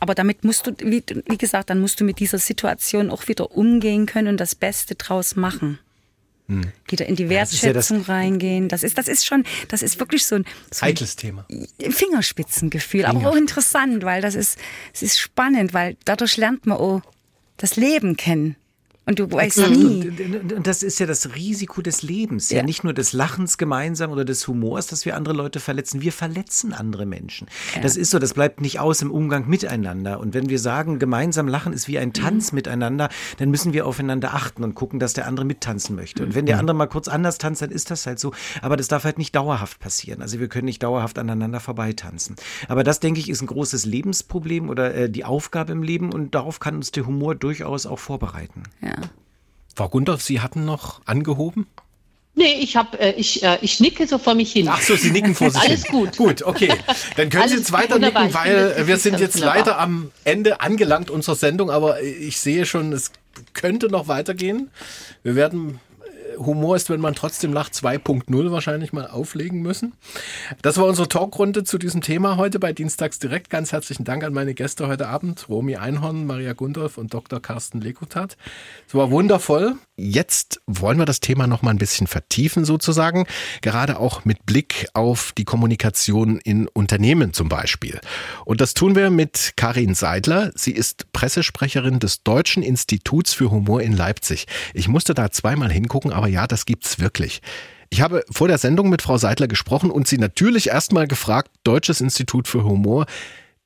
aber damit musst du, wie, wie gesagt, dann musst du mit dieser Situation auch wieder umgehen können und das Beste draus machen. Hm. Wieder in die Wertschätzung ja, das ja das reingehen. Das ist, das ist schon, das ist wirklich so ein, so heikles Thema. Fingerspitzengefühl, Finger. aber auch interessant, weil das ist, es ist spannend, weil dadurch lernt man auch das Leben kennen. Und du weißt nie. Und das ist ja das Risiko des Lebens, ja. ja. nicht nur des Lachens gemeinsam oder des Humors, dass wir andere Leute verletzen. Wir verletzen andere Menschen. Ja. Das ist so, das bleibt nicht aus im Umgang miteinander. Und wenn wir sagen, gemeinsam lachen ist wie ein Tanz mhm. miteinander, dann müssen wir aufeinander achten und gucken, dass der andere mittanzen möchte. Und wenn der mhm. andere mal kurz anders tanzt, dann ist das halt so. Aber das darf halt nicht dauerhaft passieren. Also wir können nicht dauerhaft aneinander vorbeitanzen. Aber das, denke ich, ist ein großes Lebensproblem oder äh, die Aufgabe im Leben und darauf kann uns der Humor durchaus auch vorbereiten. Ja. Frau Gundorf, Sie hatten noch angehoben? Nee, ich, hab, äh, ich, äh, ich nicke so vor mich hin. Ach so, Sie nicken vor sich Alles hin. Alles gut. Gut, okay. Dann können Alles Sie jetzt weiter wunderbar. nicken, weil wir sind jetzt wunderbar. leider am Ende angelangt unserer Sendung, aber ich sehe schon, es könnte noch weitergehen. Wir werden Humor ist, wenn man trotzdem lacht, 2.0 wahrscheinlich mal auflegen müssen. Das war unsere Talkrunde zu diesem Thema heute bei Dienstags direkt. Ganz herzlichen Dank an meine Gäste heute Abend, Romy Einhorn, Maria Gundolf und Dr. Carsten Lekutat. Es war wundervoll. Jetzt wollen wir das Thema noch mal ein bisschen vertiefen sozusagen, gerade auch mit Blick auf die Kommunikation in Unternehmen zum Beispiel. Und das tun wir mit Karin Seidler. Sie ist Pressesprecherin des Deutschen Instituts für Humor in Leipzig. Ich musste da zweimal hingucken, aber ja, das gibt's wirklich. Ich habe vor der Sendung mit Frau Seidler gesprochen und sie natürlich erstmal gefragt, Deutsches Institut für Humor.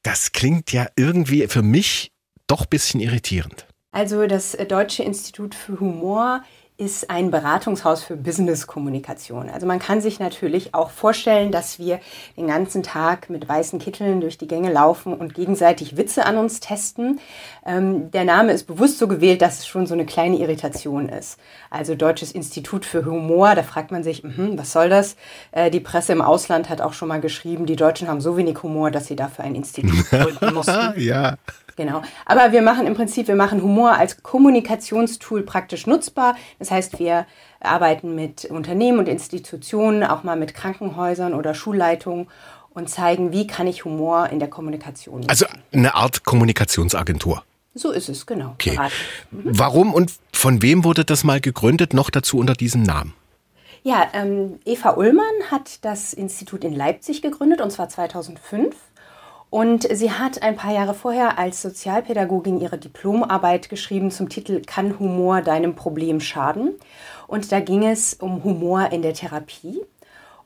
Das klingt ja irgendwie für mich doch bisschen irritierend. Also das Deutsche Institut für Humor ist ein Beratungshaus für Business-Kommunikation. Also man kann sich natürlich auch vorstellen, dass wir den ganzen Tag mit weißen Kitteln durch die Gänge laufen und gegenseitig Witze an uns testen. Ähm, der Name ist bewusst so gewählt, dass es schon so eine kleine Irritation ist. Also Deutsches Institut für Humor, da fragt man sich, mh, was soll das? Äh, die Presse im Ausland hat auch schon mal geschrieben, die Deutschen haben so wenig Humor, dass sie dafür ein Institut gründen mussten. ja. Genau. Aber wir machen im Prinzip, wir machen Humor als Kommunikationstool praktisch nutzbar. Das heißt, wir arbeiten mit Unternehmen und Institutionen, auch mal mit Krankenhäusern oder Schulleitungen und zeigen, wie kann ich Humor in der Kommunikation nutzen. Also eine Art Kommunikationsagentur. So ist es, genau. Okay. Mhm. Warum und von wem wurde das mal gegründet, noch dazu unter diesem Namen? Ja, ähm, Eva Ullmann hat das Institut in Leipzig gegründet, und zwar 2005. Und sie hat ein paar Jahre vorher als Sozialpädagogin ihre Diplomarbeit geschrieben zum Titel Kann Humor deinem Problem schaden? Und da ging es um Humor in der Therapie.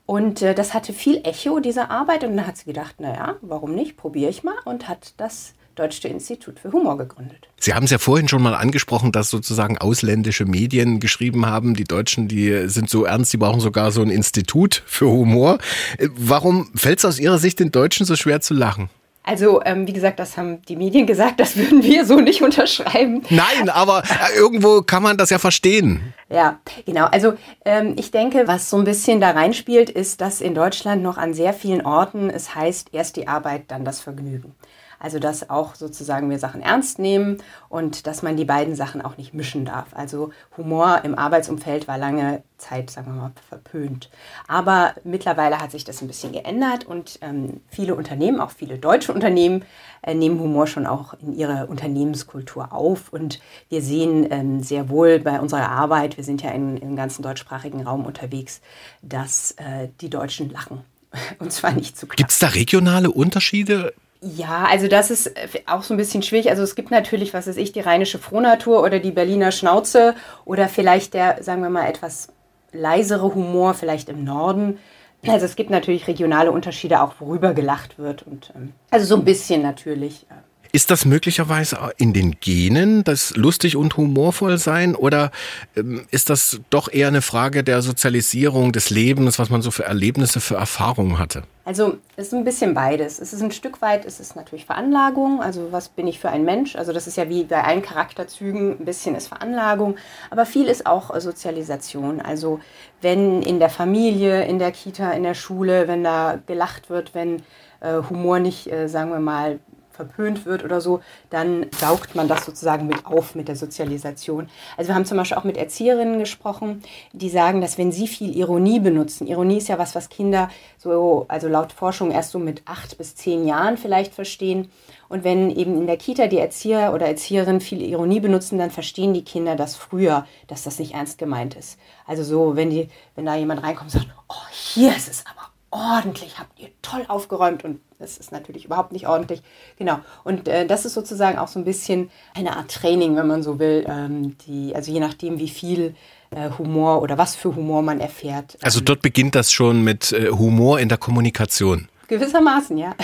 Und äh, das hatte viel Echo, diese Arbeit. Und dann hat sie gedacht, naja, warum nicht, probiere ich mal. Und hat das Deutsche Institut für Humor gegründet. Sie haben es ja vorhin schon mal angesprochen, dass sozusagen ausländische Medien geschrieben haben, die Deutschen, die sind so ernst, die brauchen sogar so ein Institut für Humor. Äh, warum fällt es aus Ihrer Sicht den Deutschen so schwer zu lachen? Also, ähm, wie gesagt, das haben die Medien gesagt, das würden wir so nicht unterschreiben. Nein, aber äh, irgendwo kann man das ja verstehen. Ja, genau. Also ähm, ich denke, was so ein bisschen da reinspielt, ist, dass in Deutschland noch an sehr vielen Orten es heißt, erst die Arbeit, dann das Vergnügen. Also dass auch sozusagen wir Sachen ernst nehmen und dass man die beiden Sachen auch nicht mischen darf. Also Humor im Arbeitsumfeld war lange Zeit, sagen wir mal, verpönt. Aber mittlerweile hat sich das ein bisschen geändert und ähm, viele Unternehmen, auch viele deutsche Unternehmen, äh, nehmen Humor schon auch in ihre Unternehmenskultur auf. Und wir sehen ähm, sehr wohl bei unserer Arbeit, wir sind ja in, im ganzen deutschsprachigen Raum unterwegs, dass äh, die Deutschen lachen. Und zwar nicht zu knapp. Gibt es da regionale Unterschiede? Ja, also das ist äh, auch so ein bisschen schwierig. Also es gibt natürlich, was weiß ich, die rheinische Frohnatur oder die Berliner Schnauze oder vielleicht der, sagen wir mal, etwas leisere Humor vielleicht im Norden. Also es gibt natürlich regionale Unterschiede auch, worüber gelacht wird. Und, ähm, also so ein bisschen natürlich. Ist das möglicherweise in den Genen, das lustig und humorvoll sein, oder ähm, ist das doch eher eine Frage der Sozialisierung des Lebens, was man so für Erlebnisse, für Erfahrungen hatte? Also es ist ein bisschen beides. Es ist ein Stück weit, es ist natürlich Veranlagung, also was bin ich für ein Mensch? Also das ist ja wie bei allen Charakterzügen, ein bisschen ist Veranlagung, aber viel ist auch Sozialisation. Also wenn in der Familie, in der Kita, in der Schule, wenn da gelacht wird, wenn äh, Humor nicht, äh, sagen wir mal, verpönt wird oder so, dann saugt man das sozusagen mit auf mit der Sozialisation. Also wir haben zum Beispiel auch mit Erzieherinnen gesprochen, die sagen, dass wenn sie viel Ironie benutzen, Ironie ist ja was, was Kinder so, also laut Forschung erst so mit acht bis zehn Jahren vielleicht verstehen. Und wenn eben in der Kita die Erzieher oder Erzieherinnen viel Ironie benutzen, dann verstehen die Kinder das früher, dass das nicht ernst gemeint ist. Also so, wenn die, wenn da jemand reinkommt und sagt, oh, hier ist es aber ordentlich, habt ihr toll aufgeräumt und das ist natürlich überhaupt nicht ordentlich. Genau. Und äh, das ist sozusagen auch so ein bisschen eine Art Training, wenn man so will. Ähm, die, also je nachdem, wie viel äh, Humor oder was für Humor man erfährt. Also dort beginnt das schon mit äh, Humor in der Kommunikation. Gewissermaßen, ja.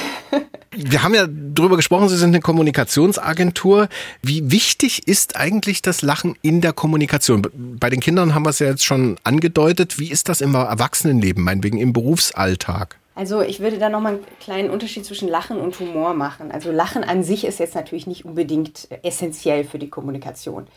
Wir haben ja darüber gesprochen, Sie sind eine Kommunikationsagentur. Wie wichtig ist eigentlich das Lachen in der Kommunikation? Bei den Kindern haben wir es ja jetzt schon angedeutet. Wie ist das im Erwachsenenleben, meinetwegen im Berufsalltag? Also ich würde da nochmal einen kleinen Unterschied zwischen Lachen und Humor machen. Also Lachen an sich ist jetzt natürlich nicht unbedingt essentiell für die Kommunikation.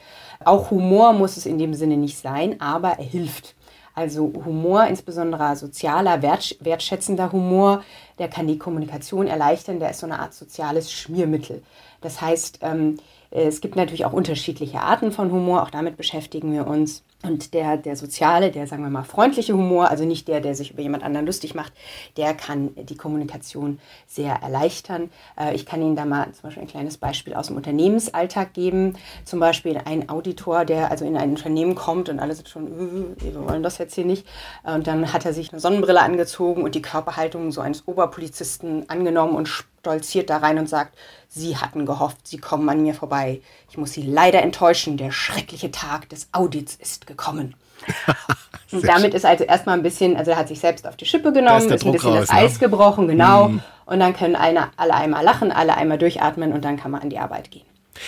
Auch Humor muss es in dem Sinne nicht sein, aber er hilft. Also Humor, insbesondere sozialer, wertschätzender Humor, der kann die Kommunikation erleichtern, der ist so eine Art soziales Schmiermittel. Das heißt, ähm, es gibt natürlich auch unterschiedliche Arten von Humor, auch damit beschäftigen wir uns. Und der, der soziale, der, sagen wir mal, freundliche Humor, also nicht der, der sich über jemand anderen lustig macht, der kann die Kommunikation sehr erleichtern. Äh, ich kann Ihnen da mal zum Beispiel ein kleines Beispiel aus dem Unternehmensalltag geben. Zum Beispiel ein Auditor, der also in ein Unternehmen kommt und alle sind schon, äh, wir wollen das jetzt hier nicht. Und dann hat er sich eine Sonnenbrille angezogen und die Körperhaltung so eines Oberpolizisten angenommen und stolziert da rein und sagt, Sie hatten gehofft, Sie kommen an mir vorbei. Ich muss Sie leider enttäuschen, der schreckliche Tag des Audits ist gekommen. und damit ist also erstmal ein bisschen, also er hat sich selbst auf die Schippe genommen, ist, ist ein bisschen raus, das ne? Eis gebrochen, genau. Mhm. Und dann können eine, alle einmal lachen, alle einmal durchatmen und dann kann man an die Arbeit gehen.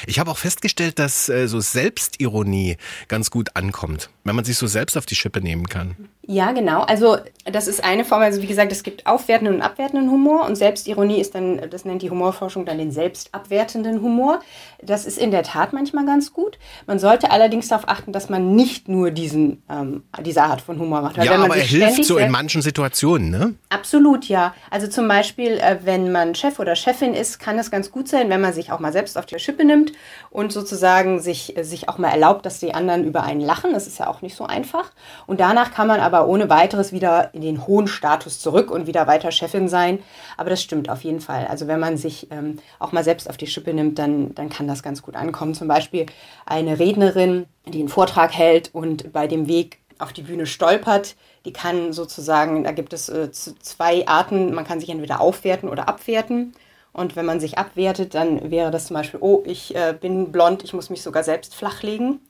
Ich habe auch festgestellt, dass äh, so Selbstironie ganz gut ankommt, wenn man sich so selbst auf die Schippe nehmen kann. Ja, genau. Also das ist eine Form. Also wie gesagt, es gibt aufwertenden und abwertenden Humor und Selbstironie ist dann, das nennt die Humorforschung dann den selbstabwertenden Humor. Das ist in der Tat manchmal ganz gut. Man sollte allerdings darauf achten, dass man nicht nur diesen, ähm, diese Art von Humor macht. Weil ja, aber er hilft so in manchen Situationen, ne? Absolut, ja. Also zum Beispiel, äh, wenn man Chef oder Chefin ist, kann es ganz gut sein, wenn man sich auch mal selbst auf die Schippe nimmt und sozusagen sich, äh, sich auch mal erlaubt, dass die anderen über einen lachen. Das ist ja auch nicht so einfach. Und danach kann man aber ohne weiteres wieder in den hohen Status zurück und wieder weiter Chefin sein. Aber das stimmt auf jeden Fall. Also wenn man sich ähm, auch mal selbst auf die Schippe nimmt, dann, dann kann das ganz gut ankommen. Zum Beispiel eine Rednerin, die einen Vortrag hält und bei dem Weg auf die Bühne stolpert, die kann sozusagen, da gibt es äh, zwei Arten, man kann sich entweder aufwerten oder abwerten. Und wenn man sich abwertet, dann wäre das zum Beispiel, oh, ich äh, bin blond, ich muss mich sogar selbst flachlegen.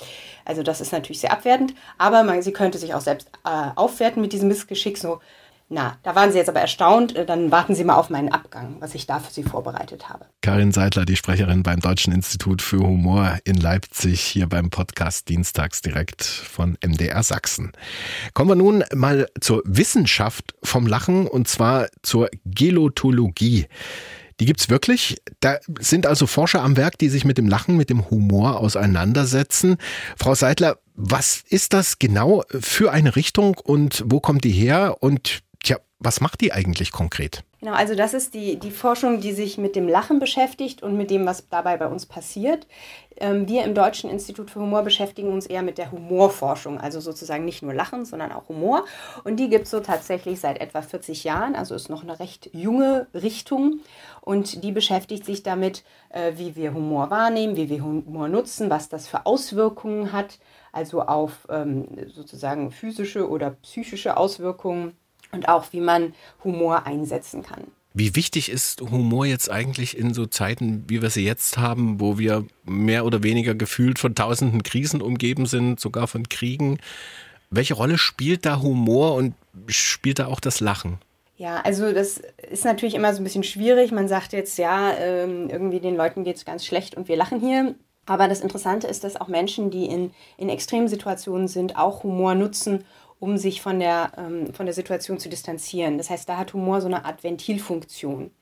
Also das ist natürlich sehr abwertend. Aber man, sie könnte sich auch selbst äh, aufwerten mit diesem Missgeschick. So, na, da waren Sie jetzt aber erstaunt, äh, dann warten Sie mal auf meinen Abgang, was ich da für Sie vorbereitet habe. Karin Seidler, die Sprecherin beim Deutschen Institut für Humor in Leipzig, hier beim Podcast Dienstags direkt von MDR Sachsen. Kommen wir nun mal zur Wissenschaft vom Lachen und zwar zur Gelotologie. Die gibt's wirklich. Da sind also Forscher am Werk, die sich mit dem Lachen, mit dem Humor auseinandersetzen. Frau Seidler, was ist das genau für eine Richtung und wo kommt die her und Tja, was macht die eigentlich konkret? Genau, also das ist die, die Forschung, die sich mit dem Lachen beschäftigt und mit dem, was dabei bei uns passiert. Ähm, wir im Deutschen Institut für Humor beschäftigen uns eher mit der Humorforschung, also sozusagen nicht nur Lachen, sondern auch Humor. Und die gibt es so tatsächlich seit etwa 40 Jahren, also ist noch eine recht junge Richtung. Und die beschäftigt sich damit, äh, wie wir Humor wahrnehmen, wie wir Humor nutzen, was das für Auswirkungen hat, also auf ähm, sozusagen physische oder psychische Auswirkungen und auch wie man Humor einsetzen kann. Wie wichtig ist Humor jetzt eigentlich in so Zeiten, wie wir sie jetzt haben, wo wir mehr oder weniger gefühlt von tausenden Krisen umgeben sind, sogar von Kriegen? Welche Rolle spielt da Humor und spielt da auch das Lachen? Ja, also das ist natürlich immer so ein bisschen schwierig. Man sagt jetzt, ja, ähm, irgendwie den Leuten geht es ganz schlecht und wir lachen hier. Aber das Interessante ist, dass auch Menschen, die in, in extremen Situationen sind, auch Humor nutzen, um sich von der, ähm, von der Situation zu distanzieren. Das heißt, da hat Humor so eine Art Ventilfunktion.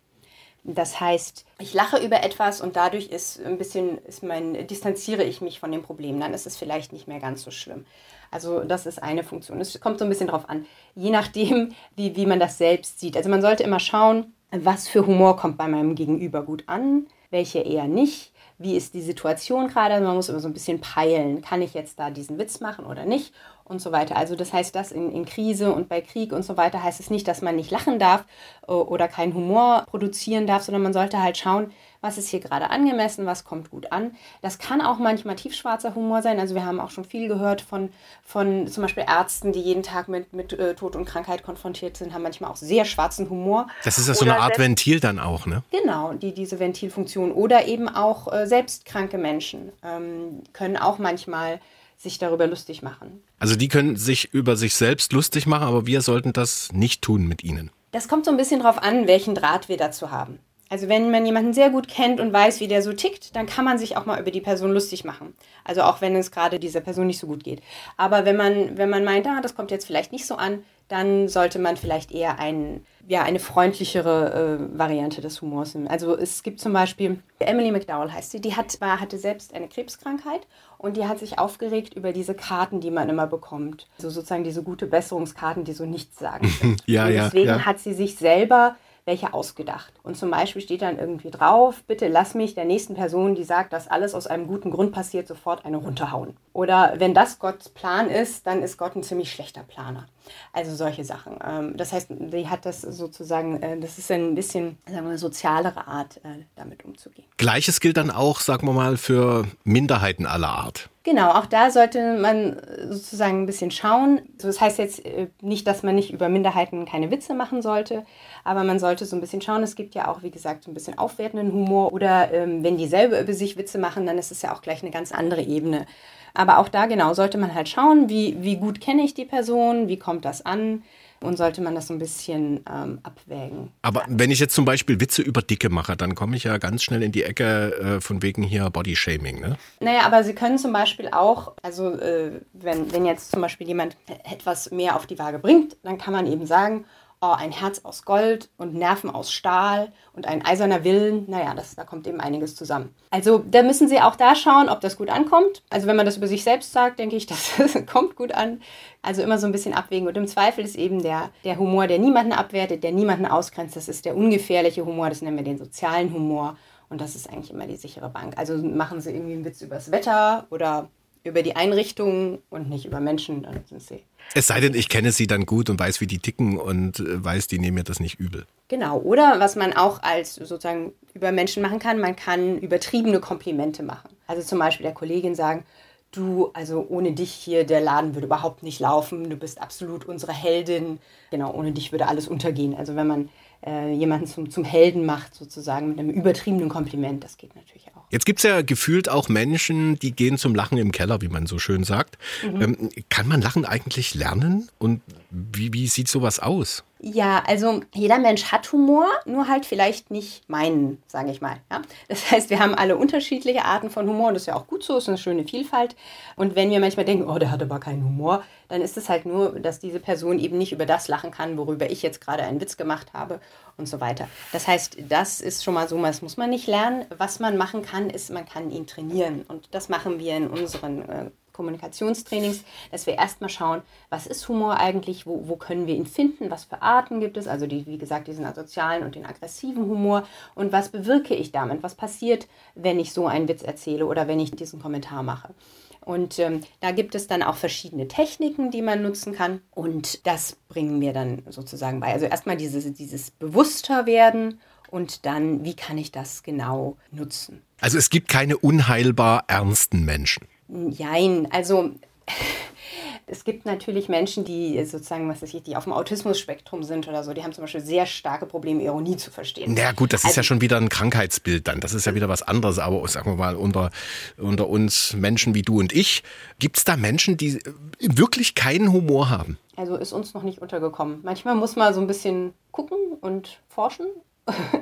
Das heißt, ich lache über etwas und dadurch ist ein bisschen, ist mein, distanziere ich mich von dem Problem. Dann ist es vielleicht nicht mehr ganz so schlimm. Also das ist eine Funktion. Es kommt so ein bisschen drauf an, je nachdem, wie, wie man das selbst sieht. Also man sollte immer schauen, was für Humor kommt bei meinem Gegenüber gut an, welche eher nicht wie ist die Situation gerade. Man muss immer so ein bisschen peilen, kann ich jetzt da diesen Witz machen oder nicht und so weiter. Also das heißt, das in, in Krise und bei Krieg und so weiter heißt es nicht, dass man nicht lachen darf äh, oder keinen Humor produzieren darf, sondern man sollte halt schauen, was ist hier gerade angemessen, was kommt gut an. Das kann auch manchmal tiefschwarzer Humor sein. Also wir haben auch schon viel gehört von, von zum Beispiel Ärzten, die jeden Tag mit, mit äh, Tod und Krankheit konfrontiert sind, haben manchmal auch sehr schwarzen Humor. Das ist ja so eine Art Ventil dann auch, ne? Genau, die, diese Ventilfunktion. Oder eben auch äh, selbstkranke Menschen ähm, können auch manchmal sich darüber lustig machen. Also die können sich über sich selbst lustig machen, aber wir sollten das nicht tun mit ihnen. Das kommt so ein bisschen darauf an, welchen Draht wir dazu haben. Also wenn man jemanden sehr gut kennt und weiß, wie der so tickt, dann kann man sich auch mal über die Person lustig machen. Also auch wenn es gerade dieser Person nicht so gut geht. Aber wenn man, wenn man meint, ah, das kommt jetzt vielleicht nicht so an, dann sollte man vielleicht eher ein, ja, eine freundlichere äh, Variante des Humors nehmen. Also es gibt zum Beispiel, Emily McDowell heißt sie, die hat, war, hatte selbst eine Krebskrankheit und die hat sich aufgeregt über diese Karten, die man immer bekommt. Also sozusagen diese gute Besserungskarten, die so nichts sagen. ja, und deswegen ja, ja. hat sie sich selber welche ausgedacht. Und zum Beispiel steht dann irgendwie drauf, bitte lass mich der nächsten Person, die sagt, dass alles aus einem guten Grund passiert, sofort eine runterhauen. Oder wenn das Gottes Plan ist, dann ist Gott ein ziemlich schlechter Planer. Also solche Sachen. Ähm, das heißt, die hat das sozusagen, äh, das ist ein bisschen, sagen wir, sozialere Art, äh, damit umzugehen. Gleiches gilt dann auch, sagen wir mal, für Minderheiten aller Art. Genau, auch da sollte man sozusagen ein bisschen schauen. Das heißt jetzt äh, nicht, dass man nicht über Minderheiten keine Witze machen sollte, aber man sollte so ein bisschen schauen. Es gibt ja auch, wie gesagt, so ein bisschen aufwertenden Humor oder ähm, wenn die selber über sich Witze machen, dann ist es ja auch gleich eine ganz andere Ebene. Aber auch da genau sollte man halt schauen, wie, wie gut kenne ich die Person, wie kommt das an und sollte man das so ein bisschen ähm, abwägen. Aber wenn ich jetzt zum Beispiel Witze über Dicke mache, dann komme ich ja ganz schnell in die Ecke äh, von wegen hier Bodyshaming, ne? Naja, aber Sie können zum Beispiel auch, also äh, wenn, wenn jetzt zum Beispiel jemand etwas mehr auf die Waage bringt, dann kann man eben sagen, oh, ein Herz aus Gold und Nerven aus Stahl und ein eiserner Willen, naja, das, da kommt eben einiges zusammen. Also da müssen Sie auch da schauen, ob das gut ankommt. Also wenn man das über sich selbst sagt, denke ich, das kommt gut an. Also immer so ein bisschen abwägen. Und im Zweifel ist eben der, der Humor, der niemanden abwertet, der niemanden ausgrenzt, das ist der ungefährliche Humor, das nennen wir den sozialen Humor. Und das ist eigentlich immer die sichere Bank. Also machen Sie irgendwie einen Witz übers Wetter oder über die Einrichtungen und nicht über Menschen, dann sind Sie es sei denn, ich kenne sie dann gut und weiß, wie die ticken und äh, weiß, die nehmen mir das nicht übel. Genau, oder was man auch als sozusagen über Menschen machen kann, man kann übertriebene Komplimente machen. Also zum Beispiel der Kollegin sagen, du, also ohne dich hier, der Laden würde überhaupt nicht laufen, du bist absolut unsere Heldin. Genau, ohne dich würde alles untergehen. Also wenn man äh, jemanden zum, zum Helden macht, sozusagen mit einem übertriebenen Kompliment. Das geht natürlich auch. Jetzt gibt es ja gefühlt auch Menschen, die gehen zum Lachen im Keller, wie man so schön sagt. Mhm. Ähm, kann man Lachen eigentlich lernen? Und wie, wie sieht sowas aus? Ja, also jeder Mensch hat Humor, nur halt vielleicht nicht meinen, sage ich mal. Ja? Das heißt, wir haben alle unterschiedliche Arten von Humor und das ist ja auch gut so, ist eine schöne Vielfalt. Und wenn wir manchmal denken, oh, der hat aber keinen Humor, dann ist es halt nur, dass diese Person eben nicht über das lachen kann, worüber ich jetzt gerade einen Witz gemacht habe und so weiter. Das heißt, das ist schon mal so, das muss man nicht lernen. Was man machen kann, ist, man kann ihn trainieren. Und das machen wir in unseren äh, Kommunikationstrainings, dass wir erstmal schauen, was ist Humor eigentlich, wo, wo können wir ihn finden, was für Arten gibt es, also die, wie gesagt, diesen asozialen und den aggressiven Humor und was bewirke ich damit, was passiert, wenn ich so einen Witz erzähle oder wenn ich diesen Kommentar mache. Und ähm, da gibt es dann auch verschiedene Techniken, die man nutzen kann. Und das bringen wir dann sozusagen bei. Also erstmal dieses, dieses bewusster werden und dann, wie kann ich das genau nutzen. Also es gibt keine unheilbar ernsten Menschen. Jein, also es gibt natürlich Menschen, die sozusagen, was weiß ich, die auf dem Autismus-Spektrum sind oder so, die haben zum Beispiel sehr starke Probleme, Ironie zu verstehen. Ja gut, das also, ist ja also schon wieder ein Krankheitsbild dann. Das ist ja wieder was anderes. Aber sagen wir mal, unter, unter uns Menschen wie du und ich, gibt es da Menschen, die wirklich keinen Humor haben? Also ist uns noch nicht untergekommen. Manchmal muss man so ein bisschen gucken und forschen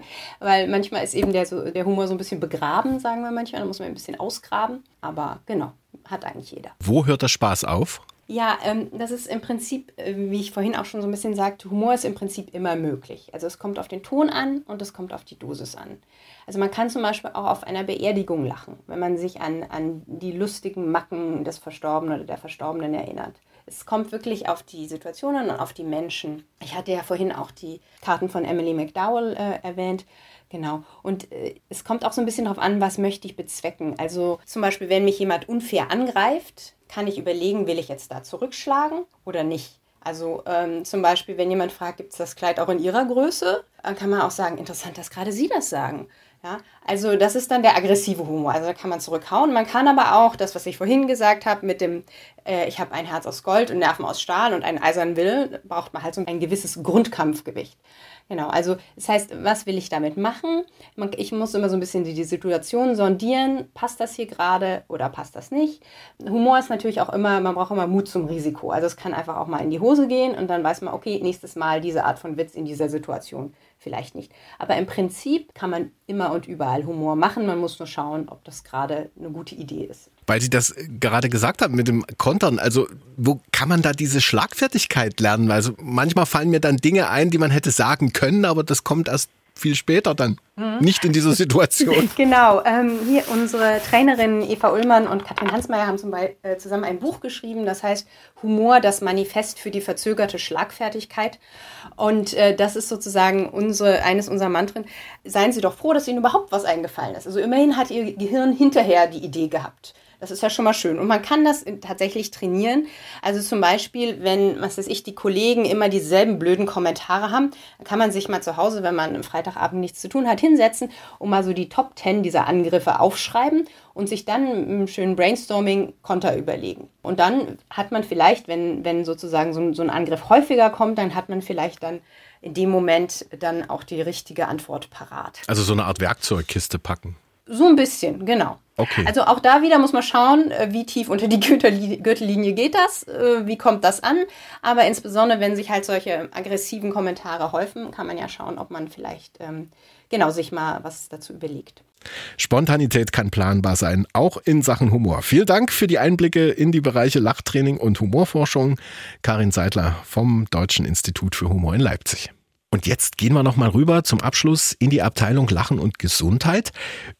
weil manchmal ist eben der, so, der Humor so ein bisschen begraben, sagen wir manchmal. Da muss man ein bisschen ausgraben. Aber genau, hat eigentlich jeder. Wo hört der Spaß auf? Ja, ähm, das ist im Prinzip, äh, wie ich vorhin auch schon so ein bisschen sagte, Humor ist im Prinzip immer möglich. Also es kommt auf den Ton an und es kommt auf die Dosis an. Also man kann zum Beispiel auch auf einer Beerdigung lachen, wenn man sich an, an die lustigen Macken des Verstorbenen oder der Verstorbenen erinnert. Es kommt wirklich auf die Situationen und auf die Menschen. Ich hatte ja vorhin auch die Karten von Emily McDowell äh, erwähnt. Genau. Und äh, es kommt auch so ein bisschen darauf an, was möchte ich bezwecken. Also zum Beispiel, wenn mich jemand unfair angreift, kann ich überlegen, will ich jetzt da zurückschlagen oder nicht. Also ähm, zum Beispiel, wenn jemand fragt, gibt es das Kleid auch in Ihrer Größe, dann kann man auch sagen, interessant, dass gerade Sie das sagen. Ja, also das ist dann der aggressive Humor. Also da kann man zurückhauen. Man kann aber auch das, was ich vorhin gesagt habe, mit dem, äh, ich habe ein Herz aus Gold und Nerven aus Stahl und einen eisernen Willen, braucht man halt so ein gewisses Grundkampfgewicht. Genau, also das heißt, was will ich damit machen? Ich muss immer so ein bisschen die, Situation sondieren, passt das hier gerade oder passt das nicht? Humor ist natürlich auch immer, man braucht immer Mut zum Risiko. Also es kann einfach auch mal in die Hose gehen und dann weiß man, okay, nächstes Mal diese Art von Witz in dieser Situation vielleicht nicht. Aber im Prinzip kann man immer und überall Humor machen. Man muss nur schauen, ob das gerade eine gute Idee ist. Weil Sie das gerade gesagt haben mit dem Kontern, also wo kann man da diese Schlagfertigkeit lernen? Also manchmal fallen mir dann Dinge ein, die man hätte sagen können, aber das kommt erst viel später dann. Mhm. Nicht in dieser Situation. genau. Ähm, hier unsere Trainerinnen Eva Ullmann und Katrin Hansmeier haben zum Beispiel äh, zusammen ein Buch geschrieben, das heißt Humor, das Manifest für die verzögerte Schlagfertigkeit. Und äh, das ist sozusagen unsere, eines unserer Mantren. Seien Sie doch froh, dass Ihnen überhaupt was eingefallen ist. Also immerhin hat Ihr Gehirn hinterher die Idee gehabt. Das ist ja schon mal schön. Und man kann das tatsächlich trainieren. Also zum Beispiel, wenn, was weiß ich, die Kollegen immer dieselben blöden Kommentare haben, dann kann man sich mal zu Hause, wenn man am Freitagabend nichts zu tun hat, hinsetzen und mal so die Top 10 dieser Angriffe aufschreiben und sich dann einen schönen Brainstorming-Konter überlegen. Und dann hat man vielleicht, wenn, wenn sozusagen so ein, so ein Angriff häufiger kommt, dann hat man vielleicht dann in dem Moment dann auch die richtige Antwort parat. Also so eine Art Werkzeugkiste packen. So ein bisschen, genau. Okay. Also auch da wieder muss man schauen, äh, wie tief unter die Gürtellinie geht das, äh, wie kommt das an. Aber insbesondere, wenn sich halt solche aggressiven Kommentare häufen, kann man ja schauen, ob man vielleicht ähm, genau sich mal was dazu überlegt. Spontanität kann planbar sein, auch in Sachen Humor. Vielen Dank für die Einblicke in die Bereiche Lachtraining und Humorforschung. Karin Seidler vom Deutschen Institut für Humor in Leipzig. Und jetzt gehen wir nochmal rüber zum Abschluss in die Abteilung Lachen und Gesundheit.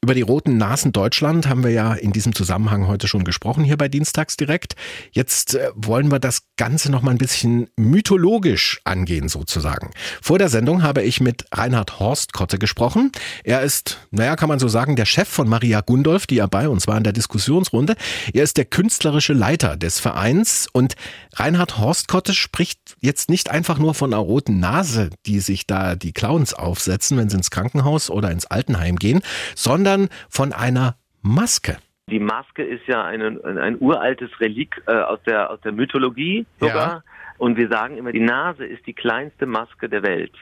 Über die roten Nasen Deutschland haben wir ja in diesem Zusammenhang heute schon gesprochen, hier bei Dienstags direkt. Jetzt äh, wollen wir das Ganze nochmal ein bisschen mythologisch angehen, sozusagen. Vor der Sendung habe ich mit Reinhard Horstkotte gesprochen. Er ist, naja, kann man so sagen, der Chef von Maria Gundolf, die ja bei uns war in der Diskussionsrunde. Er ist der künstlerische Leiter des Vereins und Reinhard Horstkotte spricht jetzt nicht einfach nur von einer roten Nase, die sich da die Clowns aufsetzen, wenn sie ins Krankenhaus oder ins Altenheim gehen, sondern von einer Maske. Die Maske ist ja eine, ein uraltes Relik äh, aus, der, aus der Mythologie sogar. Und wir sagen immer, die Nase ist die kleinste Maske der Welt.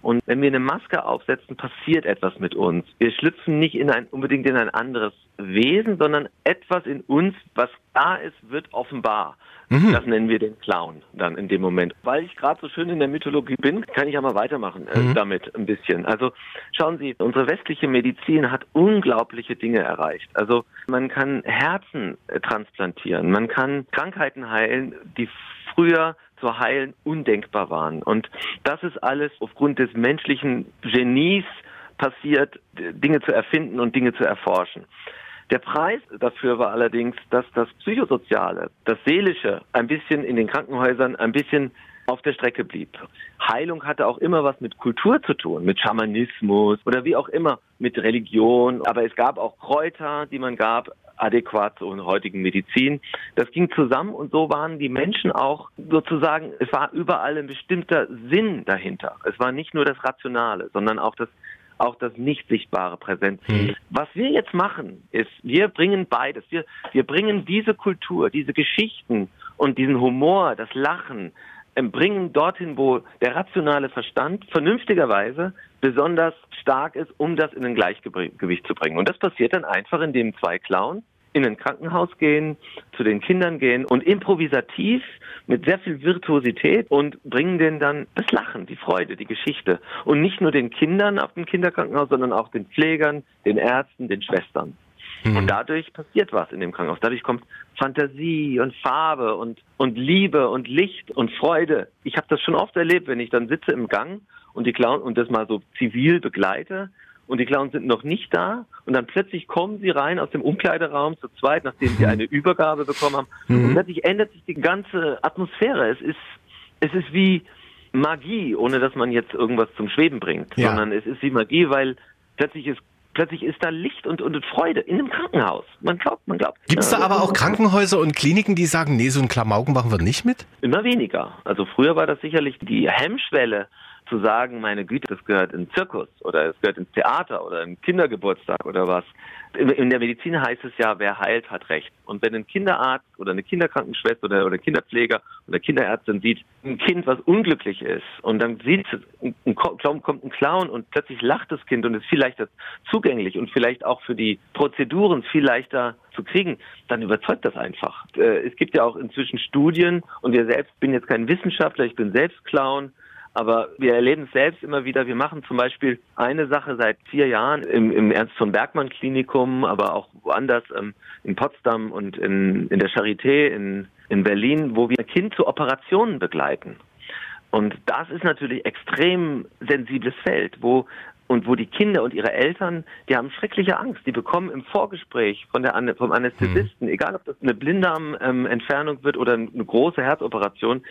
Und wenn wir eine Maske aufsetzen, passiert etwas mit uns. Wir schlüpfen nicht in ein, unbedingt in ein anderes Wesen, sondern etwas in uns, was da ist, wird offenbar. Mhm. Das nennen wir den Clown dann in dem Moment. Weil ich gerade so schön in der Mythologie bin, kann ich ja mal weitermachen äh, mhm. damit ein bisschen. Also schauen Sie, unsere westliche Medizin hat unglaubliche Dinge erreicht. Also man kann Herzen äh, transplantieren, man kann Krankheiten heilen, die früher zu heilen undenkbar waren. Und das ist alles aufgrund des menschlichen Genies passiert, Dinge zu erfinden und Dinge zu erforschen. Der Preis dafür war allerdings, dass das Psychosoziale, das Seelische ein bisschen in den Krankenhäusern ein bisschen auf der Strecke blieb. Heilung hatte auch immer was mit Kultur zu tun, mit Schamanismus oder wie auch immer, mit Religion. Aber es gab auch Kräuter, die man gab, adäquat zur heutigen Medizin. Das ging zusammen und so waren die Menschen auch sozusagen, es war überall ein bestimmter Sinn dahinter. Es war nicht nur das Rationale, sondern auch das auch das nicht sichtbare präsent. Mhm. Was wir jetzt machen, ist, wir bringen beides. Wir, wir bringen diese Kultur, diese Geschichten und diesen Humor, das Lachen, ähm, bringen dorthin, wo der rationale Verstand vernünftigerweise besonders stark ist, um das in ein Gleichgewicht zu bringen. Und das passiert dann einfach, indem zwei Clowns in ein Krankenhaus gehen, zu den Kindern gehen und improvisativ mit sehr viel Virtuosität und bringen denen dann das Lachen, die Freude, die Geschichte. Und nicht nur den Kindern auf dem Kinderkrankenhaus, sondern auch den Pflegern, den Ärzten, den Schwestern. Mhm. Und dadurch passiert was in dem Krankenhaus. Dadurch kommt Fantasie und Farbe und, und Liebe und Licht und Freude. Ich habe das schon oft erlebt, wenn ich dann sitze im Gang und die Clown und das mal so zivil begleite und die Clowns sind noch nicht da und dann plötzlich kommen sie rein aus dem Umkleideraum zu zweit, nachdem sie eine Übergabe bekommen haben mhm. und plötzlich ändert sich die ganze Atmosphäre. Es ist, es ist wie Magie, ohne dass man jetzt irgendwas zum Schweben bringt, ja. sondern es ist wie Magie, weil plötzlich ist plötzlich ist da Licht und, und Freude in einem Krankenhaus. Man glaubt, man glaubt. Gibt es da aber auch Krankenhäuser und Kliniken, die sagen, nee, so ein Klamauken machen wir nicht mit? Immer weniger. Also früher war das sicherlich die Hemmschwelle zu sagen, meine Güte, das gehört in Zirkus oder es gehört ins Theater oder in Kindergeburtstag oder was. In der Medizin heißt es ja, wer heilt, hat Recht. Und wenn ein Kinderarzt oder eine Kinderkrankenschwester oder, oder Kinderpfleger oder Kinderärztin sieht, ein Kind, was unglücklich ist, und dann sieht es, ein, kommt ein Clown und plötzlich lacht das Kind und ist viel leichter zugänglich und vielleicht auch für die Prozeduren viel leichter zu kriegen, dann überzeugt das einfach. Äh, es gibt ja auch inzwischen Studien und wir selbst, bin jetzt kein Wissenschaftler, ich bin selbst Clown, aber wir erleben es selbst immer wieder. Wir machen zum Beispiel eine Sache seit vier Jahren im, im Ernst von Bergmann Klinikum, aber auch woanders ähm, in Potsdam und in, in der Charité in, in Berlin, wo wir ein Kind zu Operationen begleiten. Und das ist natürlich extrem sensibles Feld, wo und wo die Kinder und ihre Eltern, die haben schreckliche Angst. Die bekommen im Vorgespräch von der vom Anästhesisten, mhm. egal ob das eine Blinddarmentfernung ähm, wird oder eine große Herzoperation,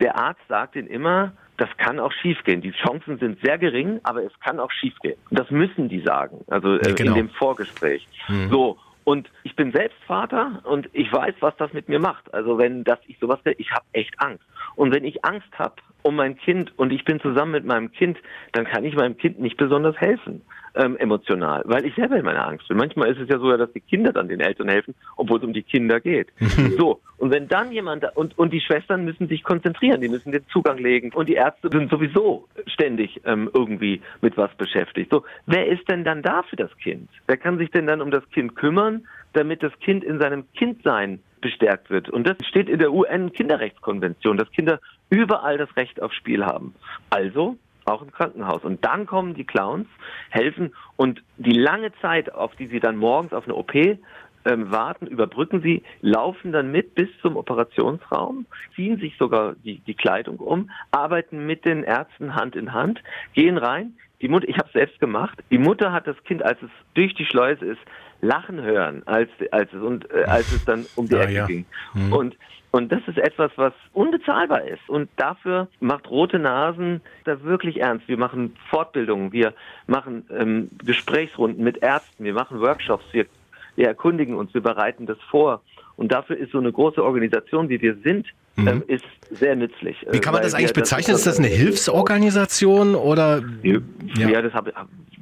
der Arzt sagt ihnen immer, das kann auch schiefgehen. Die Chancen sind sehr gering, aber es kann auch schiefgehen. Das müssen die sagen, also äh, genau. in dem Vorgespräch. Mhm. So. Und ich bin selbst Vater und ich weiß, was das mit mir macht. Also wenn das ich sowas, ich habe echt Angst. Und wenn ich Angst habe um mein Kind und ich bin zusammen mit meinem Kind, dann kann ich meinem Kind nicht besonders helfen ähm, emotional, weil ich selber in meiner Angst bin. Manchmal ist es ja so, dass die Kinder dann den Eltern helfen, obwohl es um die Kinder geht. so, und wenn dann jemand, und, und die Schwestern müssen sich konzentrieren, die müssen den Zugang legen und die Ärzte sind sowieso ständig ähm, irgendwie mit was beschäftigt. So, wer ist denn dann da für das Kind? Wer kann sich denn dann um das Kind kümmern, damit das Kind in seinem Kindsein bestärkt wird. Und das steht in der UN-Kinderrechtskonvention, dass Kinder überall das Recht auf Spiel haben. Also auch im Krankenhaus. Und dann kommen die Clowns, helfen und die lange Zeit, auf die sie dann morgens auf eine OP ähm, warten, überbrücken sie, laufen dann mit bis zum Operationsraum, ziehen sich sogar die, die Kleidung um, arbeiten mit den Ärzten Hand in Hand, gehen rein. Die Mutter, ich habe selbst gemacht. Die Mutter hat das Kind, als es durch die Schleuse ist, lachen hören, als, als, es, und, äh, als es dann um die ah, Ecke ja. ging. Mhm. Und und das ist etwas, was unbezahlbar ist. Und dafür macht Rote Nasen da wirklich ernst. Wir machen Fortbildungen, wir machen ähm, Gesprächsrunden mit Ärzten, wir machen Workshops, wir, wir erkundigen uns, wir bereiten das vor. Und dafür ist so eine große Organisation, wie wir sind, mhm. ähm, ist sehr nützlich. Wie kann man das eigentlich bezeichnen? ist das eine Hilfsorganisation oder? Ja, ja das habe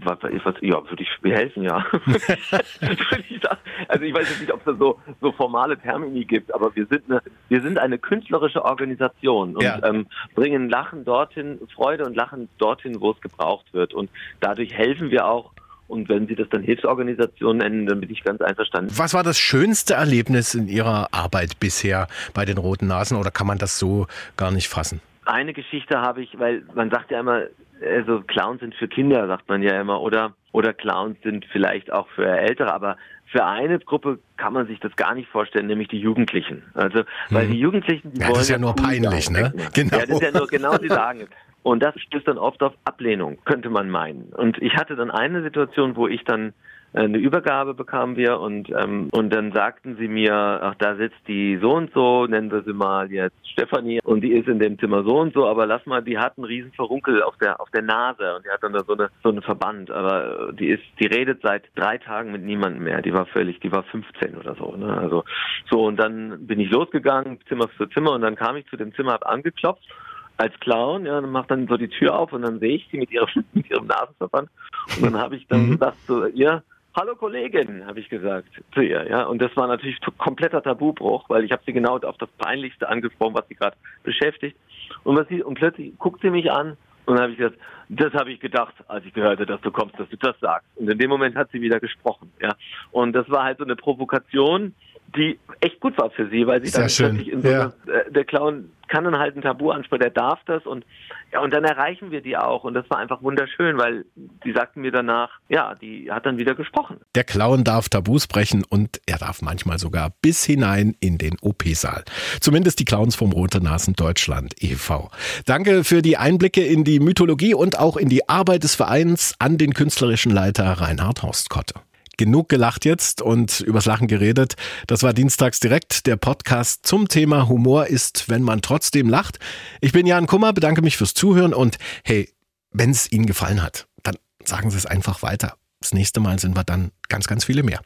was, was, ja, würde ich mir helfen, ja. also ich weiß jetzt nicht, ob es da so, so formale Termini gibt, aber wir sind eine, wir sind eine künstlerische Organisation und ja. ähm, bringen Lachen dorthin, Freude und Lachen dorthin, wo es gebraucht wird. Und dadurch helfen wir auch und wenn Sie das dann Hilfsorganisation nennen, dann bin ich ganz einverstanden. Was war das schönste Erlebnis in Ihrer Arbeit bisher bei den Roten Nasen oder kann man das so gar nicht fassen? Eine Geschichte habe ich, weil man sagt ja immer, also Clowns sind für Kinder, sagt man ja immer, oder, oder Clowns sind vielleicht auch für Ältere, aber für eine Gruppe kann man sich das gar nicht vorstellen, nämlich die Jugendlichen. Also, weil hm. die Jugendlichen, die ja, wollen. Das ist ja nur peinlich, ne? Genau. Ja, das ist ja nur, genau, Sie sagen es. Und das stößt dann oft auf Ablehnung, könnte man meinen. Und ich hatte dann eine Situation, wo ich dann äh, eine Übergabe bekamen wir und ähm, und dann sagten sie mir, ach da sitzt die so und so, nennen wir sie mal jetzt Stefanie und die ist in dem Zimmer so und so, aber lass mal, die hat einen riesen Verunkel auf der auf der Nase und die hat dann da so eine so eine Verband, aber die ist die redet seit drei Tagen mit niemandem mehr, die war völlig, die war 15 oder so, ne? Also so und dann bin ich losgegangen Zimmer für Zimmer und dann kam ich zu dem Zimmer, hab angeklopft als Clown, ja, dann macht dann so die Tür auf und dann sehe ich sie mit ihrem, mit ihrem Nasenverband und dann habe ich dann gesagt zu ihr, Hallo Kollegin, habe ich gesagt zu ihr, ja. Und das war natürlich kompletter Tabubruch, weil ich habe sie genau auf das Peinlichste angesprochen, was sie gerade beschäftigt. Und was sie und plötzlich guckt sie mich an und dann habe ich gesagt, das habe ich gedacht, als ich gehört habe, dass du kommst, dass du das sagst. Und in dem Moment hat sie wieder gesprochen, ja. Und das war halt so eine Provokation, die echt gut war für sie, weil sie dann plötzlich in so ja. eine, äh, der Clown kann dann halt ein Tabu ansprechen, der darf das und ja, und dann erreichen wir die auch und das war einfach wunderschön, weil die sagten mir danach, ja, die hat dann wieder gesprochen. Der Clown darf Tabus brechen und er darf manchmal sogar bis hinein in den OP-Saal. Zumindest die Clowns vom Rote Nasen Deutschland e.V. Danke für die Einblicke in die Mythologie und auch in die Arbeit des Vereins an den künstlerischen Leiter Reinhard Horstkotte genug gelacht jetzt und übers Lachen geredet. Das war Dienstags direkt der Podcast zum Thema Humor ist, wenn man trotzdem lacht. Ich bin Jan Kummer, bedanke mich fürs Zuhören und hey, wenn es Ihnen gefallen hat, dann sagen Sie es einfach weiter. Das nächste Mal sind wir dann ganz, ganz viele mehr.